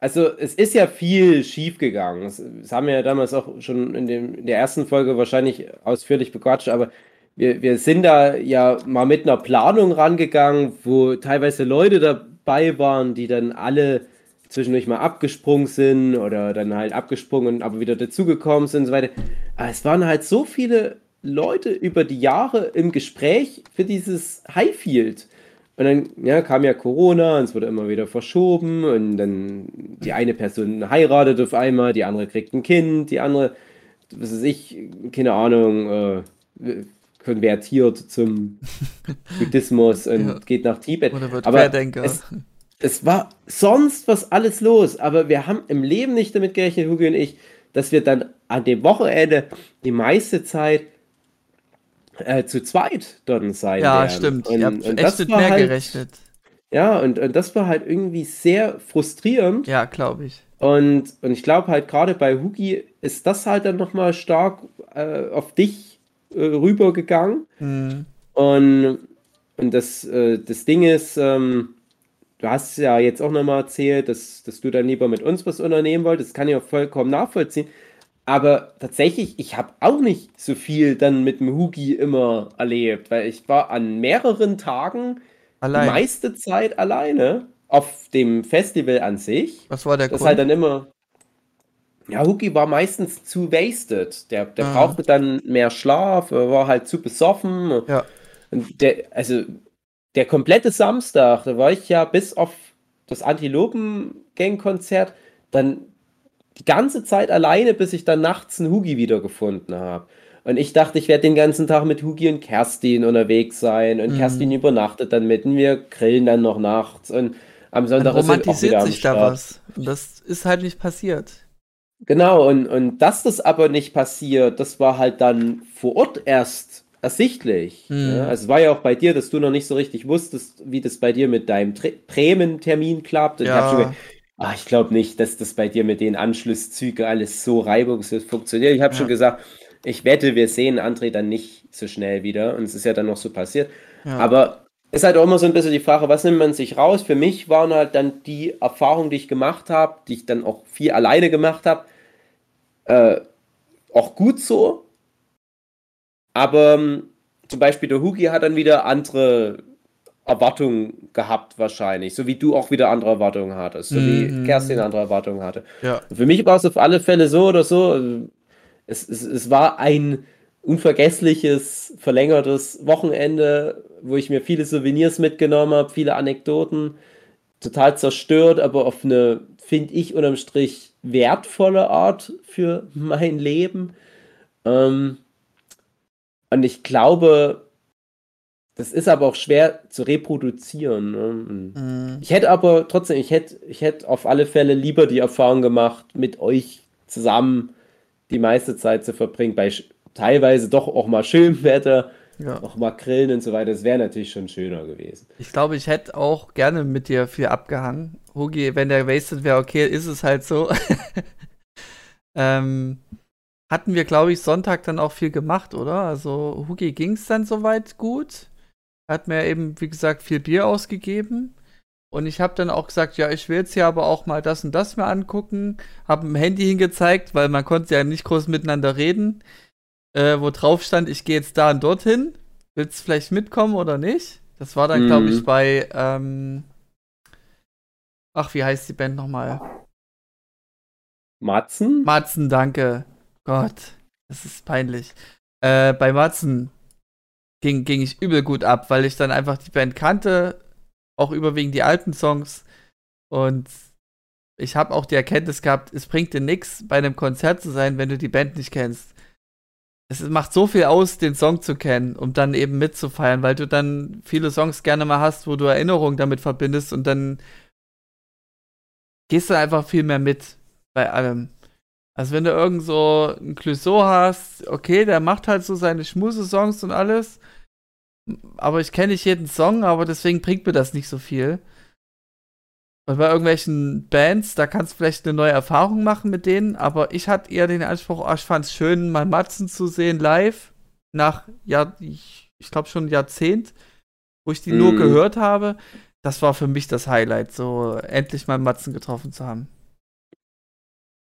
also es ist ja viel schief gegangen. Das, das, haben wir ja damals auch schon in, dem, in der ersten Folge wahrscheinlich ausführlich bequatscht, aber wir, wir sind da ja mal mit einer Planung rangegangen, wo teilweise Leute dabei waren, die dann alle zwischendurch mal abgesprungen sind oder dann halt abgesprungen, aber wieder dazugekommen sind und so weiter. Aber es waren halt so viele Leute über die Jahre im Gespräch für dieses Highfield. Und dann ja, kam ja Corona und es wurde immer wieder verschoben und dann die eine Person heiratet auf einmal, die andere kriegt ein Kind, die andere, was weiß ich, keine Ahnung, äh, konvertiert zum [laughs] Buddhismus und ja. geht nach Tibet. Oder wird aber es, es war sonst was alles los, aber wir haben im Leben nicht damit gerechnet, Hugo und ich, dass wir dann an dem Wochenende die meiste Zeit äh, zu zweit dann sein ja, werden. Ja, stimmt. Und, Ihr habt und echt mit mehr halt, gerechnet. Ja, und, und das war halt irgendwie sehr frustrierend. Ja, glaube ich. Und, und ich glaube halt gerade bei Hugi ist das halt dann nochmal stark äh, auf dich äh, rübergegangen. Mhm. Und, und das, äh, das Ding ist, ähm, du hast ja jetzt auch nochmal erzählt, dass, dass du dann lieber mit uns was unternehmen wolltest. Das kann ich auch vollkommen nachvollziehen. Aber tatsächlich, ich habe auch nicht so viel dann mit dem Hugi immer erlebt, weil ich war an mehreren Tagen Allein. die meiste Zeit alleine auf dem Festival an sich. Was war der Das Grund? halt dann immer. Ja, Hugi war meistens zu wasted. Der, der ah. brauchte dann mehr Schlaf, er war halt zu besoffen. Ja. Und der, also der komplette Samstag, da war ich ja bis auf das Antilopen-Gang-Konzert dann die ganze Zeit alleine, bis ich dann nachts einen Hugi wiedergefunden habe. Und ich dachte, ich werde den ganzen Tag mit Hugi und Kerstin unterwegs sein. Und mhm. Kerstin übernachtet dann mit und wir grillen dann noch nachts. Und am Sonntag dann romantisiert ist sich da was. Das ist halt nicht passiert. Genau, und, und dass das aber nicht passiert, das war halt dann vor Ort erst ersichtlich. Mhm. Ja, also es war ja auch bei dir, dass du noch nicht so richtig wusstest, wie das bei dir mit deinem Prämentermin klappt. Und ja. ich habe schon Ach, ich glaube nicht, dass das bei dir mit den Anschlusszügen alles so reibungslos funktioniert. Ich habe ja. schon gesagt, ich wette, wir sehen André dann nicht so schnell wieder. Und es ist ja dann noch so passiert. Ja. Aber es ist halt auch immer so ein bisschen die Frage, was nimmt man sich raus? Für mich waren halt dann die Erfahrungen, die ich gemacht habe, die ich dann auch viel alleine gemacht habe, äh, auch gut so. Aber ähm, zum Beispiel der Hugi hat dann wieder andere Erwartungen gehabt wahrscheinlich, so wie du auch wieder andere Erwartungen hattest, so mm. wie mhm. Kerstin andere Erwartungen hatte. Ja. für mich war es auf alle Fälle so oder so, es, es, es war ein unvergessliches, verlängertes Wochenende, wo ich mir viele Souvenirs mitgenommen habe, viele Anekdoten, total zerstört, aber auf eine, finde ich, unterm Strich wertvolle Art für mein Leben. Ähm, und ich glaube, das ist aber auch schwer zu reproduzieren. Ne? Mhm. Ich hätte aber trotzdem, ich hätte, ich hätte auf alle Fälle lieber die Erfahrung gemacht, mit euch zusammen die meiste Zeit zu verbringen, bei teilweise doch auch mal schönem [laughs] Wetter, ja. auch mal grillen und so weiter. Das wäre natürlich schon schöner gewesen. Ich glaube, ich hätte auch gerne mit dir viel abgehangen. Hugi, wenn der wasted wäre, okay, ist es halt so. [laughs] ähm, hatten wir, glaube ich, Sonntag dann auch viel gemacht, oder? Also Hugi ging es dann soweit gut. Hat mir eben, wie gesagt, viel Bier ausgegeben. Und ich habe dann auch gesagt, ja, ich will jetzt hier aber auch mal das und das mir angucken. Habe ein Handy hingezeigt, weil man konnte ja nicht groß miteinander reden. Äh, wo drauf stand, ich gehe jetzt da und dorthin. Willst du vielleicht mitkommen oder nicht? Das war dann, mhm. glaube ich, bei, ähm ach, wie heißt die Band nochmal? Matzen? Matzen, danke. Gott, das ist peinlich. Äh, bei Matzen ging, ging ich übel gut ab, weil ich dann einfach die Band kannte, auch überwiegend die alten Songs. Und ich habe auch die Erkenntnis gehabt, es bringt dir nichts, bei einem Konzert zu sein, wenn du die Band nicht kennst. Es macht so viel aus, den Song zu kennen, um dann eben mitzufeiern, weil du dann viele Songs gerne mal hast, wo du Erinnerungen damit verbindest und dann gehst du einfach viel mehr mit bei allem. Also wenn du irgend so ein Clouseau hast, okay, der macht halt so seine Schmuse-Songs und alles, aber ich kenne nicht jeden Song, aber deswegen bringt mir das nicht so viel. Und bei irgendwelchen Bands, da kannst du vielleicht eine neue Erfahrung machen mit denen, aber ich hatte eher den Anspruch, oh, ich fand es schön, mal Matzen zu sehen live, nach, ja, ich, ich glaube schon ein Jahrzehnt, wo ich die mm. nur mhm. gehört habe. Das war für mich das Highlight, so endlich mal Matzen getroffen zu haben.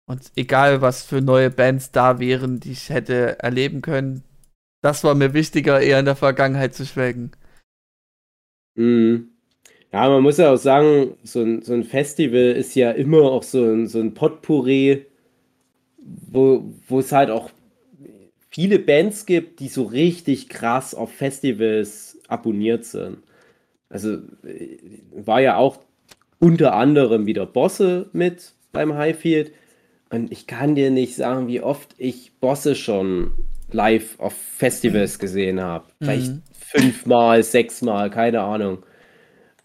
Und egal, was für neue Bands da wären, die ich hätte erleben können, das war mir wichtiger, eher in der Vergangenheit zu schwelgen. Mhm. Ja, man muss ja auch sagen, so ein, so ein Festival ist ja immer auch so ein, so ein Potpourri, wo, wo es halt auch viele Bands gibt, die so richtig krass auf Festivals abonniert sind. Also war ja auch unter anderem wieder Bosse mit beim Highfield. Und ich kann dir nicht sagen, wie oft ich Bosse schon live auf Festivals gesehen habe. Vielleicht mhm. fünfmal, sechsmal, keine Ahnung.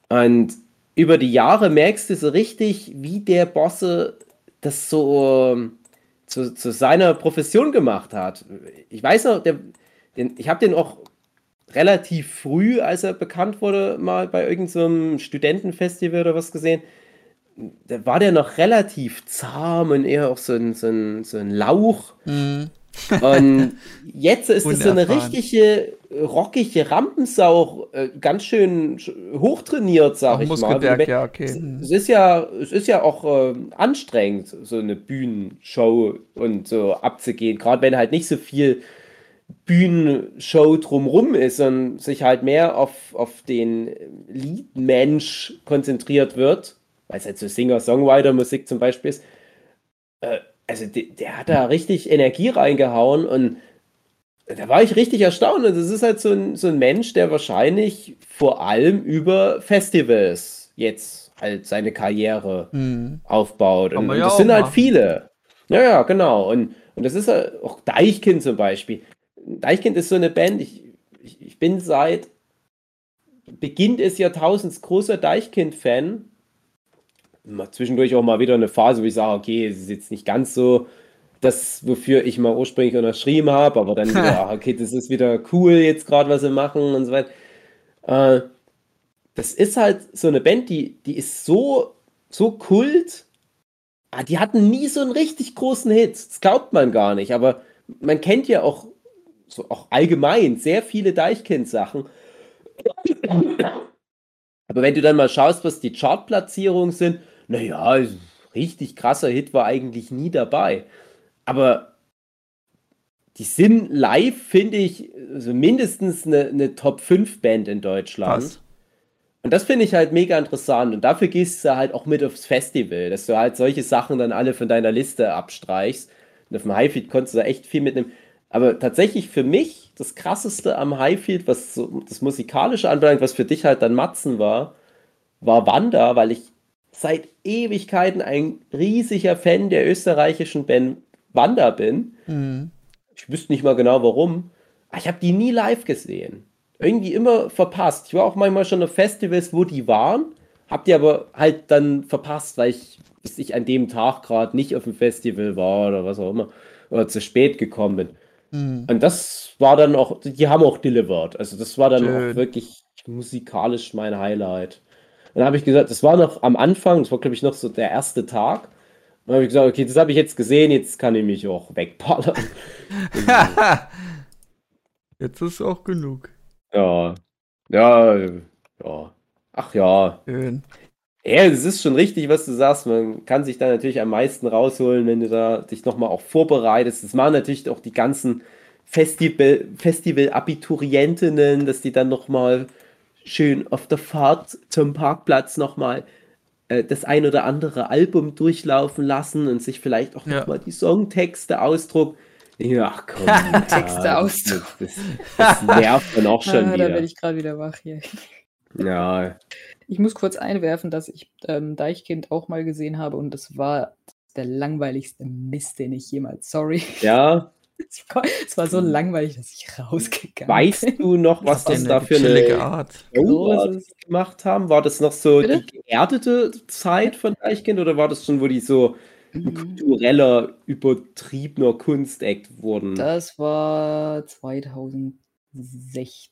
Und über die Jahre merkst du so richtig, wie der Bosse das so ähm, zu, zu seiner Profession gemacht hat. Ich weiß noch, der, den, ich habe den auch relativ früh, als er bekannt wurde, mal bei irgendeinem so Studentenfestival oder was gesehen war der noch relativ zahm und eher auch so ein, so ein, so ein Lauch. Mhm. Und [laughs] jetzt ist es so eine richtige rockige Rampensau, äh, ganz schön hochtrainiert, sag auch ich mal. Ja, okay. es, es, ist ja, es ist ja auch äh, anstrengend, so eine Bühnenshow und so abzugehen, gerade wenn halt nicht so viel Bühnenshow drumrum ist und sich halt mehr auf, auf den Liedmensch konzentriert wird weil es halt so Singer-Songwriter-Musik zum Beispiel ist, äh, also der, der, hat da richtig Energie reingehauen und da war ich richtig erstaunt. Und das ist halt so ein, so ein Mensch, der wahrscheinlich vor allem über Festivals jetzt halt seine Karriere hm. aufbaut. Und, und das sind halt machen. viele. Ja, ja, genau. Und, und das ist halt auch Deichkind zum Beispiel. Deichkind ist so eine Band, ich, ich, ich bin seit Beginn des Jahrtausends großer Deichkind-Fan zwischendurch auch mal wieder eine Phase, wo ich sage, okay, es ist jetzt nicht ganz so das, wofür ich mal ursprünglich unterschrieben habe, aber dann wieder, [laughs] okay, das ist wieder cool jetzt gerade, was sie machen und so weiter. Äh, das ist halt so eine Band, die, die ist so, so kult. Ah, die hatten nie so einen richtig großen Hit. Das glaubt man gar nicht, aber man kennt ja auch, so auch allgemein sehr viele Deichkind-Sachen. Aber wenn du dann mal schaust, was die Chartplatzierungen sind, naja, richtig krasser Hit war eigentlich nie dabei. Aber die sind live, finde ich, also mindestens eine, eine Top 5 Band in Deutschland. Was? Und das finde ich halt mega interessant. Und dafür gehst du halt auch mit aufs Festival, dass du halt solche Sachen dann alle von deiner Liste abstreichst. Und auf dem Highfield konntest du da echt viel mitnehmen. Aber tatsächlich für mich das krasseste am Highfield, was so das Musikalische anbelangt, was für dich halt dann Matzen war, war Wanda, weil ich seit Ewigkeiten ein riesiger Fan der österreichischen Band Wanda bin. Mhm. ich wüsste nicht mal genau warum, aber ich habe die nie live gesehen. Irgendwie immer verpasst. Ich war auch manchmal schon auf Festivals, wo die waren, hab die aber halt dann verpasst, weil ich, bis ich an dem Tag gerade nicht auf dem Festival war oder was auch immer, oder zu spät gekommen bin. Hm. Und das war dann auch, die haben auch delivered. Also das war dann Schön. auch wirklich musikalisch mein Highlight. Dann habe ich gesagt, das war noch am Anfang, das war glaube ich noch so der erste Tag. Dann habe ich gesagt, okay, das habe ich jetzt gesehen, jetzt kann ich mich auch wegballern. [laughs] Jetzt ist auch genug. ja, ja, ja. Ach ja. Schön. Ja, es ist schon richtig, was du sagst. Man kann sich da natürlich am meisten rausholen, wenn du da dich nochmal auch vorbereitest. Das machen natürlich auch die ganzen Festival, Festival-Abiturientinnen, dass die dann nochmal schön auf der Fahrt zum Parkplatz nochmal äh, das ein oder andere Album durchlaufen lassen und sich vielleicht auch Ja. nochmal die Songtexte ausdrucken. Ja, ach komm. [laughs] Texte ausdrucken. Das, das, das nervt dann auch [laughs] schon ah, da bin wieder. ich gerade wieder wach hier. Ja, Ich muss kurz einwerfen, dass ich ähm, Deichkind auch mal gesehen habe und das war der langweiligste Mist, den ich jemals. Sorry. ja. [laughs] Es war, so langweilig, dass ich rausgegangen bin. Weißt du noch, was das Eine da für eine Art. Gemacht haben? War das noch so Bitte? die geerdete Zeit von Deichkind oder war das schon, wo die so ein Mhm. kultureller, übertriebener Kunstakt wurden? Das war 2016,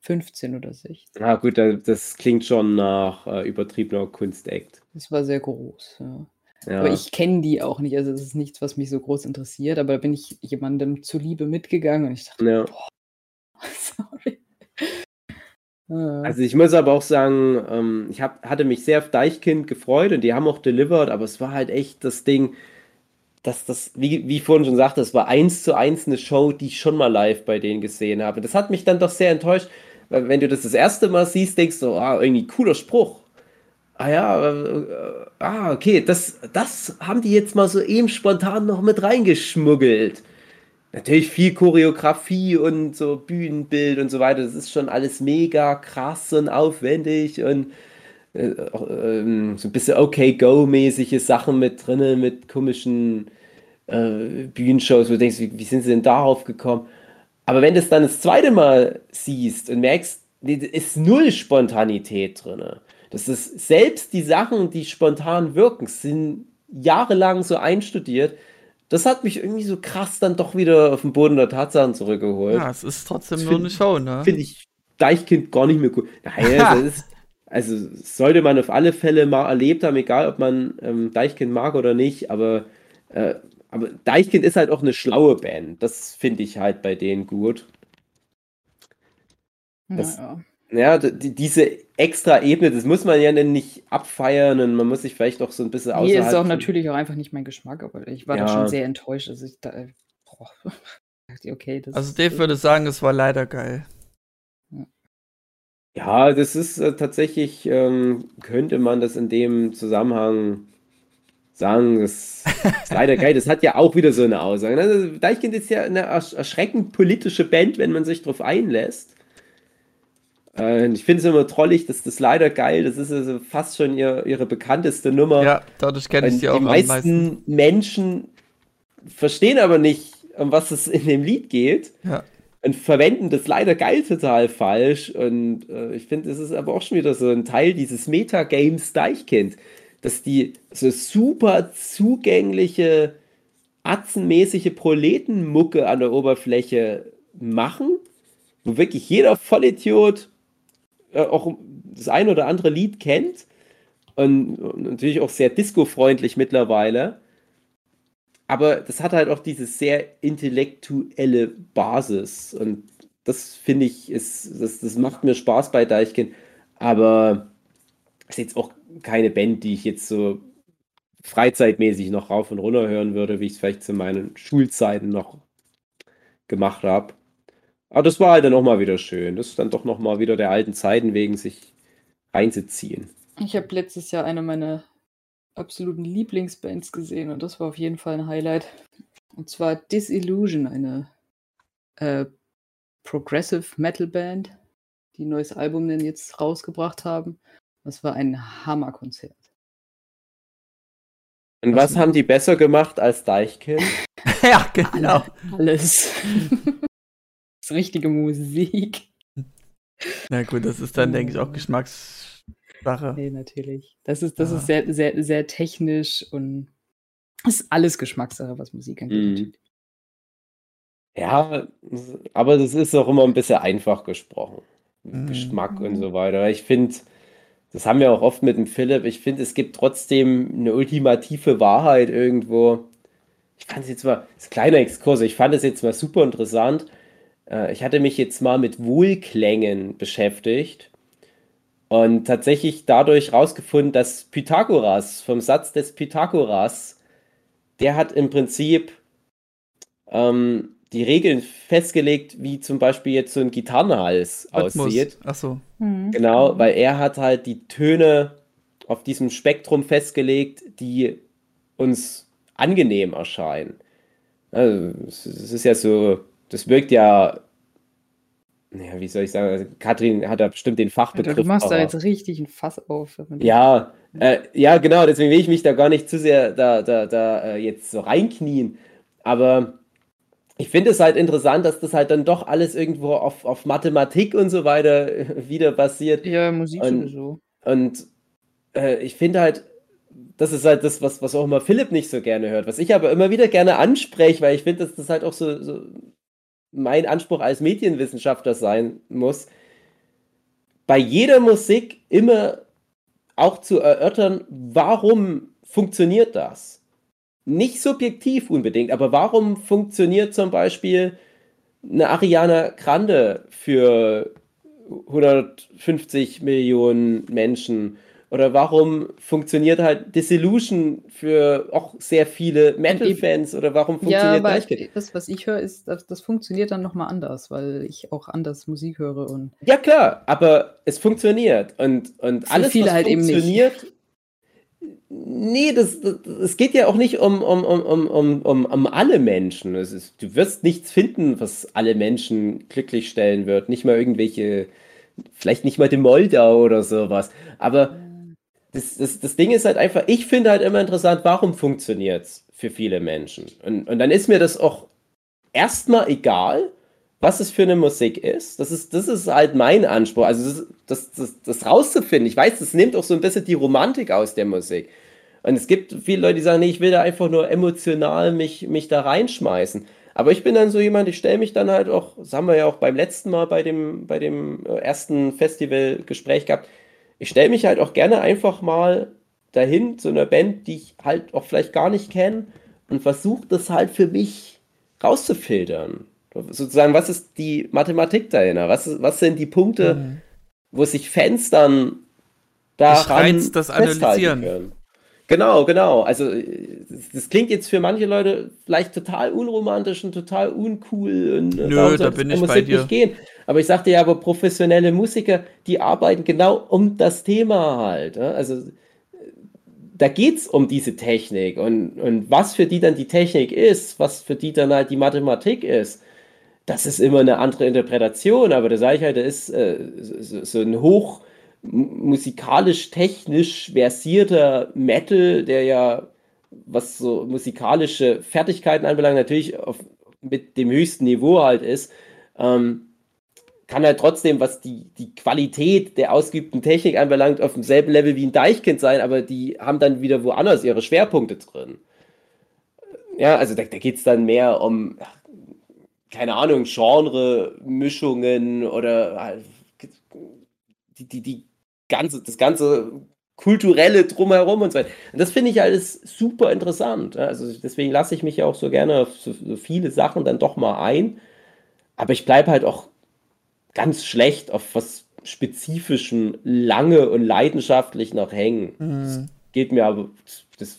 15 oder 16. Na gut, da- das klingt schon nach äh, übertriebener Kunstakt. Das war sehr groß. Ja. Ja. Aber ich kenne die auch nicht. Also, das ist nichts, was mich so groß interessiert. Aber da bin ich jemandem zuliebe mitgegangen und ich dachte, ja. [laughs] sorry. Ah. Also ich muss aber auch sagen, ähm, ich hab, hatte mich sehr auf Deichkind gefreut und die haben auch delivered, aber es war halt echt das Ding, dass das, wie, wie ich vorhin schon sagte, es war eins zu eins eine Show, die ich schon mal live bei denen gesehen habe. Das hat mich dann doch sehr enttäuscht, weil wenn du das das erste Mal siehst, denkst du, ah, irgendwie cooler Spruch. Ah ja, äh, ah, okay, das, das haben die jetzt mal so eben spontan noch mit reingeschmuggelt. Natürlich viel Choreografie und so Bühnenbild und so weiter. Das ist schon alles mega krass und aufwendig und äh, ähm, so ein bisschen Okay-Go-mäßige Sachen mit drinnen, mit komischen äh, Bühnenshows, wo du denkst, wie, wie sind sie denn darauf gekommen? Aber wenn du es dann das zweite Mal siehst und merkst, nee, da ist null Spontanität drin. Das ist selbst die Sachen, die spontan wirken, sind jahrelang so einstudiert. Das hat mich irgendwie so krass dann doch wieder auf den Boden der Tatsachen zurückgeholt. Ja, es ist trotzdem Das nur find- eine Show, ne? Finde ich Deichkind gar nicht mehr cool. Nein, [laughs] das ist, also sollte man auf alle Fälle mal erlebt haben, egal ob man ähm, Deichkind mag oder nicht, aber, äh, aber Deichkind ist halt auch eine schlaue Band. Das finde ich halt bei denen gut. das- ja. Ja, die, diese extra Ebene, das muss man ja dann nicht abfeiern und man muss sich vielleicht auch so ein bisschen Nee, ist außerhalb auch natürlich auch einfach nicht mein Geschmack, aber ich war da Ja. schon sehr enttäuscht. Also ich da, äh, boah, [laughs] dachte, okay, das Also Dave würde sagen, es war leider geil. Ja, das ist äh, tatsächlich, ähm, könnte man das in dem Zusammenhang sagen, das ist leider [laughs] geil. Das hat ja auch wieder so eine Aussage. Also, Deichkind ist ja eine ersch erschreckend politische Band, wenn man sich darauf einlässt. Äh, ich finde es immer trollig, dass das leider geil, das ist also fast schon ihr, ihre bekannteste Nummer. Ja, dadurch kenne ich Und die auch die meisten, meisten. Menschen verstehen aber nicht, um was es in dem Lied geht Ja. Und verwenden das leider geil total falsch. Und äh, ich finde, es ist aber auch schon wieder so ein Teil dieses Metagames Deichkind, dass die so super zugängliche, atzenmäßige Proletenmucke an der Oberfläche machen, wo wirklich jeder Vollidiot äh, auch das ein oder andere Lied kennt und, und natürlich auch sehr disco-freundlich mittlerweile. Aber das hat halt auch diese sehr intellektuelle Basis. Und das finde ich, ist, das, das macht mir Spaß bei Deichkind. Aber ist jetzt auch keine Band, die ich jetzt so freizeitmäßig noch rauf und runter hören würde, wie ich es vielleicht zu meinen Schulzeiten noch gemacht habe. Aber das war halt dann auch mal wieder schön. Das ist dann doch noch mal wieder der alten Zeiten wegen sich reinzuziehen. Ich habe letztes Jahr eine meiner absoluten Lieblingsbands gesehen und das war auf jeden Fall ein Highlight. Und zwar Disillusion, eine äh, Progressive Metal Band, die ein neues Album denn jetzt rausgebracht haben. Das war ein Hammerkonzert. Und Was was haben die besser gemacht als Deichkind? [laughs] [laughs] ja, genau. Alles. [laughs] das ist richtige Musik. Na gut, das ist dann, denke ich, auch Geschmackssache. Nee, natürlich. Das ist, das Ja. ist sehr, sehr, sehr technisch und ist alles Geschmackssache, was Musik angeht. Mhm. Ja, aber das ist auch immer ein bisschen einfach gesprochen. Mhm. Geschmack und so weiter. Ich finde, das haben wir auch oft mit dem Philipp, ich finde, es gibt trotzdem eine ultimative Wahrheit irgendwo. Ich fand es jetzt mal, das ist ein kleiner Exkurs, ich fand es jetzt mal super interessant. Äh, Ich hatte mich jetzt mal mit Wohlklängen beschäftigt und tatsächlich dadurch rausgefunden, dass Pythagoras, vom Satz des Pythagoras, der hat im Prinzip ähm, die Regeln festgelegt, wie zum Beispiel jetzt so ein Gitarrenhals Rhythmus. aussieht. Ach so. Mhm. Genau, weil er hat halt die Töne auf diesem Spektrum festgelegt, die uns angenehm erscheinen. Also, es es ist ja so, das wirkt ja, naja, wie soll ich sagen, also Katrin hat da bestimmt den Alter, Fachbegriff. du machst da jetzt richtig ein Fass auf. ja, äh, ja, genau, deswegen will ich mich da gar nicht zu sehr da, da, da äh, jetzt so reinknien. Aber ich finde es halt interessant, dass das halt dann doch alles irgendwo auf, auf Mathematik und so weiter [laughs] wieder basiert. Ja, Musik Und- sowieso. Und äh, ich finde halt, das ist halt das, was, was auch immer Philipp nicht so gerne hört, was ich aber immer wieder gerne anspreche, weil ich finde, dass das halt auch so, so mein Anspruch als Medienwissenschaftler sein muss, bei jeder Musik immer auch zu erörtern, warum funktioniert das? Nicht subjektiv unbedingt, aber warum funktioniert zum Beispiel eine Ariana Grande für 150 Millionen Menschen? Oder warum funktioniert halt Disillusion für auch sehr viele Metal-Fans? Oder warum Ja, funktioniert aber Leichtigkeit? das, was ich höre, ist, das, das funktioniert dann nochmal anders, weil ich auch anders Musik höre und Ja, klar, aber es funktioniert. Und, und Für alles, viele was halt eben nicht. funktioniert. Nee, das, das, es geht ja auch nicht um, um, um, um, um, um, um alle Menschen. Ist, du wirst nichts finden, was alle Menschen glücklich stellen wird. Nicht mal irgendwelche, vielleicht nicht mal die Moldau oder sowas. Aber das, das, das Ding ist halt einfach, ich finde halt immer interessant, warum funktioniert es für viele Menschen? Und, und dann ist mir das auch erstmal egal, was es für eine Musik ist. Das ist, das ist halt mein Anspruch. Also das, das, das, das rauszufinden. Ich weiß, das nimmt auch so ein bisschen die Romantik aus der Musik. Und es gibt viele Leute, die sagen, nee, ich will da einfach nur emotional mich, mich da reinschmeißen. Aber ich bin dann so jemand, ich stelle mich dann halt auch, das haben wir ja auch beim letzten Mal bei dem, bei dem ersten Festivalgespräch gehabt, ich stelle mich halt auch gerne einfach mal dahin zu einer Band, die ich halt auch vielleicht gar nicht kenne und versuche das halt für mich rauszufiltern. Sozusagen, was ist die Mathematik dahinter? Was, ist, was sind die Punkte, Mhm. wo sich Fans dann daran reizt das Analysieren. können? Genau, genau. Also das, klingt jetzt für manche Leute vielleicht total unromantisch und total uncool und äh, Nö, da bin ich bei dir. nicht gehen. Aber ich sagte ja, aber professionelle Musiker, die arbeiten genau um das Thema halt. ja. Also äh, da geht es um diese Technik und, und was für die dann die Technik ist, was für die dann halt die Mathematik ist, das ist immer eine andere Interpretation, aber da sage ich halt, da ist äh, so, so ein hoch mu- musikalisch-technisch versierter Metal, der ja, was so musikalische Fertigkeiten anbelangt, natürlich auf, mit dem höchsten Niveau halt ist, ähm, kann halt trotzdem, was die, die Qualität der ausgeübten Technik anbelangt, auf demselben Level wie ein Deichkind sein, aber die haben dann wieder woanders ihre Schwerpunkte drin. Ja, also da, da geht es dann mehr um, keine Ahnung, Genre-Mischungen oder halt die, die, die ganze, das ganze kulturelle drumherum und so weiter. Und das finde ich alles super interessant. Also deswegen lasse ich mich ja auch so gerne auf so, so viele Sachen dann doch mal ein. Aber ich bleibe halt auch ganz schlecht auf was Spezifischem lange und leidenschaftlich noch hängen. Das Mhm. geht mir aber, das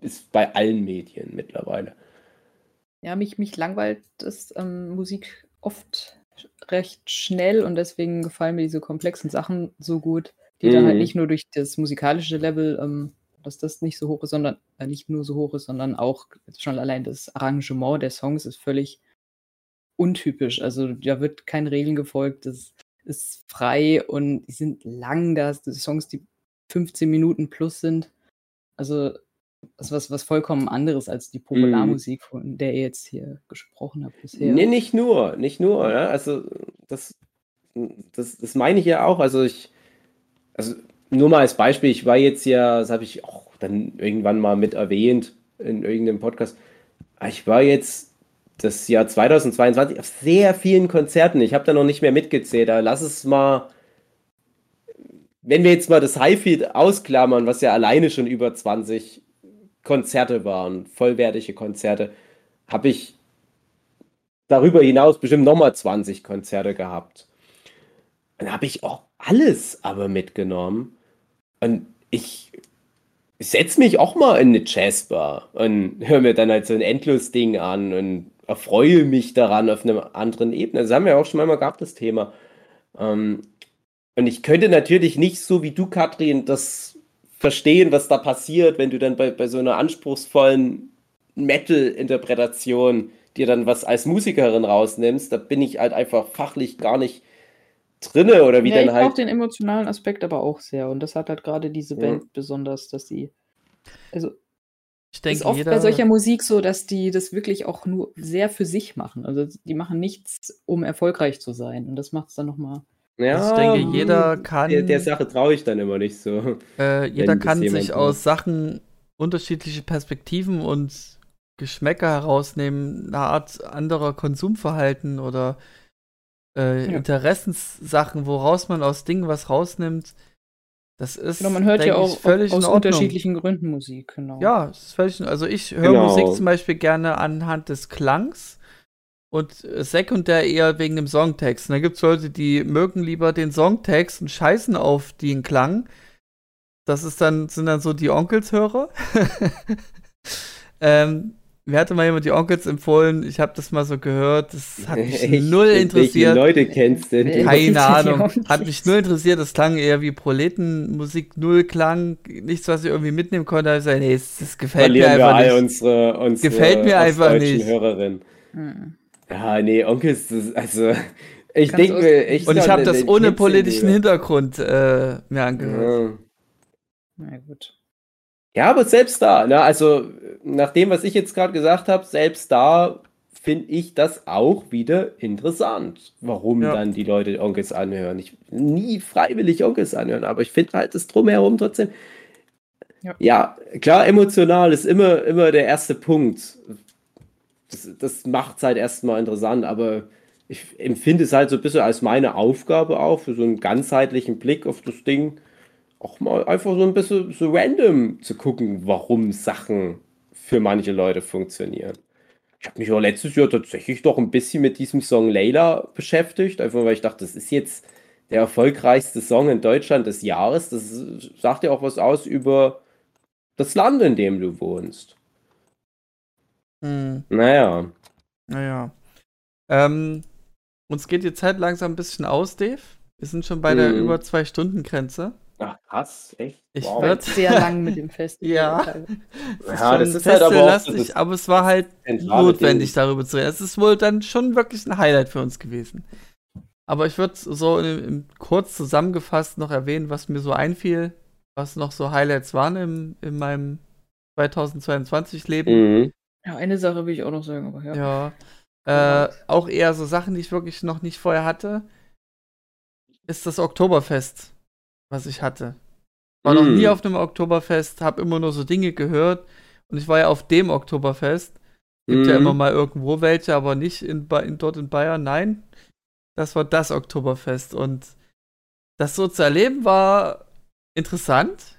ist bei allen Medien mittlerweile. Ja, mich, mich langweilt das ähm, Musik oft recht schnell und deswegen gefallen mir diese komplexen Sachen so gut, die dann halt Mhm. nicht nur durch das musikalische Level, ähm, dass das nicht so hoch ist, sondern äh, nicht nur so hoch ist, sondern auch schon allein das Arrangement der Songs ist völlig untypisch. Also da wird keinen Regeln gefolgt, das ist frei und die sind lang, da hast du Songs, die 15 Minuten plus sind. Also was, was, was vollkommen anderes als die Popularmusik, von der ihr jetzt hier gesprochen habt bisher. Nee, nicht nur, nicht nur. Ja? Also das, das, das meine ich ja auch. Also ich, also nur mal als Beispiel, ich war jetzt ja, das habe ich auch dann irgendwann mal mit erwähnt in irgendeinem Podcast. Ich war jetzt das Jahr 2022 auf sehr vielen Konzerten. Ich habe da noch nicht mehr mitgezählt. Da lass es mal, wenn wir jetzt mal das Highfield ausklammern, was ja alleine schon über 20 Konzerte waren, vollwertige Konzerte, habe ich darüber hinaus bestimmt nochmal 20 Konzerte gehabt. Dann habe ich auch alles aber mitgenommen. Und ich setze mich auch mal in eine Jazzbar und höre mir dann halt so ein Endlos-Ding an und erfreue mich daran auf einer anderen Ebene. Das haben wir auch schon mal gehabt, das Thema. Ähm, und ich könnte natürlich nicht so wie du, Katrin, das verstehen, was da passiert, wenn du dann bei, bei so einer anspruchsvollen Metal-Interpretation dir dann was als Musikerin rausnimmst. Da bin ich halt einfach fachlich gar nicht drinne oder wie ja, dann ich halt. auch den emotionalen Aspekt aber auch sehr. Und das hat halt gerade diese Ja. Band besonders, dass sie. Also, Ich denke, ist oft jeder. bei solcher Musik so, dass die das wirklich auch nur sehr für sich machen. Also, die machen nichts, um erfolgreich zu sein. Und das macht es dann nochmal. Ja, ich denke, jeder hm, kann- Der, der Sache traue ich dann immer nicht so. Äh, jeder kann sich macht. aus Sachen unterschiedliche Perspektiven und Geschmäcker herausnehmen, eine Art anderer Konsumverhalten oder äh, Ja. Interessenssachen, woraus man aus Dingen was rausnimmt. Das ist Genau, man hört ja auch völlig aus unterschiedlichen Gründen Musik, genau. Ja, es ist völlig, also ich höre Genau. Musik zum Beispiel gerne anhand des Klangs und sekundär eher wegen dem Songtext. Und da gibt es Leute, die mögen lieber den Songtext und scheißen auf den Klang. Das ist dann, sind dann so die Onkelshörer. [laughs] ähm, mir hatte mal jemand die Onkels empfohlen, ich habe das mal so gehört, das hat mich [laughs] Echt? null Welche interessiert. Leute kennst denn du? Kein- Keine [laughs] Ahnung. Hat mich null interessiert. Das klang eher wie Proletenmusik, null Klang, nichts, was ich irgendwie mitnehmen konnte. Ich gesagt, nee, das, das gefällt mir Verlieren wir einfach all nicht. unsere, unsere Gefällt mir einfach nicht. Hörerinnen. Hm. Ja, nee, Onkels, das, also ich denke mir echt. Und ich habe das ohne politischen in Hintergrund äh, mir angehört. Ja. Na gut. Ja, aber selbst da, ne, also nach dem, was ich jetzt gerade gesagt habe, selbst da finde ich das auch wieder interessant, warum Ja. dann die Leute Onkels anhören. Ich nie freiwillig Onkels anhören, aber ich finde halt das drumherum trotzdem. Ja. Ja, klar, emotional ist immer, immer der erste Punkt. Das, das macht es halt erstmal interessant, aber ich empfinde es halt so ein bisschen als meine Aufgabe auch, für so einen ganzheitlichen Blick auf das Ding, auch mal einfach so ein bisschen so random zu gucken, warum Sachen für manche Leute funktionieren. Ich habe mich auch letztes Jahr tatsächlich doch ein bisschen mit diesem Song Layla beschäftigt, einfach weil ich dachte, das ist jetzt der erfolgreichste Song in Deutschland des Jahres. Das sagt ja auch was aus über das Land, in dem du wohnst. Hm, Naja. naja. Ähm, uns geht die Zeit langsam ein bisschen aus, Dave. Wir sind schon bei der Mhm. über zwei Stunden Grenze. Ach, krass, echt? Ich Wow. würd- [laughs] Sehr lang mit dem Festival. Ja. teilweise. Ja, das ist halt aber lastig, das aber es war halt notwendig, darüber zu reden. Es ist wohl dann schon wirklich ein Highlight für uns gewesen. Aber ich würde so im, im, kurz zusammengefasst noch erwähnen, was mir so einfiel, was noch so Highlights waren im, in meinem 2022-Leben. Mhm. Ja, eine Sache will ich auch noch sagen, aber ja. Ja. Äh, auch eher so Sachen, die ich wirklich noch nicht vorher hatte, ist das Oktoberfest, was ich hatte. War noch Mm. nie auf einem Oktoberfest, habe immer nur so Dinge gehört und ich war ja auf dem Oktoberfest. Gibt ja Mhm. immer mal irgendwo welche, aber nicht in, in, dort in Bayern. Nein, das war das Oktoberfest und das so zu erleben war interessant.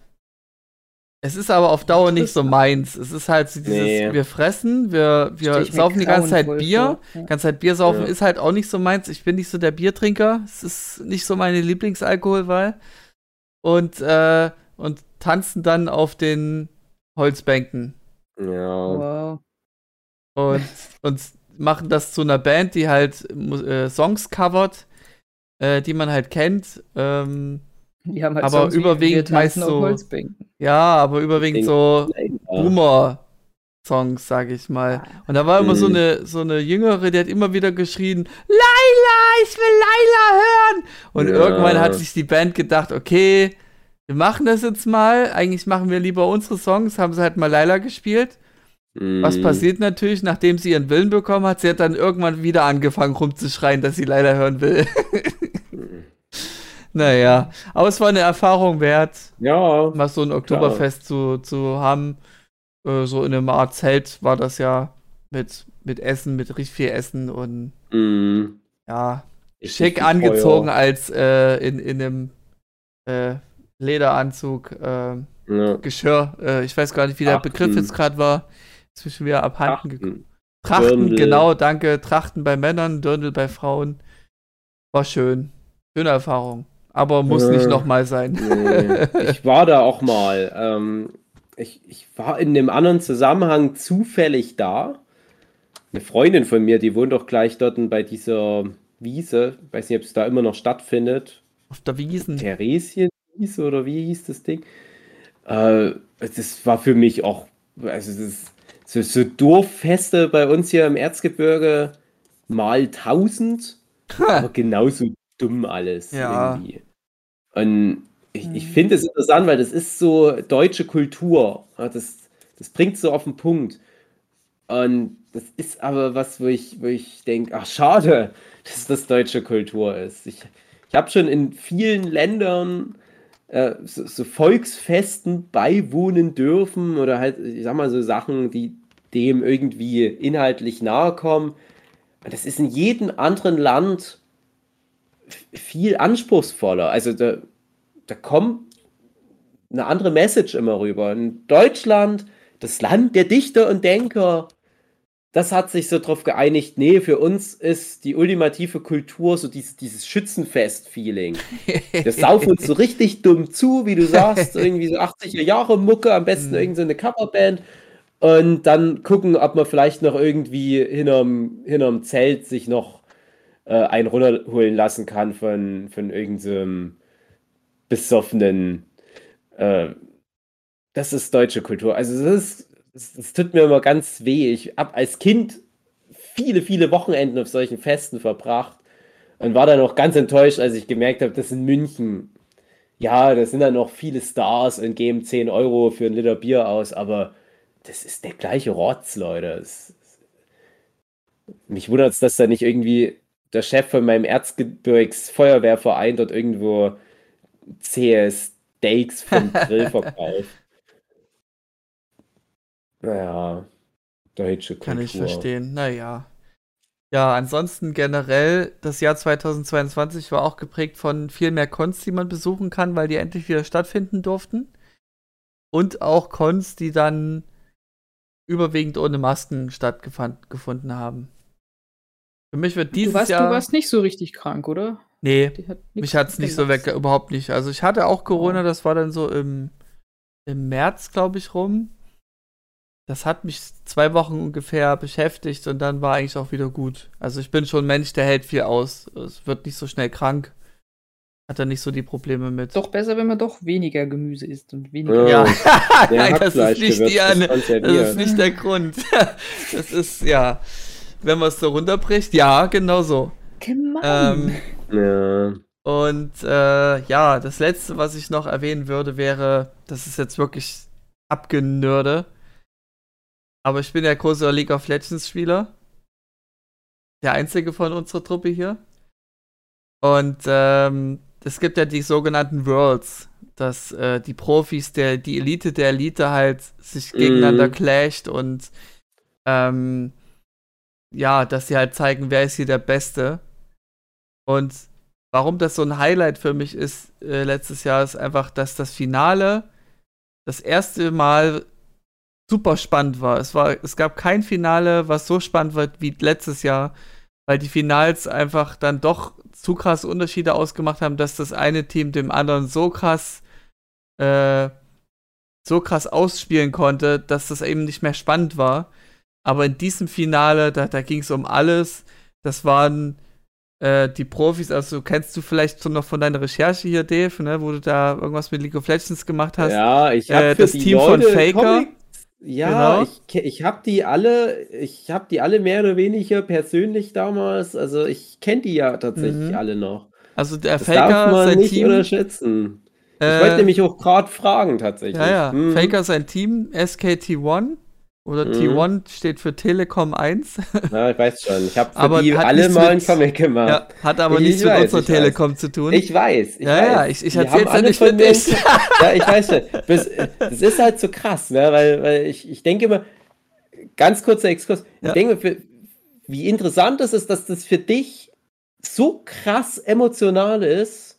Es ist aber auf Dauer nicht so meins. Es ist halt so dieses, Nee. wir fressen, wir, wir saufen die ganze Zeit Bier. vor. Ja. Ganze Zeit Bier saufen Ja. ist halt auch nicht so meins. Ich bin nicht so der Biertrinker. Es ist nicht so meine Lieblingsalkoholwahl. Und, äh, und tanzen dann auf den Holzbänken. Ja. Wow. Und, [laughs] und machen das zu einer Band, die halt äh, Songs covert, äh, die man halt kennt. Ähm, Die haben halt Aber Songs wie überwiegend meist auf so- Holzbänken. ja, aber überwiegend so Ja. Boomer-Songs, sag ich mal. Und da war immer so Mhm. eine, so eine Jüngere, die hat immer wieder geschrien, Laila, ich will Laila hören. Und Ja. irgendwann hat sich die Band gedacht, okay, wir machen das jetzt mal. Eigentlich machen wir lieber unsere Songs, haben sie halt mal Laila gespielt. Was Mm. passiert natürlich, nachdem sie ihren Willen bekommen hat? Sie hat dann irgendwann wieder angefangen rumzuschreien, dass sie leider hören will. [laughs] naja, aber es war eine Erfahrung wert, Ja, mal so ein Oktoberfest zu, zu haben. Äh, so in einem Art Zelt war das ja mit, mit Essen, mit richtig viel Essen und mm. ja, Richtig schick angezogen Feuer. als äh, in, in einem äh, Lederanzug, äh, Ja. Geschirr. Äh, ich weiß gar nicht, wie der Trachten. Begriff jetzt gerade war. Schon wieder abhanden gekommen. Trachten. Trachten, Dirndl. genau, danke. Trachten bei Männern, Dirndl bei Frauen. War schön. Schöne Erfahrung. Aber muss Äh, nicht nochmal sein. Nee. [laughs] Ich war da auch mal. Ähm, ich, ich war in einem anderen Zusammenhang zufällig da. Eine Freundin von mir, die wohnt doch gleich dort bei dieser Wiese. Ich weiß nicht, ob es da immer noch stattfindet. Auf der Wiesen. Theresienwiese oder wie hieß das Ding? Äh, das war für mich auch, also das ist so, so Dorffeste bei uns hier im Erzgebirge mal 1000, aber genauso dumm alles Ja. irgendwie. Und ich, ich finde es interessant, weil das ist so deutsche Kultur. Das, das bringt so auf den Punkt. Und das ist aber was, wo ich, wo ich denke, ach schade, [laughs] dass das deutsche Kultur ist. Ich, ich habe schon in vielen Ländern äh, so, so Volksfesten beiwohnen dürfen oder halt, ich sag mal, so Sachen, die dem irgendwie inhaltlich nahe kommen. Und das ist in jedem anderen Land viel anspruchsvoller. Also da, da kommt eine andere Message immer rüber. In Deutschland, das Land der Dichter und Denker, das hat sich so drauf geeinigt, nee, für uns ist die ultimative Kultur so dieses, dieses Schützenfest-Feeling. [laughs] Wir saufen uns so richtig dumm zu, wie du sagst, irgendwie so 80er Jahre Mucke, am besten Mhm. irgendeine Coverband und dann gucken, ob man vielleicht noch irgendwie hinterm, hinterm Zelt sich noch äh, einen runterholen lassen kann von, von irgendeinem besoffenen äh, das ist deutsche Kultur. Also das ist, das tut mir immer ganz weh. Ich habe als Kind viele, viele Wochenenden auf solchen Festen verbracht und war dann auch ganz enttäuscht, als ich gemerkt habe, dass in München, ja, da sind dann noch viele Stars und geben 10 Euro für ein Liter Bier aus, aber das ist der gleiche Rotz, Leute. Das, mich wundert es, dass da nicht irgendwie der Chef von meinem Erzgebirgs Feuerwehrverein dort irgendwo zähe Steaks vom [laughs] Grill verkauft. Naja, deutsche Kultur. Kann ich verstehen. Naja. Ja, ansonsten generell, das Jahr 2022 war auch geprägt von viel mehr Cons, die man besuchen kann, weil die endlich wieder stattfinden durften. Und auch Cons, die dann überwiegend ohne Masken stattgefunden haben. Für mich wird dieses Du warst, Jahr. du warst nicht so richtig krank, oder? Nee, Die hat mich hat es nicht so weg, überhaupt nicht. Also ich hatte auch Corona, Oh. das war dann so im, im März, glaube ich, rum. Das hat mich zwei Wochen ungefähr beschäftigt und dann war eigentlich auch wieder gut. Also ich bin schon ein Mensch, der hält viel aus. Es wird nicht so schnell krank. Hat er nicht so die Probleme mit. Doch besser, wenn man doch weniger Gemüse isst und weniger. Ja, [laughs] Der Nein, das ist nicht die ist Das ist nicht der Grund. [laughs] Das ist, ja, wenn man es so runterbricht, ja, genau so. Gemein. Ähm, Ja. Und äh, ja, das letzte, was ich noch erwähnen würde, wäre, das ist jetzt wirklich abgenörde. Aber ich bin ja großer League of Legends Spieler. Der einzige von unserer Truppe hier. Und ähm, es gibt ja die sogenannten Worlds, dass äh, die Profis, der, die Elite der Elite halt sich gegeneinander Mhm. clasht und ähm, ja, dass sie halt zeigen, wer ist hier der Beste. Und warum das so ein Highlight für mich ist äh, letztes Jahr, ist einfach, dass das Finale das erste Mal super spannend war. Es war, es gab kein Finale, was so spannend war wie letztes Jahr, weil die Finals einfach dann doch zu krass Unterschiede ausgemacht haben, dass das eine Team dem anderen so krass äh, so krass ausspielen konnte, dass das eben nicht mehr spannend war. Aber in diesem Finale, da, da ging es um alles. Das waren äh, die Profis, also kennst du vielleicht schon noch von deiner Recherche hier, Dave, ne, wo du da irgendwas mit League of Legends gemacht hast. Ja, ich habe Äh, das die Team von Leute Faker. Comic- Ja, Genau. ich, ich habe die alle, ich habe die alle mehr oder weniger persönlich damals. Also ich kenne die ja tatsächlich Mhm. alle noch. Also der Das darf Faker, man sein nicht Team, unterschätzen. Ich Äh, wollte nämlich auch gerade fragen, tatsächlich. Ja, ja. Hm. Faker sein Team, SKT1. Oder Mhm. T1 steht für Telekom 1. [laughs] Ja, ich weiß schon. Ich habe für Aber die alle mal einen mit- Comic gemacht. ja, hat aber Ich nichts mit weiß, unserer ich weiß. Telekom zu tun. Ich weiß. Ich ja, weiß. ja, ich, ich erzähl's ja nicht von für mir- dich. [laughs] Ja, ich weiß schon. Das, das ist halt so krass, ne? weil, weil ich, ich denke immer, ganz kurzer Exkurs, Ja. ich denke mir, wie interessant es ist, dass das für dich so krass emotional ist.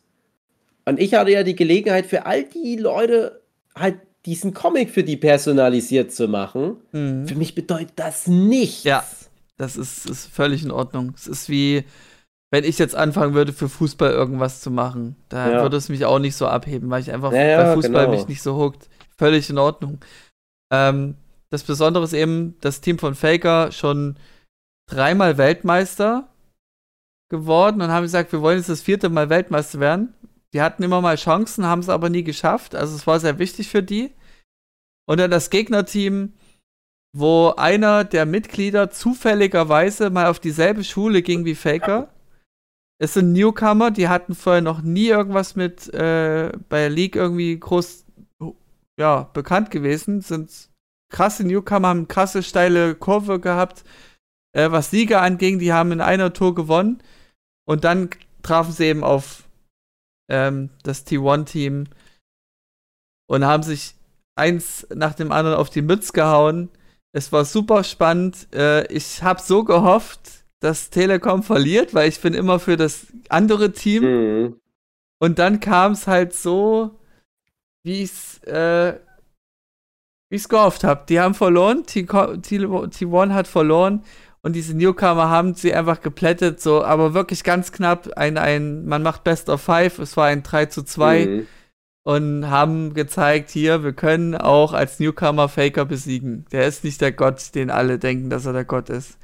Und ich hatte ja die Gelegenheit, für all die Leute halt diesen Comic für die personalisiert zu machen. Mhm. Für mich bedeutet das nichts. Ja. Das ist, ist völlig in Ordnung. Es ist wie, wenn ich jetzt anfangen würde, für Fußball irgendwas zu machen. Da Ja. würde es mich auch nicht so abheben, weil ich einfach Ja, ja, bei Fußball genau. mich nicht so huckt. Völlig in Ordnung. Ähm, das Besondere ist eben, das Team von Faker schon dreimal Weltmeister geworden und haben gesagt, wir wollen jetzt das vierte Mal Weltmeister werden. Die hatten immer mal Chancen, haben es aber nie geschafft. Also es war sehr wichtig für die. Und dann das Gegnerteam, wo einer der Mitglieder zufälligerweise mal auf dieselbe Schule ging wie Faker. Es sind Newcomer, die hatten vorher noch nie irgendwas mit äh, bei League irgendwie groß ja, bekannt gewesen. Sind krasse Newcomer, haben krasse steile Kurve gehabt. Äh, was Sieger anging, die haben in einer Tour gewonnen. Und dann trafen sie eben auf ähm, das T1-Team und haben sich eins nach dem anderen auf die Mütze gehauen. Es war super spannend. Äh, ich habe so gehofft, dass Telekom verliert, weil ich bin immer für das andere Team. Mhm. Und dann kam es halt so, wie ich es äh, wie ich's gehofft habe. Die haben verloren, T- T- T1 hat verloren und diese Newcomer haben sie einfach geplättet, so, aber wirklich ganz knapp. Ein, ein, man macht Best of Five, es war ein 3 zu 2 Mhm. und haben gezeigt, hier, wir können auch als Newcomer Faker besiegen. Der ist nicht der Gott, den alle denken, dass er der Gott ist.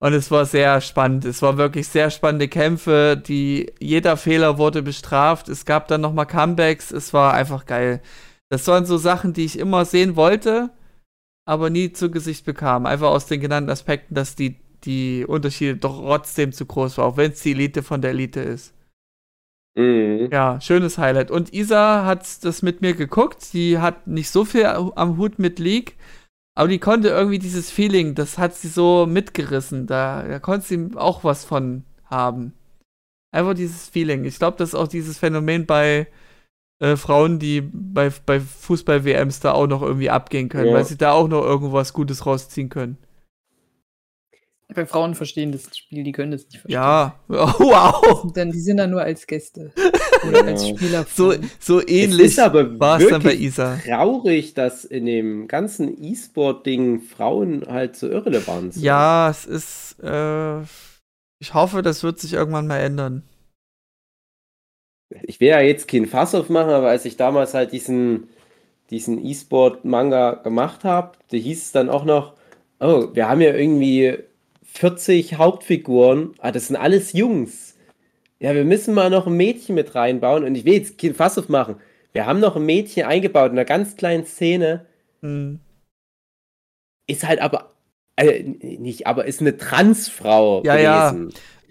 Und es war sehr spannend. Es war wirklich sehr spannende Kämpfe. Die, jeder Fehler wurde bestraft. Es gab dann nochmal Comebacks. Es war einfach geil. Das waren so Sachen, die ich immer sehen wollte, aber nie zu Gesicht bekam. Einfach aus den genannten Aspekten, dass die, die Unterschiede doch trotzdem zu groß waren, auch wenn es die Elite von der Elite ist. Mhm. Ja, schönes Highlight. Und Isa hat das mit mir geguckt. Die hat nicht so viel am Hut mit League, aber die konnte irgendwie dieses Feeling, das hat sie so mitgerissen. Da, da konnte sie auch was von haben. Einfach dieses Feeling. Ich glaube, das ist auch dieses Phänomen bei äh, Frauen, die bei, bei Fußball-WMs da auch noch irgendwie abgehen können, Ja. weil sie da auch noch irgendwas Gutes rausziehen können. Bei Frauen verstehen das Spiel, die können das nicht verstehen. Ja, [laughs] wow. Denn die sind da nur als Gäste. Oder Ja. als Spieler. So, so ähnlich war es dann bei wirklich Isa. traurig, dass in dem ganzen E-Sport-Ding Frauen halt so irrelevant sind. Ja, es ist. Äh, ich hoffe, das wird sich irgendwann mal ändern. Ich will ja jetzt keinen Fass aufmachen, aber als ich damals halt diesen, diesen E-Sport-Manga gemacht habe, da hieß es dann auch noch, oh, wir haben ja irgendwie 40 Hauptfiguren, ah, das sind alles Jungs. Ja, wir müssen mal noch ein Mädchen mit reinbauen und ich will jetzt keinen Fass aufmachen. Wir haben noch ein Mädchen eingebaut in einer ganz kleinen Szene, Hm. ist halt aber, äh, nicht, aber ist eine Transfrau Ja, ja.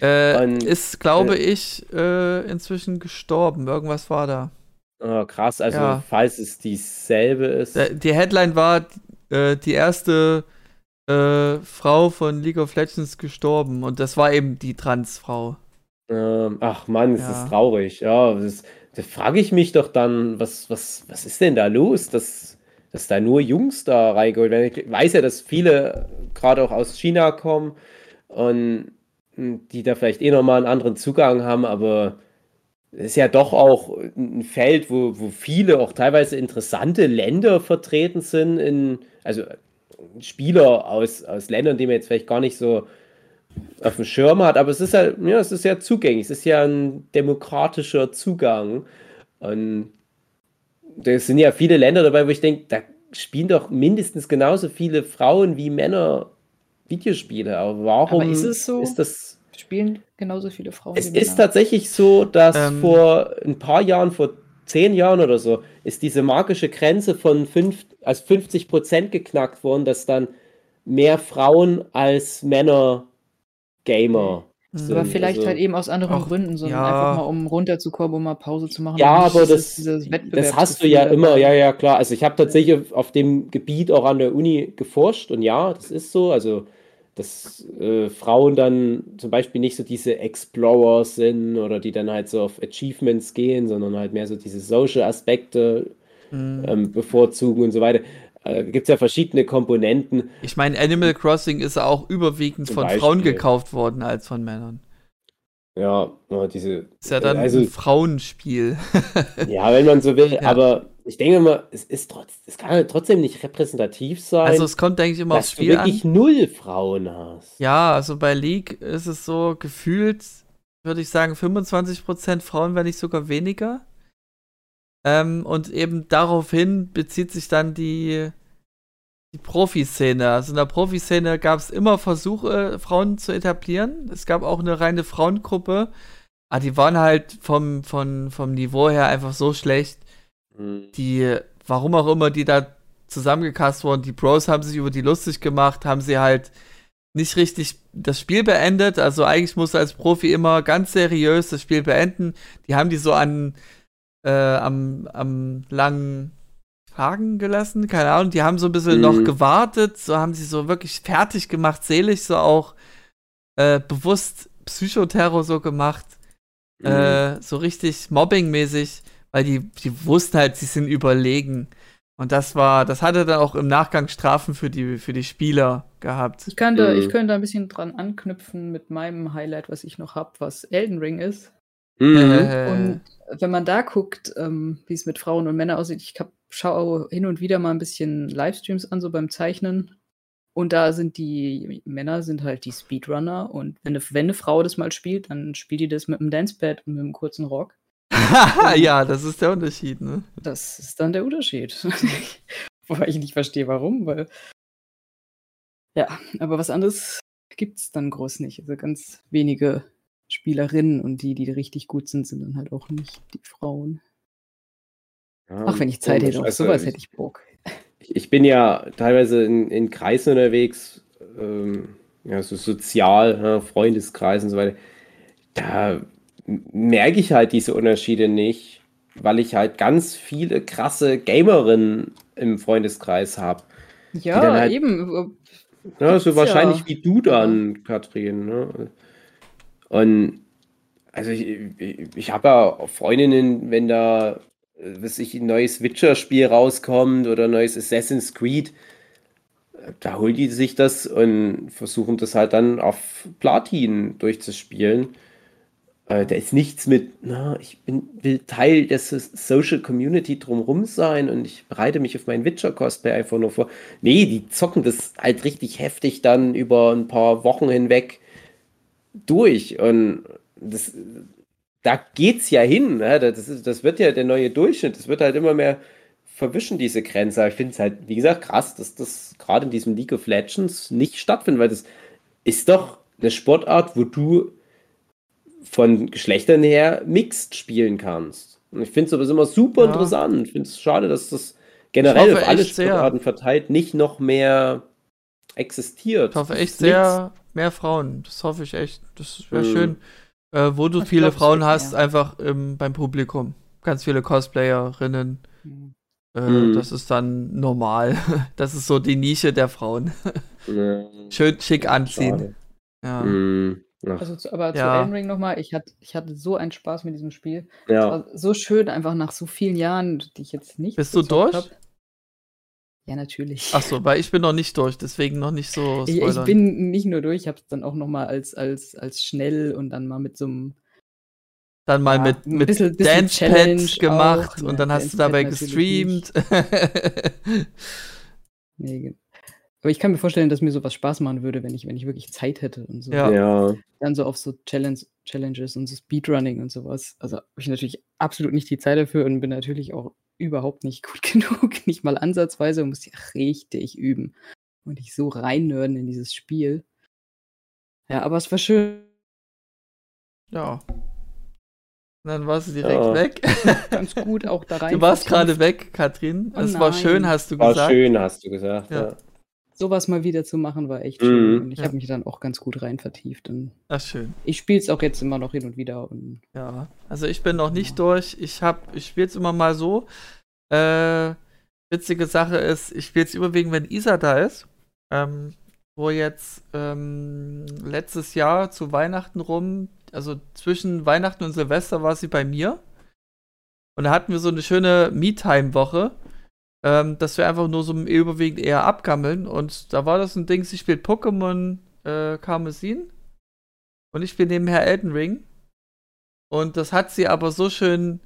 Äh, ist, glaube ich, äh, inzwischen gestorben. Irgendwas war da. Oh, krass, also Ja. falls es dieselbe ist. Die Headline war, äh, die erste äh, Frau von League of Legends gestorben. Und das war eben die Transfrau. Ähm, ach Mann, es Ja. ist traurig. Ja, das, da frage ich mich doch dann, was, was, was ist denn da los, dass, dass da nur Jungs da reingeholt werden? Ich weiß ja, dass viele gerade auch aus China kommen und die da vielleicht eh nochmal einen anderen Zugang haben, aber es ist ja doch auch ein Feld, wo, wo viele auch teilweise interessante Länder vertreten sind, in, also Spieler aus, aus Ländern, die man jetzt vielleicht gar nicht so auf dem Schirm hat, aber es ist ja, ja, es ist ja zugänglich, es ist ja ein demokratischer Zugang. Und da sind ja viele Länder dabei, wo ich denke, da spielen doch mindestens genauso viele Frauen wie Männer Videospiele. Aber warum Aber ist es so? ist das? Spielen genauso viele Frauen. Es wie ist Männer. tatsächlich so, dass Ähm. vor ein paar Jahren, vor zehn Jahren oder so, ist diese magische Grenze von fünf, also 50 Prozent geknackt worden, dass dann mehr Frauen als Männer Gamer sind. Aber vielleicht also, halt eben aus anderen auch- Gründen, sondern ja. einfach mal, um runterzukommen, um mal Pause zu machen. Ja, aber das, das hast du ja immer, ja, ja, klar. Also ich habe tatsächlich auf dem Gebiet auch an der Uni geforscht und ja, das ist so. Also, dass äh, Frauen dann zum Beispiel nicht so diese Explorers sind oder die dann halt so auf Achievements gehen, sondern halt mehr so diese Social Aspekte Mhm. ähm, bevorzugen und so weiter. Äh, Gibt es ja verschiedene Komponenten. Ich meine, Animal Crossing ist auch überwiegend Zum von Frauen Beispiel. gekauft worden als von Männern. Ja, diese, Ist ja dann also ein Frauenspiel. [laughs] ja, wenn man so will, Ja. aber ich denke mal, es ist trotz, es kann halt trotzdem nicht repräsentativ sein. Also es kommt, denke ich, immer aufs dass du Spiel an. wirklich null Frauen hast. Ja, also bei League ist es so gefühlt, würde ich sagen, 25% Frauen, wenn nicht sogar weniger. Ähm, und eben daraufhin bezieht sich dann die, die Profiszene. Also in der Profiszene gab es immer Versuche, Frauen zu etablieren. Es gab auch eine reine Frauengruppe. Aber die waren halt vom, vom, vom Niveau her einfach so schlecht, Hm. die, warum auch immer, die da zusammengecast wurden, die Bros haben sich über die lustig gemacht, haben sie halt nicht richtig das Spiel beendet. Also eigentlich musst du als Profi immer ganz seriös das Spiel beenden. Die haben die so an äh, am, am langen Haken gelassen, keine Ahnung. Die haben so ein bisschen Mhm. noch gewartet, so haben sie so wirklich fertig gemacht, seelisch so auch äh, bewusst Psychoterror so gemacht Mhm. äh, so richtig mobbingmäßig, weil die, die wussten halt, sie sind überlegen. Und das war, das hatte dann auch im Nachgang Strafen für die, für die Spieler gehabt. Ich könnte, Mhm. ich könnte ein bisschen dran anknüpfen mit meinem Highlight, was ich noch habe, was Elden Ring ist. Mhm. Äh, Und wenn man da guckt, ähm, wie es mit Frauen und Männern aussieht, ich schaue hin und wieder mal ein bisschen Livestreams an, so beim Zeichnen. Und da sind die Männer sind halt die Speedrunner. Und wenn eine, wenn eine Frau das mal spielt, dann spielt die das mit einem Dancepad und mit einem kurzen Rock. [laughs] ja, das ist der Unterschied, ne? Das ist dann der Unterschied. [laughs] Wobei ich nicht verstehe, warum, weil. Ja, aber was anderes gibt es dann groß nicht. Also ganz wenige Spielerinnen und die, die richtig gut sind, sind dann halt auch nicht die Frauen. Ja, Ach, wenn ich Zeit hätte, auf sowas hätte ich Bock. Ich, ich bin ja teilweise in, in Kreisen unterwegs, ähm, ja, so sozial, ja, Freundeskreisen und so weiter. Da merke ich halt diese Unterschiede nicht, weil ich halt ganz viele krasse Gamerinnen im Freundeskreis habe. Ja, halt- eben. Ja, so wahrscheinlich ja. wie du dann, Katrin. Ne? Und also ich, ich, ich habe ja Freundinnen, wenn da, was ich, ein neues Witcher-Spiel rauskommt oder ein neues Assassin's Creed, da holen die sich das und versuchen das halt dann auf Platin durchzuspielen. Äh, da ist nichts mit, na, ich bin, will Teil der So- Social Community drumrum sein und ich bereite mich auf meinen Witcher-Cosplay einfach nur vor. Nee, die zocken das halt richtig heftig dann über ein paar Wochen hinweg durch. Und das, da geht's ja hin. Ne? Das, ist, das wird ja der neue Durchschnitt. Das wird halt immer mehr verwischen, diese Grenze. Aber ich finde es halt, wie gesagt, krass, dass das gerade in diesem League of Legends nicht stattfindet, weil das ist doch eine Sportart, wo du von Geschlechtern her mixed spielen kannst. Und ich finde es aber immer super Ja. interessant. Ich finde es schade, dass das generell auf alle echt sehr. Sportarten verteilt nicht noch mehr existiert. Ich hoffe echt sehr, mehr Frauen. Das hoffe ich echt. Das wäre Mhm. schön. Äh, wo du Ich viele glaub, Frauen hast, mehr. einfach im, beim Publikum. Ganz viele Cosplayerinnen. Äh, Mhm. Das ist dann normal. [laughs] Das ist so die Nische der Frauen. Schön schick anziehen. schade. Ja. Mhm. Also zu, aber zu Ja. Elden Ring nochmal, ich hatte, ich hatte so einen Spaß mit diesem Spiel. Es ja. war so schön, einfach nach so vielen Jahren, die ich jetzt nicht. Bist du durch? hab. Ja, natürlich. Ach so, weil ich bin noch nicht durch, deswegen noch nicht so [laughs] ich, ich bin nicht nur durch, ich habe es dann auch nochmal als, als, als schnell und dann mal mit so einem dann mal ja, mit, mit bisschen- bisschen Challenge Dancepad gemacht auch, und ne, dann hast du dabei gestreamt. [laughs] Nee, aber ich kann mir vorstellen, dass mir sowas Spaß machen würde, wenn ich, wenn ich wirklich Zeit hätte und so. Ja. Ja. Dann so auf so Challenge, Challenges und so Speedrunning und sowas. Also habe ich natürlich absolut nicht die Zeit dafür und bin natürlich auch überhaupt nicht gut [laughs] genug, nicht mal ansatzweise und muss ja richtig üben. Und ich so reinnörden in dieses Spiel. Ja, aber es war schön, ja. Und dann warst du direkt Ja. weg. [laughs] ganz gut auch da rein. Du warst gerade weg, Katrin. Oh es war schön, hast du War gesagt. schön, hast du gesagt. Ja. Ja. Sowas mal wieder zu machen, war echt Mhm. schön. Und ich Ja. habe mich dann auch ganz gut rein vertieft. Und Ach, schön. ich spiele es auch jetzt immer noch hin und wieder. Und Ja, also ich bin noch nicht Ja. durch. Ich hab, ich spiele es immer mal so. Äh, witzige Sache ist, ich spiele es überwiegend, wenn Isa da ist. Ähm, wo jetzt ähm, letztes Jahr zu Weihnachten rum, also zwischen Weihnachten und Silvester war sie bei mir. Und da hatten wir so eine schöne Me-Time-Woche, ähm, dass wir einfach nur so überwiegend eher abgammeln. Und da war das ein Ding, sie spielt Pokémon äh, Karmesin. Und ich spiele nebenher Elden Ring. Und das hat sie aber so schön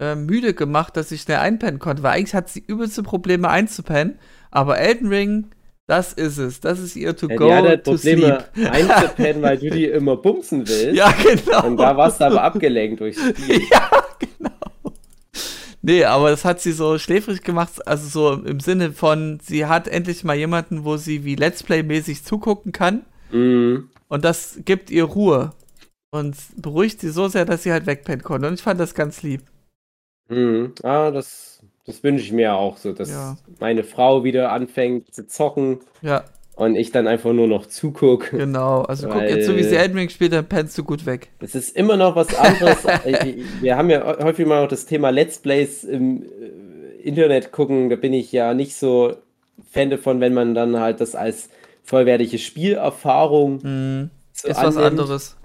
äh, müde gemacht, dass ich schnell einpennen konnte. Weil eigentlich hat sie übelste Probleme einzupennen. Aber Elden Ring, das ist es. Das ist ihr to Ja, go die hat halt to Probleme sleep. [laughs] einzupennen, weil du die immer bumsen willst. Ja, genau. Und da warst du aber abgelenkt durchs [laughs] Spiel. ja, genau. Nee, aber das hat sie so schläfrig gemacht, also so im Sinne von, sie hat endlich mal jemanden, wo sie wie Let's Play-mäßig zugucken kann. Mhm. Und das gibt ihr Ruhe. Und beruhigt sie so sehr, dass sie halt wegpennen konnte. Und ich fand das ganz lieb. Mhm. Ah, das, das wünsche ich mir auch so, dass Ja. meine Frau wieder anfängt zu zocken Ja, und ich dann einfach nur noch zugucke. genau. Also guck jetzt, so wie sie Weil- Elden Ring spielt, dann pennst du gut weg. Es ist immer noch was anderes. [laughs] Äh, Wir haben ja häufig mal auch das Thema Let's Plays im äh, Internet gucken. Da bin ich ja nicht so Fan davon, wenn man dann halt das als vollwertige Spielerfahrung so ist was annimmt. anderes.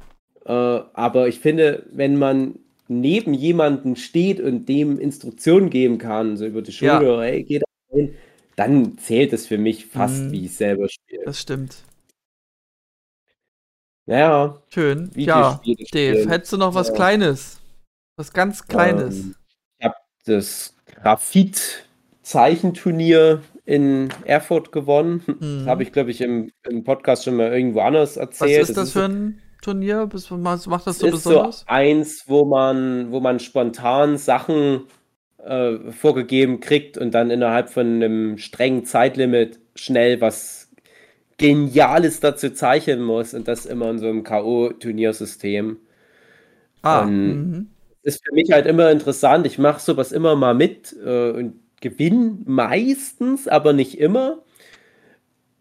Äh, aber ich finde, wenn man neben jemanden steht und dem Instruktionen geben kann, so über die Ja. Schulter, hey, geh da rein, dann zählt es für mich fast Mhm. wie ich selber spiele. Das stimmt. Naja, Schön. Ja, Dave, spielen. hättest du noch was Ja. Kleines? Was ganz Kleines. Ähm, ich habe das Graphit-Zeichenturnier in Erfurt gewonnen. Mhm. Das habe ich, glaube ich, im, im Podcast schon mal irgendwo anders was erzählt. ist das für ein Turnier? Was macht das so ist so besonders? eins, wo man, wo man spontan Sachen äh, vorgegeben kriegt und dann innerhalb von einem strengen Zeitlimit schnell was Geniales dazu zeichnen muss und das immer in so einem K.O.-Turniersystem. ah, ähm. Ist für mich halt immer interessant. Ich mache sowas immer mal mit äh, und gewinne meistens, aber nicht immer.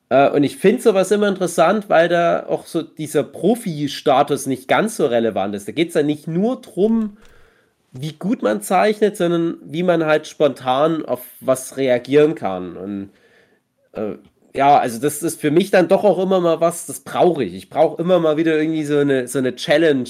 Äh, und ich finde sowas immer interessant, weil da auch so dieser Profi-Status nicht ganz so relevant ist. Da geht es ja nicht nur drum, wie gut man zeichnet, sondern wie man halt spontan auf was reagieren kann. Und äh, ja, also das ist für mich dann doch auch immer mal was, das brauche ich. Ich brauche immer mal wieder irgendwie so eine, so eine Challenge,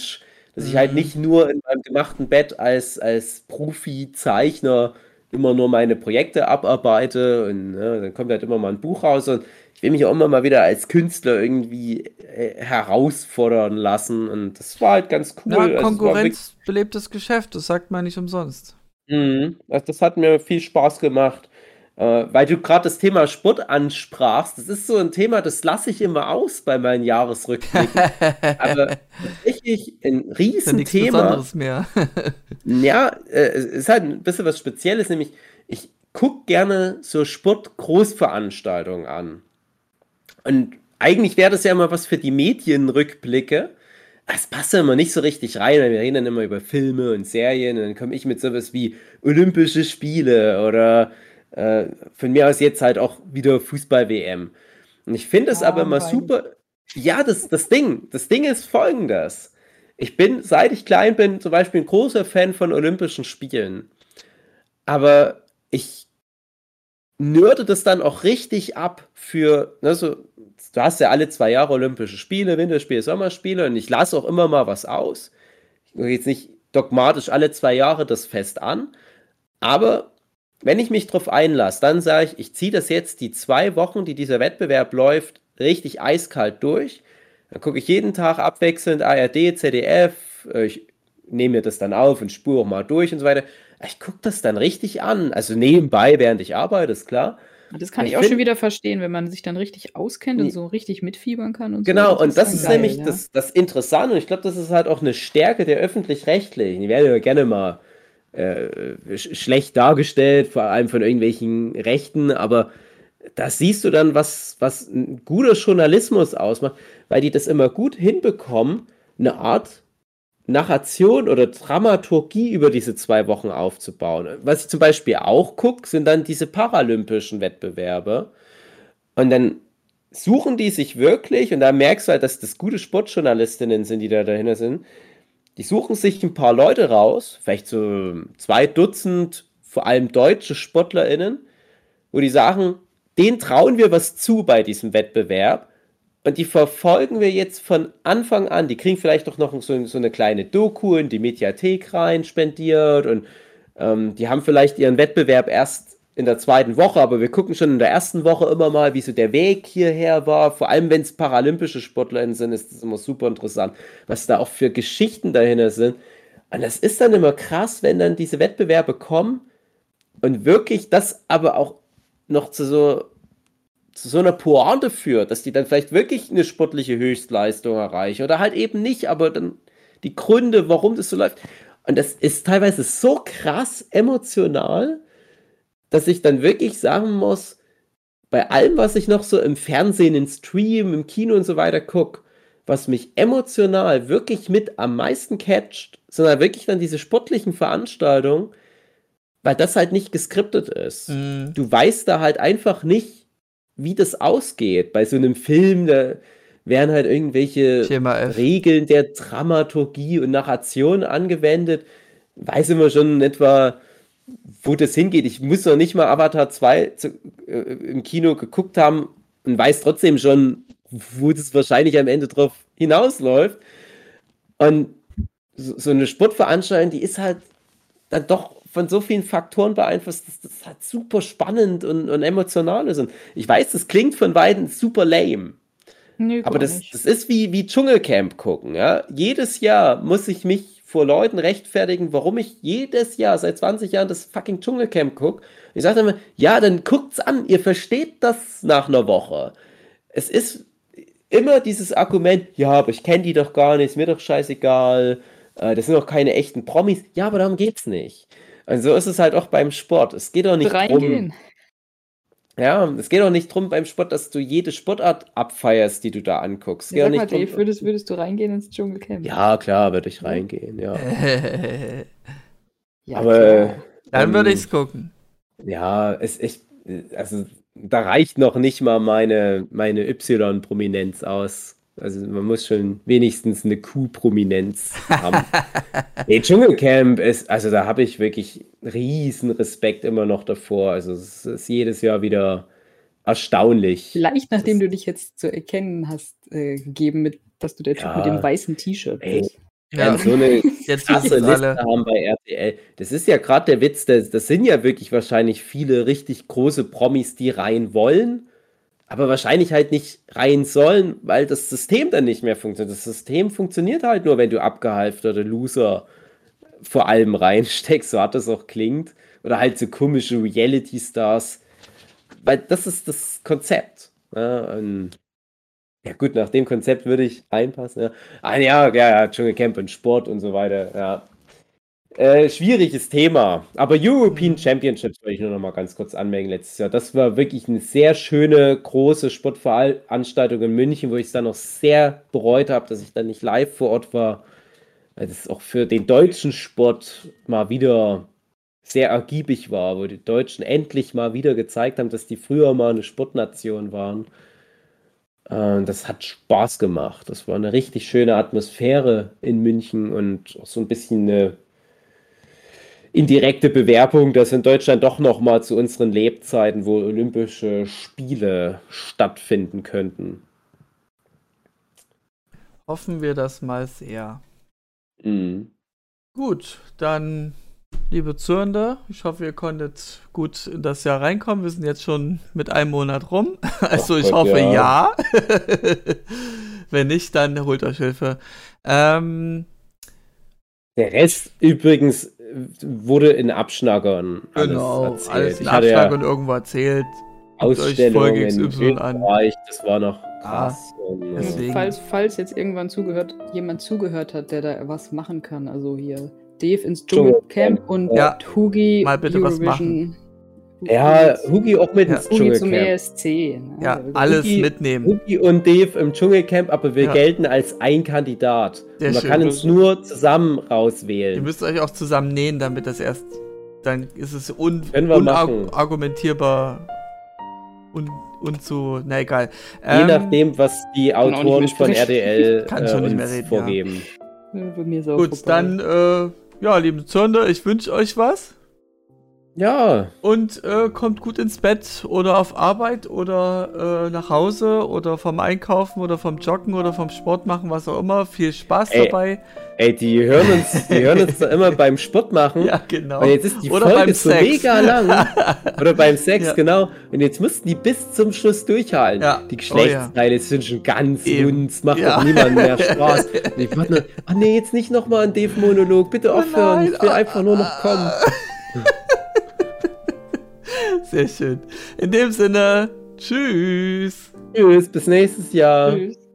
dass ich halt Mhm. nicht nur in meinem gemachten Bett als, als Profi-Zeichner immer nur meine Projekte abarbeite und ne, dann kommt halt immer mal ein Buch raus und ich will mich auch immer mal wieder als Künstler irgendwie äh, herausfordern lassen und das war halt ganz cool. Ja, Also Konkurrenz belebtes Geschäft, das sagt man nicht umsonst. Mhm. Also das hat mir viel Spaß gemacht. Äh, weil du gerade das Thema Sport ansprachst. Das ist so ein Thema, das lasse ich immer aus bei meinen Jahresrückblicken. [laughs] Aber tatsächlich ein ist ja Riesenthema. Besonderes mehr. [laughs] Ja, äh, es ist halt ein bisschen was Spezielles, nämlich ich gucke gerne so Sport-Großveranstaltungen an. Und eigentlich wäre das ja immer was für die Medienrückblicke. Es passt ja immer nicht so richtig rein, weil wir reden dann immer über Filme und Serien und dann komme ich mit sowas wie Olympische Spiele oder äh, von mir aus jetzt halt auch wieder Fußball-WM. Und ich finde es Ah, aber immer super. Ja, das, das Ding, das Ding ist folgendes. Ich bin, seit ich klein bin, zum Beispiel ein großer Fan von Olympischen Spielen. Aber ich nörde das dann auch richtig ab für, ne, so, du hast ja alle zwei Jahre Olympische Spiele, Winterspiele, Sommerspiele und ich lasse auch immer mal was aus. Ich gucke jetzt nicht dogmatisch alle zwei Jahre das Fest an, aber wenn ich mich drauf einlasse, dann sage ich, ich ziehe das jetzt die zwei Wochen, die dieser Wettbewerb läuft, richtig eiskalt durch. Dann gucke ich jeden Tag abwechselnd ARD, ZDF, ich nehme mir das dann auf und spure auch mal durch und so weiter. Ich gucke das dann richtig an. Also nebenbei, während ich arbeite, ist klar. Das kann Ich ich auch schon wieder verstehen, wenn man sich dann richtig auskennt und so richtig mitfiebern kann und Genau, so. und das ist geil, nämlich ja. das, das Interessante. Und ich glaube, das ist halt auch eine Stärke der Öffentlich-Rechtlichen. Die werden ja gerne mal äh, sch schlecht dargestellt, vor allem von irgendwelchen Rechten, aber da siehst du dann, was, was ein guter Journalismus ausmacht, weil die das immer gut hinbekommen, eine Art Narration oder Dramaturgie über diese zwei Wochen aufzubauen. Was ich zum Beispiel auch gucke, sind dann diese paralympischen Wettbewerbe. Und dann suchen die sich wirklich, und da merkst du halt, dass das gute Sportjournalistinnen sind, die da dahinter sind, die suchen sich ein paar Leute raus, vielleicht so zwei Dutzend, vor allem deutsche SportlerInnen, wo die sagen, denen trauen wir was zu bei diesem Wettbewerb und die verfolgen wir jetzt von Anfang an. Die kriegen vielleicht doch noch so, so eine kleine Doku in die Mediathek rein spendiert und ähm, die haben vielleicht ihren Wettbewerb erst in der zweiten Woche, aber wir gucken schon in der ersten Woche immer mal, wie so der Weg hierher war. Vor allem, wenn es paralympische SportlerInnen sind, ist das immer super interessant, was da auch für Geschichten dahinter sind. Und das ist dann immer krass, wenn dann diese Wettbewerbe kommen und wirklich das aber auch noch zu so, zu so einer Pointe führt, dass die dann vielleicht wirklich eine sportliche Höchstleistung erreichen oder halt eben nicht, aber dann die Gründe, warum das so läuft. Und das ist teilweise so krass emotional, dass ich dann wirklich sagen muss, bei allem, was ich noch so im Fernsehen, im Stream, im Kino und so weiter gucke, was mich emotional wirklich mit am meisten catcht, sondern wirklich dann diese sportlichen Veranstaltungen, weil das halt nicht geskriptet ist. Mhm. Du weißt da halt einfach nicht, wie das ausgeht. Bei so einem Film, da werden halt irgendwelche Regeln der Dramaturgie und Narration angewendet. Weiß immer schon etwa, wo das hingeht. Ich muss noch nicht mal Avatar 2 zu, äh, im Kino geguckt haben und weiß trotzdem schon, wo das wahrscheinlich am Ende drauf hinausläuft. Und so, so eine Sportveranstaltung, die ist halt dann doch von so vielen Faktoren beeinflusst, dass das halt super spannend und, und emotional ist. Und ich weiß, das klingt von beiden super lame. Nee, aber das, das ist wie, wie Dschungelcamp gucken. Ja? Jedes Jahr muss ich mich vor Leuten rechtfertigen, warum ich jedes Jahr seit 20 Jahren das fucking Dschungelcamp gucke. Ich sage immer, ja, dann guckt's an, ihr versteht das nach einer Woche. Es ist immer dieses Argument, ja, aber ich kenne die doch gar nicht, ist mir doch scheißegal, äh, das sind doch keine echten Promis. Ja, aber darum geht's nicht. Und so ist es halt auch beim Sport. Es geht doch nicht Reingehen. drum. Ja, es geht auch nicht darum beim Sport, dass du jede Sportart abfeierst, die du da anguckst. Sag mal, Dave, würdest, würdest du reingehen ins Dschungelcamp? Ja, klar, würde ich reingehen, ja. [laughs] ja Aber klar. dann würde ich es gucken. Ja, es ich, also da reicht noch nicht mal meine, meine Y-Prominenz aus. Also man muss schon wenigstens eine Q-Prominenz haben. [laughs] nee, Dschungelcamp ist, also da habe ich wirklich riesen Respekt immer noch davor. Also es ist jedes Jahr wieder erstaunlich. Vielleicht nachdem das, du dich jetzt zu erkennen hast äh, gegeben, mit, dass du der Typ ja, mit dem weißen T-Shirt bist. Ja. so eine [laughs] jetzt krasse Liste alle. haben bei RTL. Das ist ja gerade der Witz, das, das sind ja wirklich wahrscheinlich viele richtig große Promis, die rein wollen aber wahrscheinlich halt nicht rein sollen, weil das System dann nicht mehr funktioniert. Das System funktioniert halt nur, wenn du abgehalfterte Loser vor allem reinsteckst, so hart das auch klingt. Oder halt so komische Reality-Stars. Weil das ist das Konzept. Ja, ja, gut, nach dem Konzept würde ich einpassen. Ja, ah, ja, ja, ja, Dschungelcamp und Sport und so weiter. Ja, äh, schwieriges Thema. Aber European mhm. Championships wollte ich nur noch mal ganz kurz anmerken letztes Jahr. Das war wirklich eine sehr schöne, große Sportveranstaltung in München, wo ich es dann noch sehr bereut habe, dass ich dann nicht live vor Ort war. Weil das auch für den deutschen Sport mal wieder sehr ergiebig war, wo die Deutschen endlich mal wieder gezeigt haben, dass die früher mal eine Sportnation waren. Äh, das hat Spaß gemacht. Das war eine richtig schöne Atmosphäre in München und auch so ein bisschen eine indirekte Bewerbung, dass in Deutschland doch noch mal zu unseren Lebzeiten wohl Olympische Spiele stattfinden könnten. Hoffen wir das mal sehr. Mhm. Gut, dann, liebe Zuhörende, ich hoffe, ihr konntet gut in das Jahr reinkommen. Wir sind jetzt schon mit einem Monat rum. [laughs] Also Ach ich hoffe ja. ja. [laughs] Wenn nicht, dann holt euch Hilfe. Ähm, der Rest übrigens wurde in Abschnackern genau, alles, alles in Abschnackern ja irgendwo erzählt. Ausstellungen in Österreich, das war noch krass. Ah, und, falls, falls jetzt irgendwann zugehört, jemand zugehört hat, der da was machen kann, also hier Dave ins Dschungelcamp und ja. Hugi mal bitte Eurovision. was machen. Ja, Hugi auch mit ins Hugi zum ESC. Ne? Ja, alles Hugi, mitnehmen. Hugi und Dave im Dschungelcamp, aber wir ja. gelten als ein Kandidat. man schön. kann uns nur zusammen rauswählen. Ihr müsst euch auch zusammen nähen, damit das erst. Dann ist es un unargumentierbar un und so, na egal. Je Ähm, nachdem, was die Autoren von. RDL [laughs] Kann äh, schon nicht uns mehr reden, vorgeben. Ja, bei mir ist auch Gut, vorbei. dann, äh, ja, liebe Zuhörer, ich wünsche euch was. Ja, Und äh, kommt gut ins Bett oder auf Arbeit oder äh, nach Hause oder vom Einkaufen oder vom Joggen oder vom Sport machen, was auch immer. Viel Spaß Ey. dabei. ey, die hören uns, die hören uns da immer beim Sport machen. [laughs] Ja, genau. Und jetzt ist die Oder Folge beim so Sex. mega lang. [laughs] Oder beim Sex, Ja. genau. Und jetzt müssten die bis zum Schluss durchhalten. Ja. Die Oh, Geschlechtsteile sind schon ganz Eben. uns, macht Ja. doch niemandem mehr [laughs] Spaß. Und ich warte nur, oh nee, jetzt nicht nochmal ein Dave-Monolog, bitte Oh aufhören. nein, ich will einfach nur noch kommen. Sehr schön. In dem Sinne, tschüss. Tschüss, bis nächstes Jahr. Tschüss.